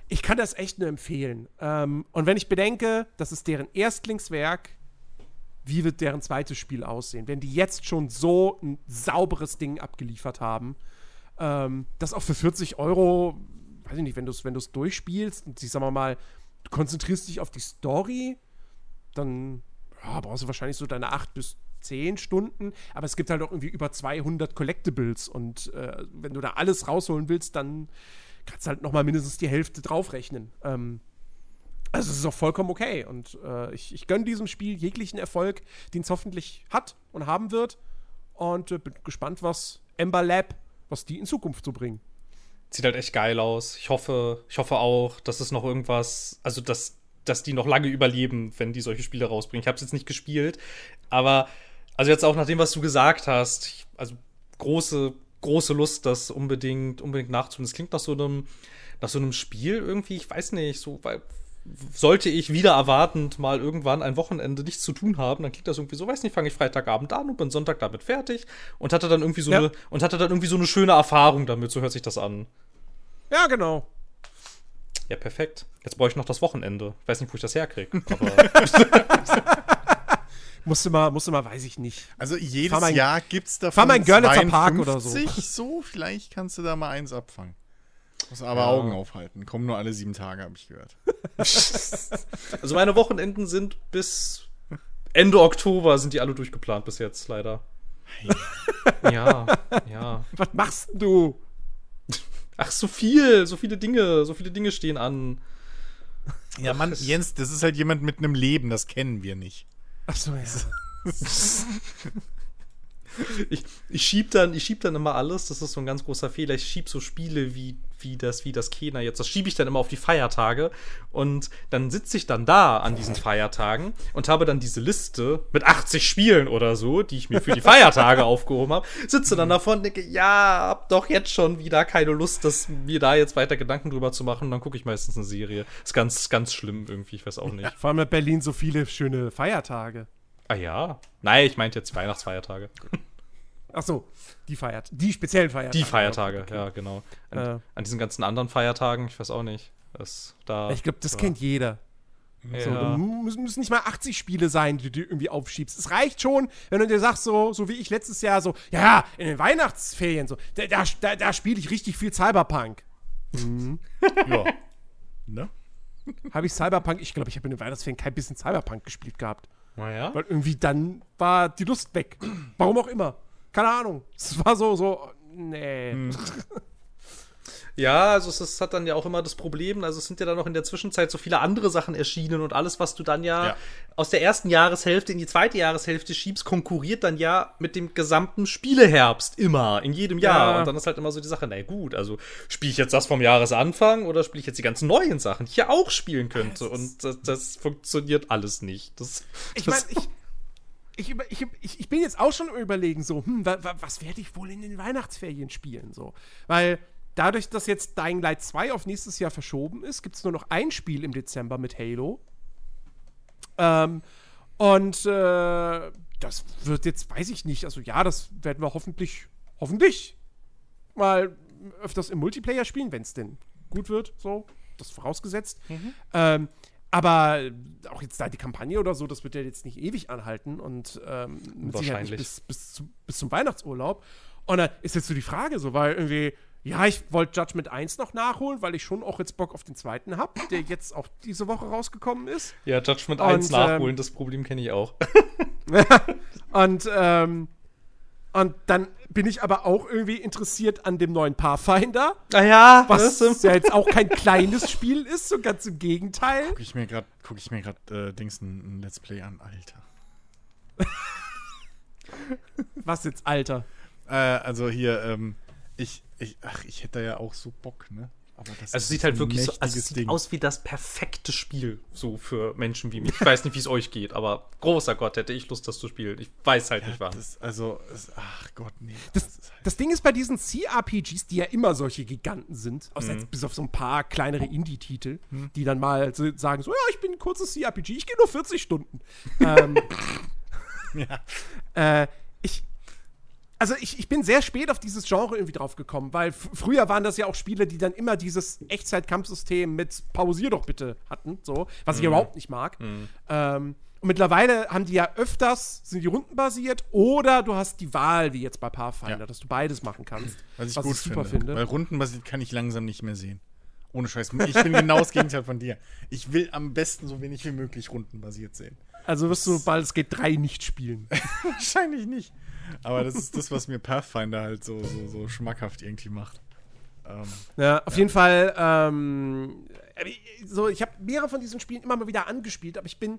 ich kann das echt nur empfehlen. Ähm, und wenn ich bedenke, das ist deren Erstlingswerk, wie wird deren zweites Spiel aussehen? Wenn die jetzt schon so ein sauberes Ding abgeliefert haben, ähm, das auch für 40 Euro, weiß ich nicht, wenn du es wenn durchspielst und ich sag mal, konzentrierst dich auf die Story, dann ja, brauchst du wahrscheinlich so deine 8 bis 10 Stunden, aber es gibt halt auch irgendwie über 200 Collectibles und äh, wenn du da alles rausholen willst, dann kannst du halt nochmal mindestens die Hälfte draufrechnen. Ähm, also es ist auch vollkommen okay und äh, ich, ich gönne diesem Spiel jeglichen Erfolg, den es hoffentlich hat und haben wird und äh, bin gespannt, was Ember Lab, was die in Zukunft so bringen. Sieht halt echt geil aus. Ich hoffe, ich hoffe auch, dass es noch irgendwas, also dass, dass die noch lange überleben, wenn die solche Spiele rausbringen. Ich habe es jetzt nicht gespielt, aber also jetzt auch nach dem, was du gesagt hast, ich, also große, große Lust, das unbedingt, unbedingt nachzuholen. Das klingt nach so einem, nach so einem Spiel irgendwie, ich weiß nicht, so, weil sollte ich wieder erwartend mal irgendwann ein Wochenende nichts zu tun haben, dann klingt das irgendwie so, weiß nicht, fange ich Freitagabend an und bin Sonntag damit fertig und hatte dann irgendwie so ja. eine und hatte dann irgendwie so eine schöne Erfahrung damit, so hört sich das an. Ja, genau. Ja, perfekt. Jetzt brauche ich noch das Wochenende. Ich weiß nicht, wo ich das herkriege, aber Musste mal, musste mal, weiß ich nicht. Also jedes mein, Jahr gibt's davon fahr mal in Görlitzer Park oder so. so, vielleicht kannst du da mal eins abfangen. Muss aber ja. Augen aufhalten. Kommen nur alle sieben Tage, habe ich gehört. also meine Wochenenden sind bis Ende Oktober sind die alle durchgeplant bis jetzt, leider. Hey. ja, ja. Was machst du? Ach, so viel, so viele Dinge, so viele Dinge stehen an. Ja, Mann, Jens, das ist halt jemand mit einem Leben, das kennen wir nicht. Ach so, ja. ich, ich schieb dann, ich schieb dann immer alles, das ist so ein ganz großer Fehler. Ich schieb so Spiele wie, wie das, wie das Kena jetzt, das schiebe ich dann immer auf die Feiertage und dann sitze ich dann da an diesen Feiertagen und habe dann diese Liste mit 80 Spielen oder so, die ich mir für die Feiertage aufgehoben habe, sitze dann davon und denke, ja, hab doch jetzt schon wieder keine Lust, dass mir da jetzt weiter Gedanken drüber zu machen. Und dann gucke ich meistens eine Serie. Ist ganz, ganz schlimm irgendwie, ich weiß auch nicht. Ja, vor allem hat Berlin so viele schöne Feiertage. Ah ja. Nein, ich meinte jetzt Weihnachtsfeiertage. Ach so, die feiert, die speziellen Feiertage. Die Feiertage, okay. ja, genau. An, äh. an, diesen ganzen anderen Feiertagen, ich weiß auch nicht. Das, da, ich glaube, das ja. kennt jeder. Ja. So, du müssen, müssen nicht mal 80 Spiele sein, die du irgendwie aufschiebst. Es reicht schon, wenn du dir sagst, so, so wie ich letztes Jahr, so, ja, in den Weihnachtsferien, so, da, da, da spiele ich richtig viel Cyberpunk. Mhm. ja. Ne? Habe ich Cyberpunk, ich glaube, ich habe in den Weihnachtsferien kein bisschen Cyberpunk gespielt gehabt. Naja. Weil irgendwie dann war die Lust weg. Warum auch immer. Keine Ahnung. Es war so, so, nee. Hm. Ja, also es, hat dann ja auch immer das Problem, also es sind ja dann noch in der Zwischenzeit so viele andere Sachen erschienen und alles, was du dann ja, ja, aus der ersten Jahreshälfte in die zweite Jahreshälfte schiebst, konkurriert dann ja mit dem gesamten Spieleherbst immer, in jedem Jahr. Ja. Und dann ist halt immer so die Sache, na gut, also spiele ich jetzt das vom Jahresanfang oder spiele ich jetzt die ganzen neuen Sachen, die ich ja auch spielen könnte? Und das, das funktioniert alles nicht. Das, ich meine, ich ich, ich, ich, ich bin jetzt auch schon überlegen, so, hm, wa, wa, was werde ich wohl in den Weihnachtsferien spielen? So. Weil dadurch, dass jetzt Dying Light 2 auf nächstes Jahr verschoben ist, gibt es nur noch ein Spiel im Dezember mit Halo. Ähm, und äh, das wird jetzt, weiß ich nicht, also ja, das werden wir hoffentlich, hoffentlich mal öfters im Multiplayer spielen, wenn es denn gut wird, so, das vorausgesetzt. Mhm. Ähm, aber auch jetzt da die Kampagne oder so, das wird ja jetzt nicht ewig anhalten und ähm, wahrscheinlich bis, bis, zu, bis zum Weihnachtsurlaub. Und dann ist jetzt so die Frage, so, weil irgendwie ja, ich wollte Judgment 1 noch nachholen, weil ich schon auch jetzt Bock auf den zweiten habe, der jetzt auch diese Woche rausgekommen ist. Ja, Judgment 1 und, nachholen, ähm, das Problem kenne ich auch. und, ähm, und dann bin ich aber auch irgendwie interessiert an dem neuen Pathfinder. Ah ja, was ja jetzt auch kein kleines Spiel ist, so ganz im Gegenteil. Guck ich mir gerade, guck ich mir gerade äh, Dings ein, ein Let's Play an, Alter. was jetzt, Alter? Äh, also hier, ähm, ich, ich, ach, ich hätte da ja auch so Bock, ne? Aber das Also sieht halt wirklich so, also sieht Ding. aus wie das perfekte Spiel, so für Menschen wie mich. Ich weiß nicht, wie es euch geht, aber großer Gott, hätte ich Lust, das zu spielen. Ich weiß halt nicht wann. Das, also, es, ach Gott, nee. Das, ist halt, das Ding ist bei diesen CRPGs, die ja immer solche Giganten sind, außer Mhm. jetzt bis auf so ein paar kleinere Indie-Titel, die dann mal so sagen so, ja, ich bin ein kurzes CRPG, ich gehe nur 40 Stunden. ähm, ja. äh, ich, also ich, ich bin sehr spät auf dieses Genre irgendwie drauf gekommen, weil früher waren das ja auch Spiele, die dann immer dieses Echtzeitkampfsystem mit Pausier doch bitte hatten, so, was ich überhaupt nicht mag. Ähm, und mittlerweile haben die ja öfters, sind die rundenbasiert oder du hast die Wahl, wie jetzt bei Pathfinder, Ja. dass du beides machen kannst. Was ich gut super finde. finde. Weil rundenbasiert kann ich langsam nicht mehr sehen. Ohne Scheiß. Ich bin genau das Gegenteil von dir. Ich will am besten so wenig wie möglich rundenbasiert sehen. Also wirst du bald es geht 3 nicht spielen. Wahrscheinlich nicht. Aber das ist das, was mir Pathfinder halt so, so, so schmackhaft irgendwie macht. Ähm, Ja, auf jeden Fall, ähm, äh, so, ich habe mehrere von diesen Spielen immer mal wieder angespielt, aber ich bin,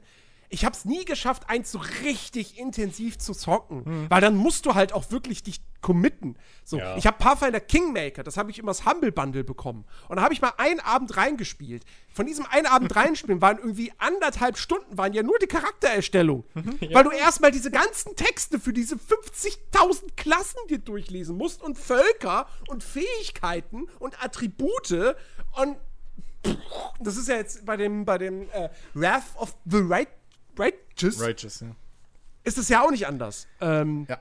ich habe es nie geschafft, eins so richtig intensiv zu zocken, Hm. weil dann musst du halt auch wirklich dich committen. So, Ja. ich habe Pathfinder Kingmaker, das habe ich immer das Humble Bundle bekommen und da habe ich mal einen Abend reingespielt. Von diesem einen Abend reinspielen waren irgendwie anderthalb Stunden, waren ja nur die Charaktererstellung, weil du erstmal diese ganzen Texte für diese 50.000 Klassen dir durchlesen musst und Völker und Fähigkeiten und Attribute und das ist ja jetzt bei dem, bei dem äh, Wrath of the right, Righteous Righteous, ja. ist es ja auch nicht anders. Ähm, Ja.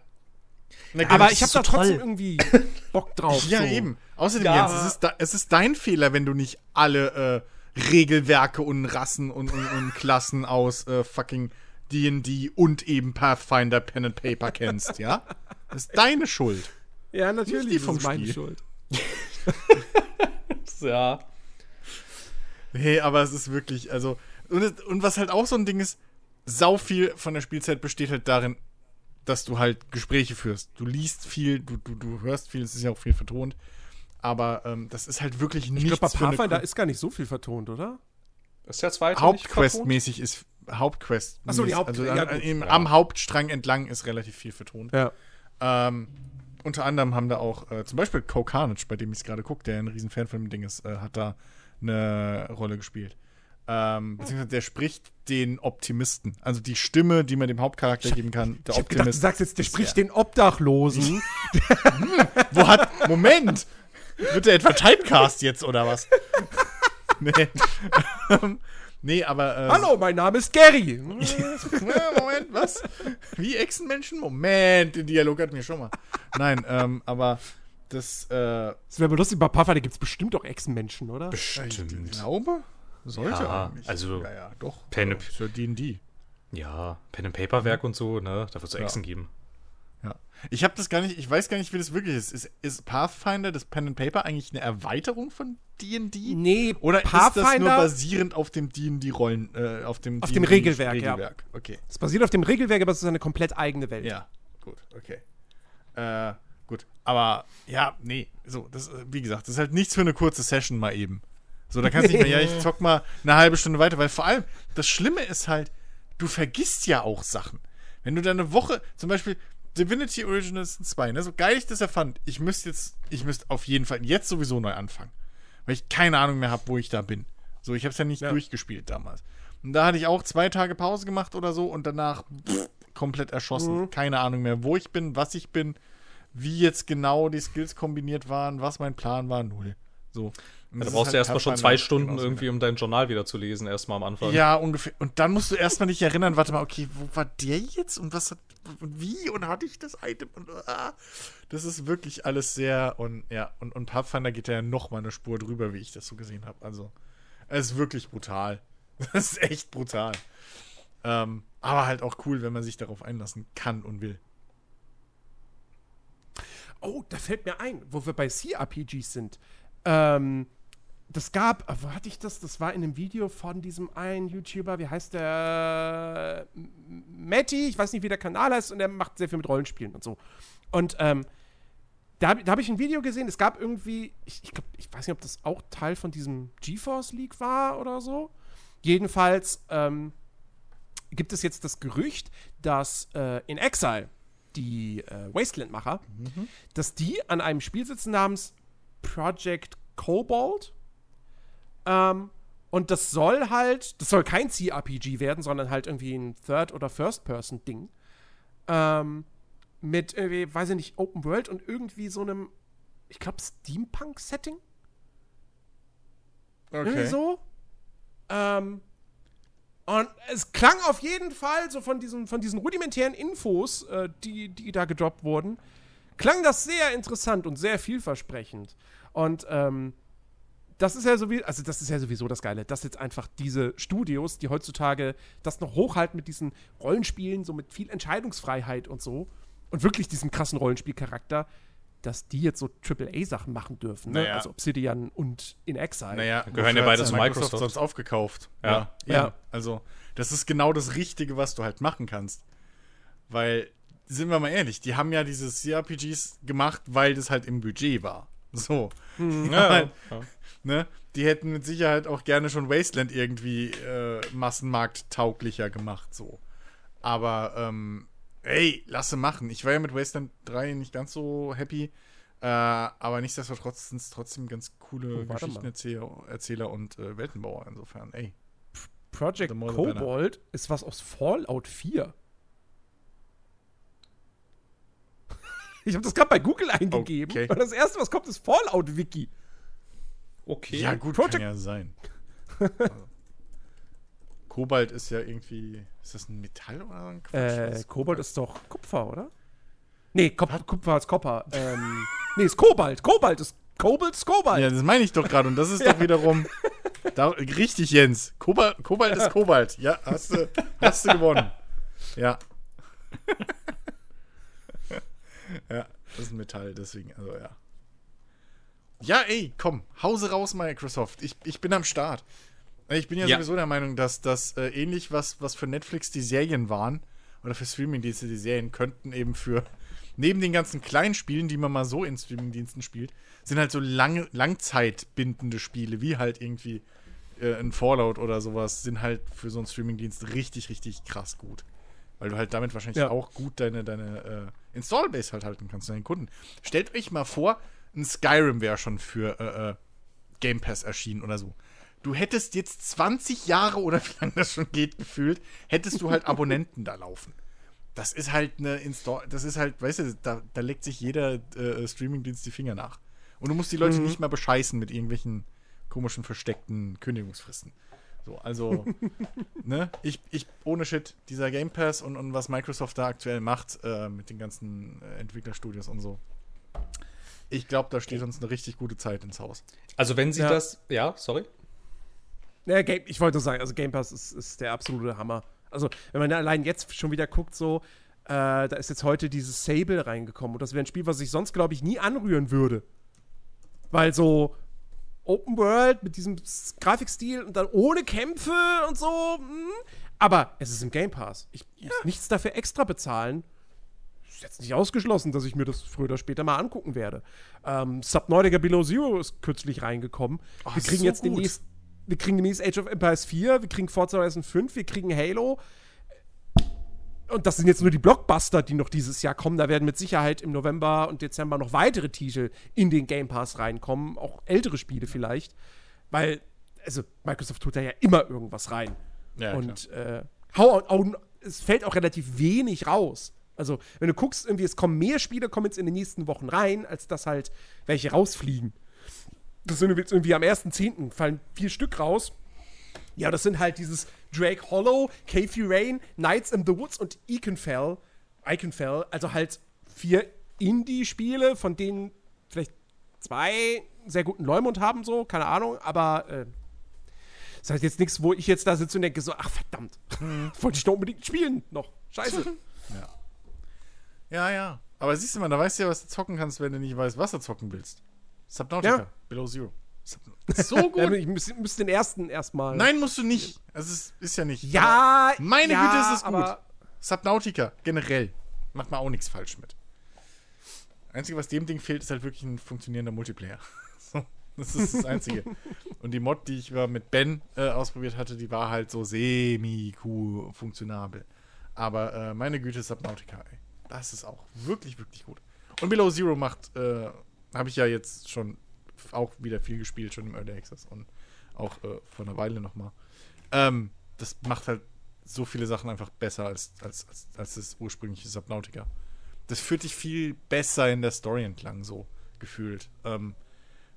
Na, aber das ich habe so da trotzdem toll. irgendwie Bock drauf. Ja, so. eben. Außerdem, Ja. Jens, es ist, da, es ist dein Fehler, wenn du nicht alle äh, Regelwerke und Rassen und, und, und Klassen aus äh, fucking D&D und eben Pathfinder Pen and Paper kennst, ja? Das ist deine Schuld. Ja, natürlich. Nicht die das vom ist meine Spiel. Schuld. Ja. Nee, aber es ist wirklich, also, und, und was halt auch so ein Ding ist, sau viel von der Spielzeit besteht halt darin, dass du halt Gespräche führst. Du liest viel, du, du, du hörst viel, es ist ja auch viel vertont, aber ähm, das ist halt wirklich Ich nichts glaube, bei Pathfinder ist gar nicht so viel vertont, oder? Ist der zweite nicht? Hauptquest-mäßig ist Hauptquest. Ach so, die Haupt- also ja, an, im, Ja. am Hauptstrang entlang ist relativ viel vertont. Ja. Ähm, unter anderem haben da auch äh, zum Beispiel Co Carnage, bei dem ich es gerade gucke, der ein Riesenfan von dem Ding ist, äh, hat da eine Rolle gespielt. Ähm, beziehungsweise der spricht den Optimisten. Also die Stimme, die man dem Hauptcharakter geben kann. Der Ich habe gedacht, du sagst jetzt, der spricht er. den Obdachlosen. Wo hat. Moment! Wird der etwa Typecast jetzt oder was? nee. Ähm, nee, aber. Äh, Hallo, mein Name ist Gary. Ja, Moment, was? Wie Echsenmenschen? Moment, den Dialog hatten wir schon mal. Nein, ähm, aber das, äh, Das wäre aber lustig, bei Pathfinder gibt es bestimmt auch Echsenmenschen, oder? ich Stimmt. glaube, sollte Ja, eigentlich. also- ja, ja, doch. Pen- ist ja D&D. Ja, Pen and Paper Werk und so, ne? Da wird es Echsen geben. Ja. Ich habe das gar nicht, ich weiß gar nicht, wie das wirklich ist. Ist, ist Pathfinder, das Pen and Paper, eigentlich eine Erweiterung von D&D? Nee, Oder ist das nur Pathfinder- basierend auf dem D&D-Rollen, äh, auf dem Auf dem D&D Regelwerk, ja. Regelwerk. Okay. Es basiert auf dem Regelwerk, aber es ist eine komplett eigene Welt. Ja, gut, okay. Äh, gut. Aber ja, nee, so, das, äh, wie gesagt, das ist halt nichts für eine kurze Session mal eben. So, da kannst du nicht mehr, ja, ich zock mal eine halbe Stunde weiter, weil vor allem, das Schlimme ist halt, du vergisst ja auch Sachen. Wenn du da eine Woche, zum Beispiel Divinity Originals 2, ne, so geil ich das erfand, ich müsste jetzt, ich müsste auf jeden Fall jetzt sowieso neu anfangen. Weil ich keine Ahnung mehr habe, wo ich da bin. So, ich habe es ja nicht Ja. durchgespielt damals. Und da hatte ich auch zwei Tage Pause gemacht oder so und danach pff, komplett erschossen. Keine Ahnung mehr, wo ich bin, was ich bin, wie jetzt genau die Skills kombiniert waren, was mein Plan war, null. So. Und da brauchst du halt erstmal schon zwei Stunden irgendwie, um dein Journal wieder zu lesen, erstmal am Anfang. ja, ungefähr. Und dann musst du erstmal dich erinnern, warte mal, okay, wo war der jetzt und was hat und wie und hatte ich das Item und ah, das ist wirklich alles sehr und ja, und, und Pathfinder geht ja noch mal eine Spur drüber, wie ich das so gesehen habe. Also, es ist wirklich brutal. Das ist echt brutal. Ähm, aber halt auch cool, wenn man sich darauf einlassen kann und will. Oh, da fällt mir ein, wo wir bei CRPGs sind. Ähm, das gab, äh, wo hatte ich das? Das war in einem Video von diesem einen YouTuber, wie heißt der? Matty, ich weiß nicht, wie der Kanal heißt, und der macht sehr viel mit Rollenspielen und so. Und ähm, da, da habe ich ein Video gesehen, es gab irgendwie, ich, ich, glaub, ich weiß nicht, ob das auch Teil von diesem GeForce League war oder so. Jedenfalls ähm, gibt es jetzt das Gerücht, dass äh, in Exile die äh, Wasteland-Macher, dass die an einem Spiel sitzen namens Project Cobalt. Ähm, und das soll halt, das soll kein CRPG werden, sondern halt irgendwie ein Third- oder First-Person-Ding. Ähm, mit irgendwie, weiß ich nicht, Open World und irgendwie so einem, ich glaube, Steampunk-Setting. Irgendwie so. Ähm, und es klang auf jeden Fall so von diesen, von diesen rudimentären Infos, äh, die, die da gedroppt wurden, klang das sehr interessant und sehr vielversprechend. Und ähm, das ist ja sowieso, also das ist ja sowieso das Geile, dass jetzt einfach diese Studios, die heutzutage das noch hochhalten mit diesen Rollenspielen, so mit viel Entscheidungsfreiheit und so und wirklich diesem krassen Rollenspielcharakter, dass die jetzt so AAA-Sachen machen dürfen. Ne? Naja. Also Obsidian und In Exile. Naja, Gehören ja wofür beide hat's zu Microsoft. sonst aufgekauft. Ja. ja. Ja. Also, das ist genau das Richtige, was du halt machen kannst. Weil, sind wir mal ehrlich, die haben ja diese CRPGs gemacht, weil das halt im Budget war. So. Ja, ja. Ne? Die hätten mit Sicherheit auch gerne schon Wasteland irgendwie äh, massenmarkttauglicher gemacht, so. Aber, ähm, ey, lasse machen. Ich war ja mit Wasteland 3 nicht ganz so happy. Äh, aber nichtsdestotrotz sind es trotzdem ganz coole Oh. Geschichtenerzähler Erzähler und äh, Weltenbauer insofern. Ey. Project. Cobalt ist was aus Fallout 4. Ich habe das gerade bei Google eingegeben. Okay. Und das erste, was kommt, ist Fallout-Wiki. Okay. Ja, gut, Project- kann ja sein. Kobalt ist ja irgendwie. Ist das ein Metall oder so ein Quatsch? Äh, Was? Kobalt ist doch Kupfer, oder? Nee, Kop Kupfer ist Kopper. ähm, nee, ist Kobalt. Kobalt ist Kobalt ist Kobalt. Ja, das meine ich doch gerade. Und das ist doch wiederum. Da, richtig, Jens. Kobalt, Kobalt ist Kobalt. Ja, hast du, hast du gewonnen. Ja. ja, das ist ein Metall, deswegen, also ja. Ja, ey, komm, Hause raus, Microsoft. Ich, ich bin am Start. Ich bin ja, Ja. sowieso der Meinung, dass das äh, ähnlich was, was für Netflix die Serien waren, oder für Streamingdienste die Serien, könnten eben für, neben den ganzen kleinen Spielen, die man mal so in Streamingdiensten spielt, sind halt so lange, langzeitbindende Spiele, wie halt irgendwie äh, ein Fallout oder sowas, sind halt für so einen Streamingdienst richtig, richtig krass gut. Weil du halt damit wahrscheinlich Ja. auch gut deine, deine äh, Installbase halt halten kannst, deinen Kunden. Stellt euch mal vor, ein Skyrim wäre schon für äh, äh, Game Pass erschienen oder so. Du hättest jetzt 20 Jahre oder wie lange das schon geht, gefühlt, hättest du halt Abonnenten da laufen. Das ist halt eine Install, das ist halt, weißt du, da, da legt sich jeder äh, Streamingdienst die Finger nach. Und du musst die Leute nicht mal bescheißen mit irgendwelchen komischen versteckten Kündigungsfristen. So, also, ne, ich, ich, ohne Shit, dieser Game Pass und, und was Microsoft da aktuell macht, äh, mit den ganzen äh, Entwicklerstudios und so. Ich glaube, da steht uns eine richtig gute Zeit ins Haus. Also wenn sie Ja. das. Ja, sorry. Ja, Game, ich wollte nur sagen, also Game Pass ist, ist der absolute Hammer. Also, wenn man allein jetzt schon wieder guckt, so, äh, da ist jetzt heute dieses Sable reingekommen. Und das wäre ein Spiel, was ich sonst, glaube ich, nie anrühren würde. Weil so Open World mit diesem Grafikstil und dann ohne Kämpfe und so. hm. Aber es ist im Game Pass. Ich muss nichts dafür extra bezahlen. Ist jetzt nicht ausgeschlossen, dass ich mir das früher oder später mal angucken werde. Ähm, Subnautica Below Zero ist kürzlich reingekommen. wir das ist kriegen so jetzt gut. demnächst wir kriegen demnächst Age of Empires 4, wir kriegen Forza Horizon 5, wir kriegen Halo. Und das sind jetzt nur die Blockbuster, die noch dieses Jahr kommen. Da werden mit Sicherheit im November und Dezember noch weitere Titel in den Game Pass reinkommen. Auch ältere Spiele vielleicht. Weil, also, Microsoft tut da ja immer irgendwas rein. Ja, und äh, es fällt auch relativ wenig raus. Also, wenn du guckst, irgendwie, es kommen mehr Spiele, kommen jetzt in den nächsten Wochen rein, als dass halt welche rausfliegen. Das sind jetzt irgendwie am 1.10. fallen vier Stück raus. Ja, das sind halt dieses Drake Hollow, Kathy Rain, Nights in the Woods und Iconfell. Iconfell, also halt vier Indie-Spiele, von denen vielleicht zwei sehr guten Leumund haben, so, keine Ahnung, aber äh, das heißt jetzt nichts, wo ich jetzt da sitze und denke so, ach verdammt, wollte ich doch unbedingt spielen noch. Scheiße. Ja, ja. Aber siehst du mal, da weißt du ja, was du zocken kannst, wenn du nicht weißt, was du zocken willst. Subnautica, Ja. Below Zero. So ja, gut. ich müsste müsste den ersten erstmal. Nein, musst du nicht. Also, es ist ja nicht. Ja, Aber meine ja, Güte, ist es gut. Subnautica, generell. Macht man auch nichts falsch mit. Einzige, was dem Ding fehlt, ist halt wirklich ein funktionierender Multiplayer. Das ist das Einzige. Und die Mod, die ich mit Ben äh, ausprobiert hatte, die war halt so semi-cool funktionabel. Aber äh, meine Güte, Subnautica, ey. Das ist auch wirklich, wirklich gut. Und Below Zero macht, äh, habe ich ja jetzt schon auch wieder viel gespielt, schon im Early Access. Und Auch äh, vor einer Weile nochmal. Ähm, das macht halt so viele Sachen einfach besser als, als, als, als das ursprüngliche Subnautica. Das führt dich viel besser in der Story entlang, so gefühlt. Ähm,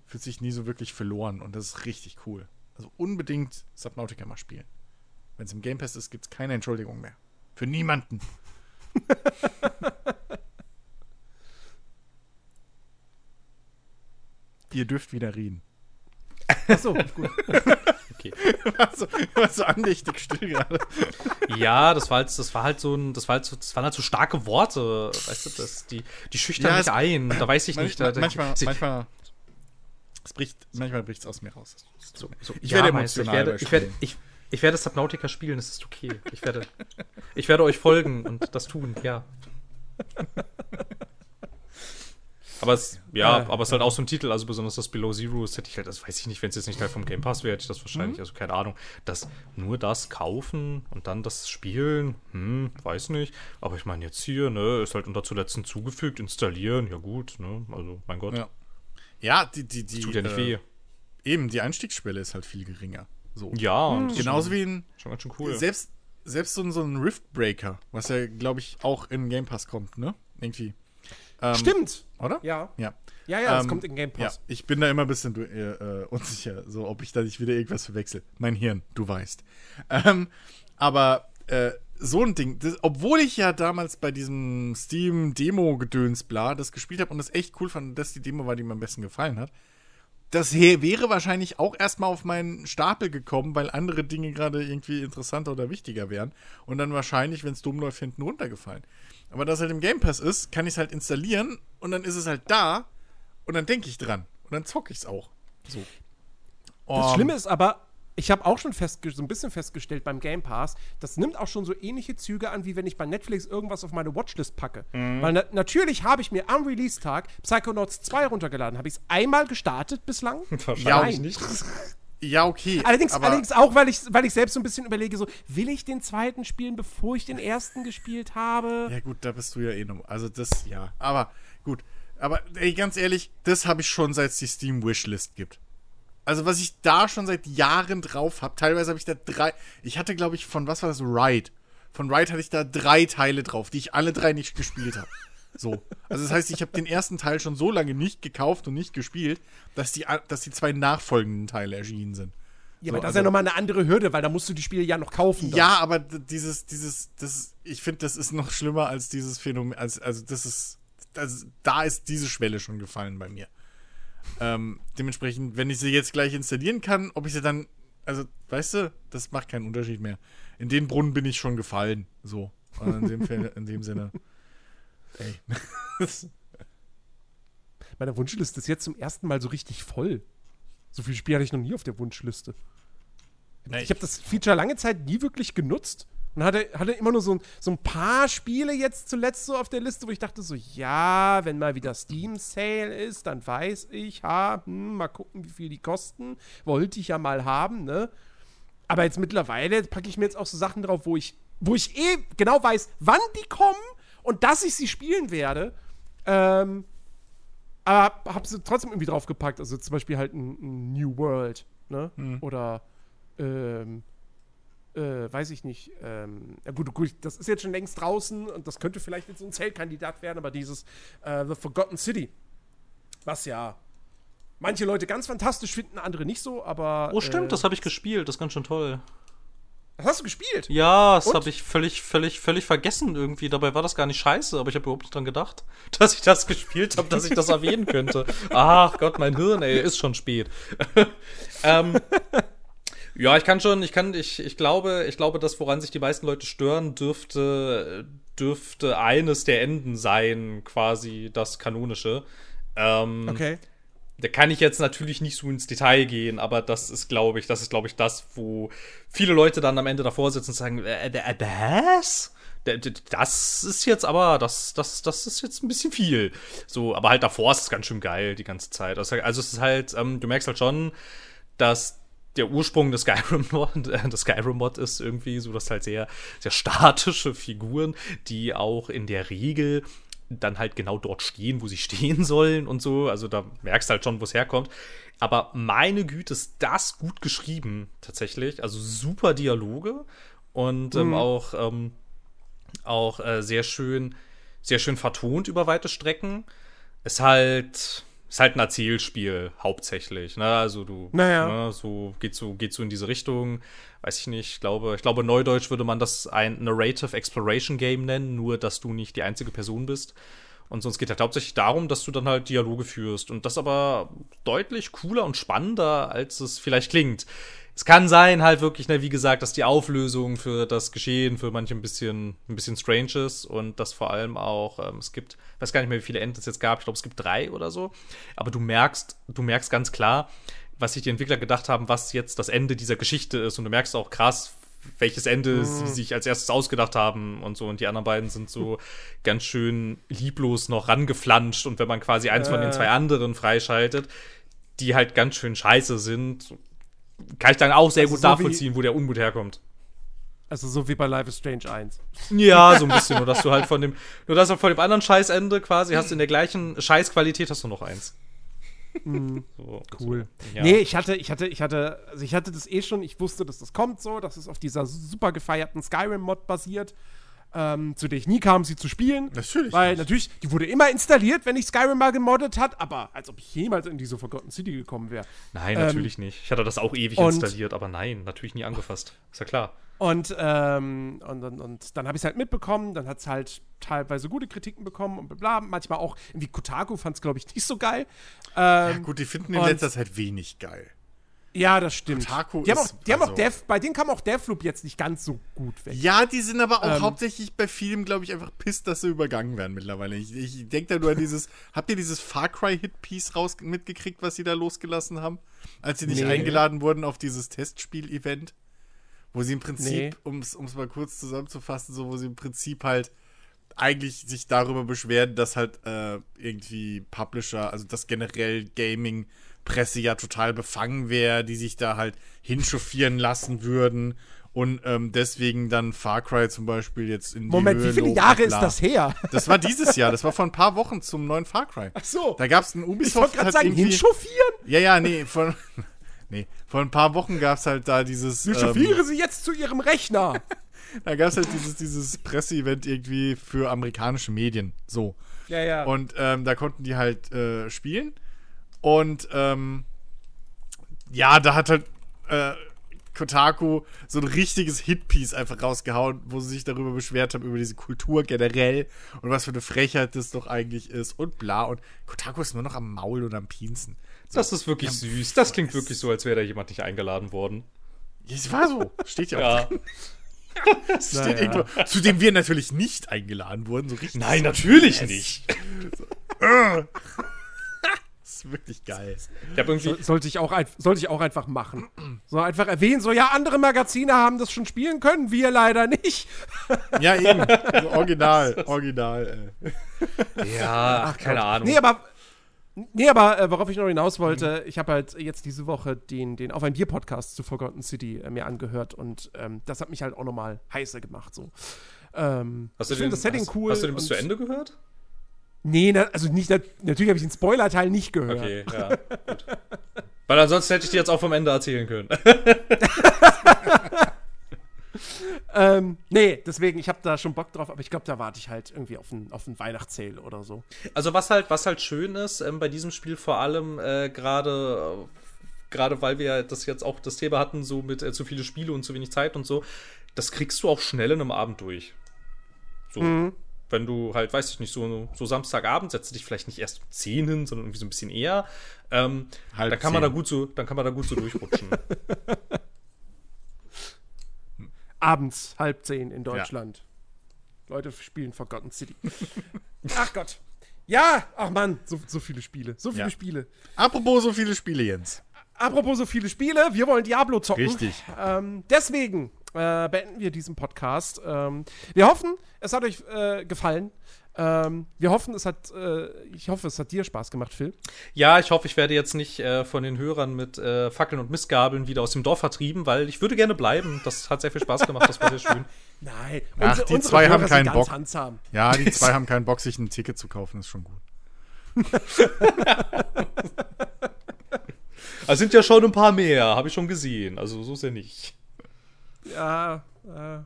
fühlt sich nie so wirklich verloren und das ist richtig cool. Also unbedingt Subnautica mal spielen. Wenn es im Game Pass ist, gibt es keine Entschuldigung mehr. Für niemanden. Ihr dürft wieder reden. Achso, gut. Okay. War so, war so andächtig still gerade. Ja, das war halt, das war halt so ein, das war halt so, das waren halt so starke Worte, weißt du, das, die, die schüchtern Ja, mich ein. Da weiß ich nicht. Da, da, manchmal, sie- manchmal, es bricht, manchmal bricht es aus mir raus. so, so, Ich werde Meister, emotional Ich werde, bei ich, werde, ich, ich werde Subnautica spielen, das ist okay. Ich werde, ich werde euch folgen und das tun, ja. Aber es, ja, Äh, aber es ist halt auch so ein Titel, also besonders das Below Zero, das hätte ich halt, das weiß ich nicht, wenn es jetzt nicht Teil vom Game Pass wäre, hätte ich das wahrscheinlich, Mhm. also keine Ahnung. Das, nur das kaufen und dann das spielen, hm, weiß nicht. Aber ich meine jetzt hier, ne, ist halt unter zuletzt hinzugefügt, installieren, ja gut, ne, also mein Gott, Ja. Ja, die, die, die. tut ja nicht äh, weh. Eben, die Einstiegsschwelle ist halt viel geringer. So. Ja, ist Genauso wie ein. schon, ganz schön cool. Selbst, selbst so, ein- so ein Riftbreaker, was ja, glaube ich, auch in Game Pass kommt, ne? Irgendwie. Ähm, Stimmt. Oder? Ja. Ja. Ja, ja, das Ähm, kommt in Game Ja, Pass. ich bin da immer ein bisschen äh, äh, unsicher, so ob ich da nicht wieder irgendwas verwechsel. Mein Hirn, du weißt. Ähm, aber äh, so ein Ding, das, obwohl ich ja damals bei diesem Steam-Demo-Gedöns bla das gespielt habe und das echt cool fand, und das die Demo war, die mir am besten gefallen hat, das wäre wahrscheinlich auch erstmal auf meinen Stapel gekommen, weil andere Dinge gerade irgendwie interessanter oder wichtiger wären. Und dann wahrscheinlich, wenn es dumm läuft, hinten runtergefallen. Aber da es halt im Game Pass ist, kann ich es halt installieren und dann ist es halt da und dann denke ich dran. Und dann zocke ich es auch. So. Das Um, Schlimme ist aber, ich habe auch schon so ein bisschen festgestellt beim Game Pass, das nimmt auch schon so ähnliche Züge an, wie wenn ich bei Netflix irgendwas auf meine Watchlist packe. Mhm. Weil na natürlich habe ich mir am Release-Tag Psychonauts 2 runtergeladen. Habe ich es einmal gestartet bislang? Wahrscheinlich Nein. nicht. Ja, okay. Allerdings, aber, allerdings auch, weil ich, weil ich selbst so ein bisschen überlege, so, will ich den zweiten spielen, bevor ich den ersten gespielt habe? Ja, gut, da bist du ja eh noch. Also, das, ja. Aber, gut. Aber, ey, ganz ehrlich, das habe ich schon, seit es die Steam-Wishlist gibt. Also, was ich da schon seit Jahren drauf habe, teilweise habe ich da drei. Ich hatte, glaube ich, von was war das? Ride. Von Ride hatte ich da drei Teile drauf, die ich alle drei nicht gespielt habe. So. Also, das heißt, ich habe den ersten Teil schon so lange nicht gekauft und nicht gespielt, dass die, dass die zwei nachfolgenden Teile erschienen sind. Ja, So, aber das ist also- ja nochmal eine andere Hürde, weil da musst du die Spiele ja noch kaufen. dann. Ja, aber dieses, dieses, das, ich finde, das ist noch schlimmer als dieses Phänomen, als, also das ist, das, da ist diese Schwelle schon gefallen bei mir. Ähm, dementsprechend, wenn ich sie jetzt gleich installieren kann, ob ich sie dann, also, weißt du, das macht keinen Unterschied mehr. In den Brunnen bin ich schon gefallen, so. Also in dem, Fall, in dem Sinne. Ey. Meine Wunschliste ist jetzt zum ersten Mal so richtig voll. So viele Spiele hatte ich noch nie auf der Wunschliste. Ich habe das Feature lange Zeit nie wirklich genutzt und hatte, hatte immer nur so, ein- so ein paar Spiele jetzt zuletzt so auf der Liste, wo ich dachte so, ja, wenn mal wieder Steam Sale ist, dann weiß ich, ha, hm, mal gucken, wie viel die kosten. Wollte ich ja mal haben, ne? Aber jetzt mittlerweile packe ich mir jetzt auch so Sachen drauf, wo ich, wo ich eh genau weiß, wann die kommen und dass ich sie spielen werde. Ähm, aber hab, hab sie trotzdem irgendwie draufgepackt. Also zum Beispiel halt ein, ein New World, ne? Oder ähm, äh, weiß ich nicht. Ähm, ja gut, gut, das ist jetzt schon längst draußen und das könnte vielleicht jetzt so ein Zellkandidat werden, aber dieses äh, The Forgotten City, was ja manche Leute ganz fantastisch finden, andere nicht so, aber. Oh, stimmt, äh, das habe ich gespielt, das ist ganz schön toll. das hast du gespielt? Ja, das habe ich völlig, völlig, völlig vergessen irgendwie. Dabei war das gar nicht scheiße, aber ich habe überhaupt nicht dran gedacht, dass ich das gespielt habe, dass ich das erwähnen könnte. Ach Gott, mein Hirn, ey, ist schon spät. ähm, ja, ich kann schon, ich kann, ich, ich glaube, ich glaube, das, woran sich die meisten Leute stören, dürfte, dürfte eines der Enden sein, quasi das kanonische. Ähm, Okay. da kann ich jetzt natürlich nicht so ins Detail gehen, aber das ist, glaube ich, das ist, glaube ich, das, wo viele Leute dann am Ende davor sitzen und sagen, äh, äh, was? D- d- Das ist jetzt aber, das, das, das ist jetzt ein bisschen viel. So, aber halt davor ist es ganz schön geil die ganze Zeit. Also, also es ist halt, ähm, du merkst halt schon, dass der Ursprung des Skyrim-Mod äh, des Skyrim-Mod ist irgendwie so, dass halt sehr, sehr statische Figuren, die auch in der Regel dann halt genau dort stehen, wo sie stehen sollen und so. Also da merkst du halt schon, wo es herkommt. Aber meine Güte, ist das gut geschrieben, tatsächlich. Also super Dialoge und ähm, auch, ähm, auch äh, sehr schön, sehr schön vertont über weite Strecken. Ist halt, ist halt ein Erzählspiel hauptsächlich. Ne? Also du, Naja. ne, so geht so geht so in diese Richtung. Weiß ich nicht. Ich glaube, ich glaube neudeutsch würde man das ein Narrative Exploration Game nennen, nur dass du nicht die einzige Person bist. Und sonst geht halt hauptsächlich darum, dass du dann halt Dialoge führst. Und das aber deutlich cooler und spannender, als es vielleicht klingt. Es kann sein, halt wirklich, ne, wie gesagt, dass die Auflösung für das Geschehen für manche ein bisschen, ein bisschen strange ist und dass vor allem auch, ähm, es gibt, weiß gar nicht mehr, wie viele Enden es jetzt gab, ich glaube, es gibt drei oder so. Aber du merkst, du merkst ganz klar, was sich die Entwickler gedacht haben, was jetzt das Ende dieser Geschichte ist. Und du merkst auch krass, welches Ende sie sich als erstes ausgedacht haben und so. Und die anderen beiden sind so ganz schön lieblos noch rangeflanscht. Und wenn man quasi eins von den Äh. zwei anderen freischaltet, die halt ganz schön scheiße sind, kann ich dann auch sehr Also gut so nachvollziehen, wo der Unmut herkommt. Also so wie bei Life is Strange 1. Ja, so ein bisschen. Nur dass du halt von dem, nur dass du von dem anderen Scheißende quasi hast in der gleichen Scheißqualität hast du noch eins. So, Cool. So, ja. Nee, ich hatte, ich hatte, ich hatte, also ich hatte das eh schon, ich wusste, dass das kommt so, dass es auf dieser super gefeierten Skyrim-Mod basiert, ähm, zu der ich nie kam, sie zu spielen. Natürlich Weil nicht. natürlich, die wurde immer installiert, wenn ich Skyrim mal gemoddet hat, aber als ob ich jemals in diese Forgotten City gekommen wäre. Nein, natürlich nicht. Ich hatte das auch ewig Ähm, installiert, aber nein, natürlich nie angefasst. Ist ja klar. Und, ähm, und, und, und dann habe ich es halt mitbekommen, dann hat es halt teilweise gute Kritiken bekommen und bla, manchmal auch, irgendwie Kotaku fand es, glaube ich, nicht so geil. Ja, Ähm, gut, die finden in letzter Zeit wenig geil. ja, das stimmt. Kotaku die haben ist- auch, die haben auch also- Death, bei denen kam auch Deathloop jetzt nicht ganz so gut weg. Ja, die sind aber auch Ähm. hauptsächlich bei vielen, glaube ich, einfach pisst, dass sie übergangen werden mittlerweile. Ich, ich denke da nur an dieses. Habt ihr dieses Far Cry Hit-Piece raus mitgekriegt, was sie da losgelassen haben? Als sie nicht Nee. eingeladen wurden auf dieses Testspiel-Event? Wo sie im Nee. Prinzip, um es mal kurz zusammenzufassen, so, wo sie im Prinzip halt eigentlich sich darüber beschweren, dass halt äh, irgendwie Publisher, also dass generell Gaming-Presse ja total befangen wäre, die sich da halt hinchauffieren lassen würden und ähm, deswegen dann Far Cry zum Beispiel jetzt in die Moment, Höhe wie viele Jahre ist das her? Das war dieses Jahr, das war vor ein paar Wochen zum neuen Far Cry. Ach so. Da gab es ein Ich wollte Ubisoft gerade hat sagen, hinchauffieren? Ja, ja, nee, von nee, vor ein paar Wochen gab es halt da dieses Ich ähm, sie jetzt zu ihrem Rechner. da gab es halt dieses dieses Presseevent irgendwie für amerikanische Medien, so. ja, ja. Und ähm, da konnten die halt äh, spielen. Und ähm, ja, da hat halt äh, Kotaku so ein richtiges Hitpiece einfach rausgehauen, wo sie sich darüber beschwert haben, über diese Kultur generell und was für eine Frechheit das doch eigentlich ist und bla. Und Kotaku ist nur noch am Maul und am Pinsen. Das ist wirklich süß. Das klingt wirklich so, als wäre da jemand nicht eingeladen worden. Es war so. Steht ja auch. Ja. Es steht Naja. irgendwo, zu dem wir natürlich nicht eingeladen wurden. So richtig. Nein, natürlich nicht. Das ist wirklich geil. Ich irgendwie, So- sollte, ich auch ein, sollte ich auch einfach machen. So einfach erwähnen, so ja, andere Magazine haben das schon spielen können, wir leider nicht. Ja, eben. So original. Original, ey. ja, keine Ahnung. Nee, aber, nee, aber äh, worauf ich noch hinaus wollte, ich habe halt jetzt diese Woche den, den Auf ein Bier-Podcast zu Forgotten City äh, mir angehört und ähm, das hat mich halt auch nochmal heißer gemacht. So. Ähm, hast du ich den, das Setting hast, cool. Hast du den bis zu Ende gehört? Nee, na, also nicht, nat natürlich habe ich den Spoiler-Teil nicht gehört. Okay, ja, gut. Weil ansonsten hätte ich dir jetzt auch vom Ende erzählen können. Ähm, nee, deswegen, ich habe da schon Bock drauf, aber ich glaube, da warte ich halt irgendwie auf ein, auf ein Weihnachtssale oder so. Also was halt, was halt schön ist ähm, bei diesem Spiel vor allem äh, gerade äh, gerade weil wir das jetzt auch das Thema hatten so mit äh, zu viele Spiele und zu wenig Zeit und so, das kriegst du auch schnell in einem Abend durch. So. Wenn du halt, weiß ich nicht, so, so Samstagabend setzt du dich vielleicht nicht erst um 10 hin, sondern irgendwie so ein bisschen eher. Ähm, Halb dann kann man da gut so, dann kann man da gut so durchrutschen. Abends halb zehn in Deutschland. Leute spielen Forgotten City. ach Gott. Ja, ach Mann, so, so viele Spiele. So viele Ja. Spiele. Apropos so viele Spiele, Jens. Apropos so viele Spiele, wir wollen Diablo zocken. Richtig. Ähm, deswegen äh, beenden wir diesen Podcast. Ähm, wir hoffen, es hat euch äh, gefallen. Ähm, wir hoffen, es hat, äh, ich hoffe, es hat dir Spaß gemacht, Phil. Ja, ich hoffe, ich werde jetzt nicht äh, von den Hörern mit äh, Fackeln und Missgabeln wieder aus dem Dorf vertrieben, weil ich würde gerne bleiben. Das hat sehr viel Spaß gemacht, das war sehr schön. Nein, Ach, unsere- die zwei Hörer haben keinen Bock. handsam. Ja, die zwei haben keinen Bock, sich ein Ticket zu kaufen, ist schon gut. Also sind ja schon ein paar mehr, habe ich schon gesehen. Also so ist ja nicht. Ja, äh,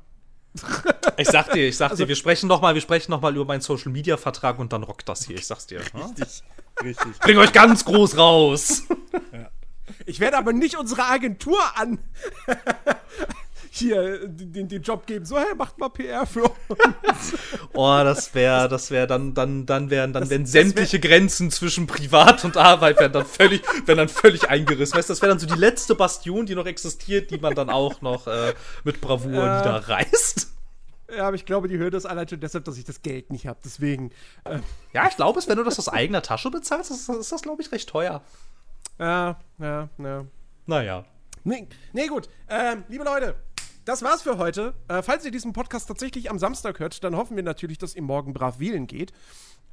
Ich sag dir, ich sag Also dir, wir sprechen noch mal, wir sprechen noch mal über meinen Social Media Vertrag und dann rockt das hier. Ich sag's dir. ne? Richtig. Richtig. Bring euch ganz groß raus. ich werde aber nicht unsere Agentur an hier den, den Job geben. So, hey, macht mal PR für uns. Oh, das wäre, das wäre dann, dann, dann wären, dann wären sämtliche Grenzen zwischen Privat und Arbeit wären dann völlig, wären dann völlig eingerissen. Weißt das wäre dann so die letzte Bastion, die noch existiert, die man dann auch noch äh, mit Bravour Ja. niederreißt. Ja, aber ich glaube, die Hürde ist allein schon deshalb, dass ich das Geld nicht habe. Deswegen, äh, Ja, ich glaube, es, wenn du das aus eigener Tasche bezahlst, ist, ist das, glaube ich, recht teuer. ja, ja, ja. Naja. Nee, nee gut. Ähm, liebe Leute, das war's für heute. Äh, falls ihr diesen Podcast tatsächlich am Samstag hört, dann hoffen wir natürlich, dass ihr morgen brav wählen geht.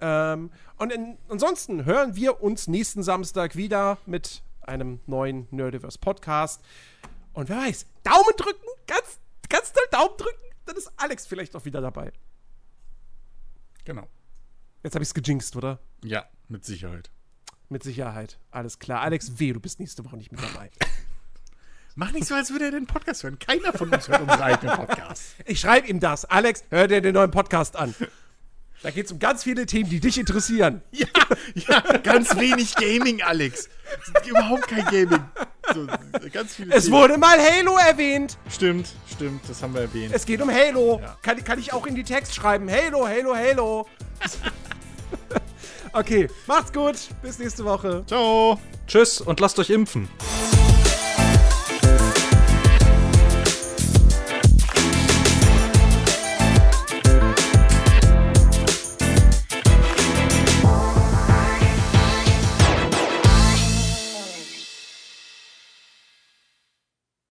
Ähm, und in, ansonsten hören wir uns nächsten Samstag wieder mit einem neuen Nerdiverse Podcast. Und wer weiß, Daumen drücken, ganz, ganz doll Daumen drücken, dann ist Alex vielleicht auch wieder dabei. Genau. Jetzt habe ich's gejinxt, oder? Ja, mit Sicherheit. Mit Sicherheit. Alles klar. Alex, weh, du bist nächste Woche nicht mit dabei. Mach nicht so, als würde er den Podcast hören. Keiner von uns hört unseren eigenen Podcast. Ich schreibe ihm das. Alex, hör dir den neuen Podcast an. Da geht es um ganz viele Themen, die dich interessieren. Ja, ja, ganz wenig Gaming, Alex. Überhaupt kein Gaming. So, ganz viele Es Themen. wurde mal Halo erwähnt. Stimmt, stimmt, das haben wir erwähnt. Es geht um Halo. Ja. Kann, kann ich auch in die Text schreiben. Halo, Halo, Halo. okay, macht's gut. Bis nächste Woche. Ciao. Tschüss und lasst euch impfen.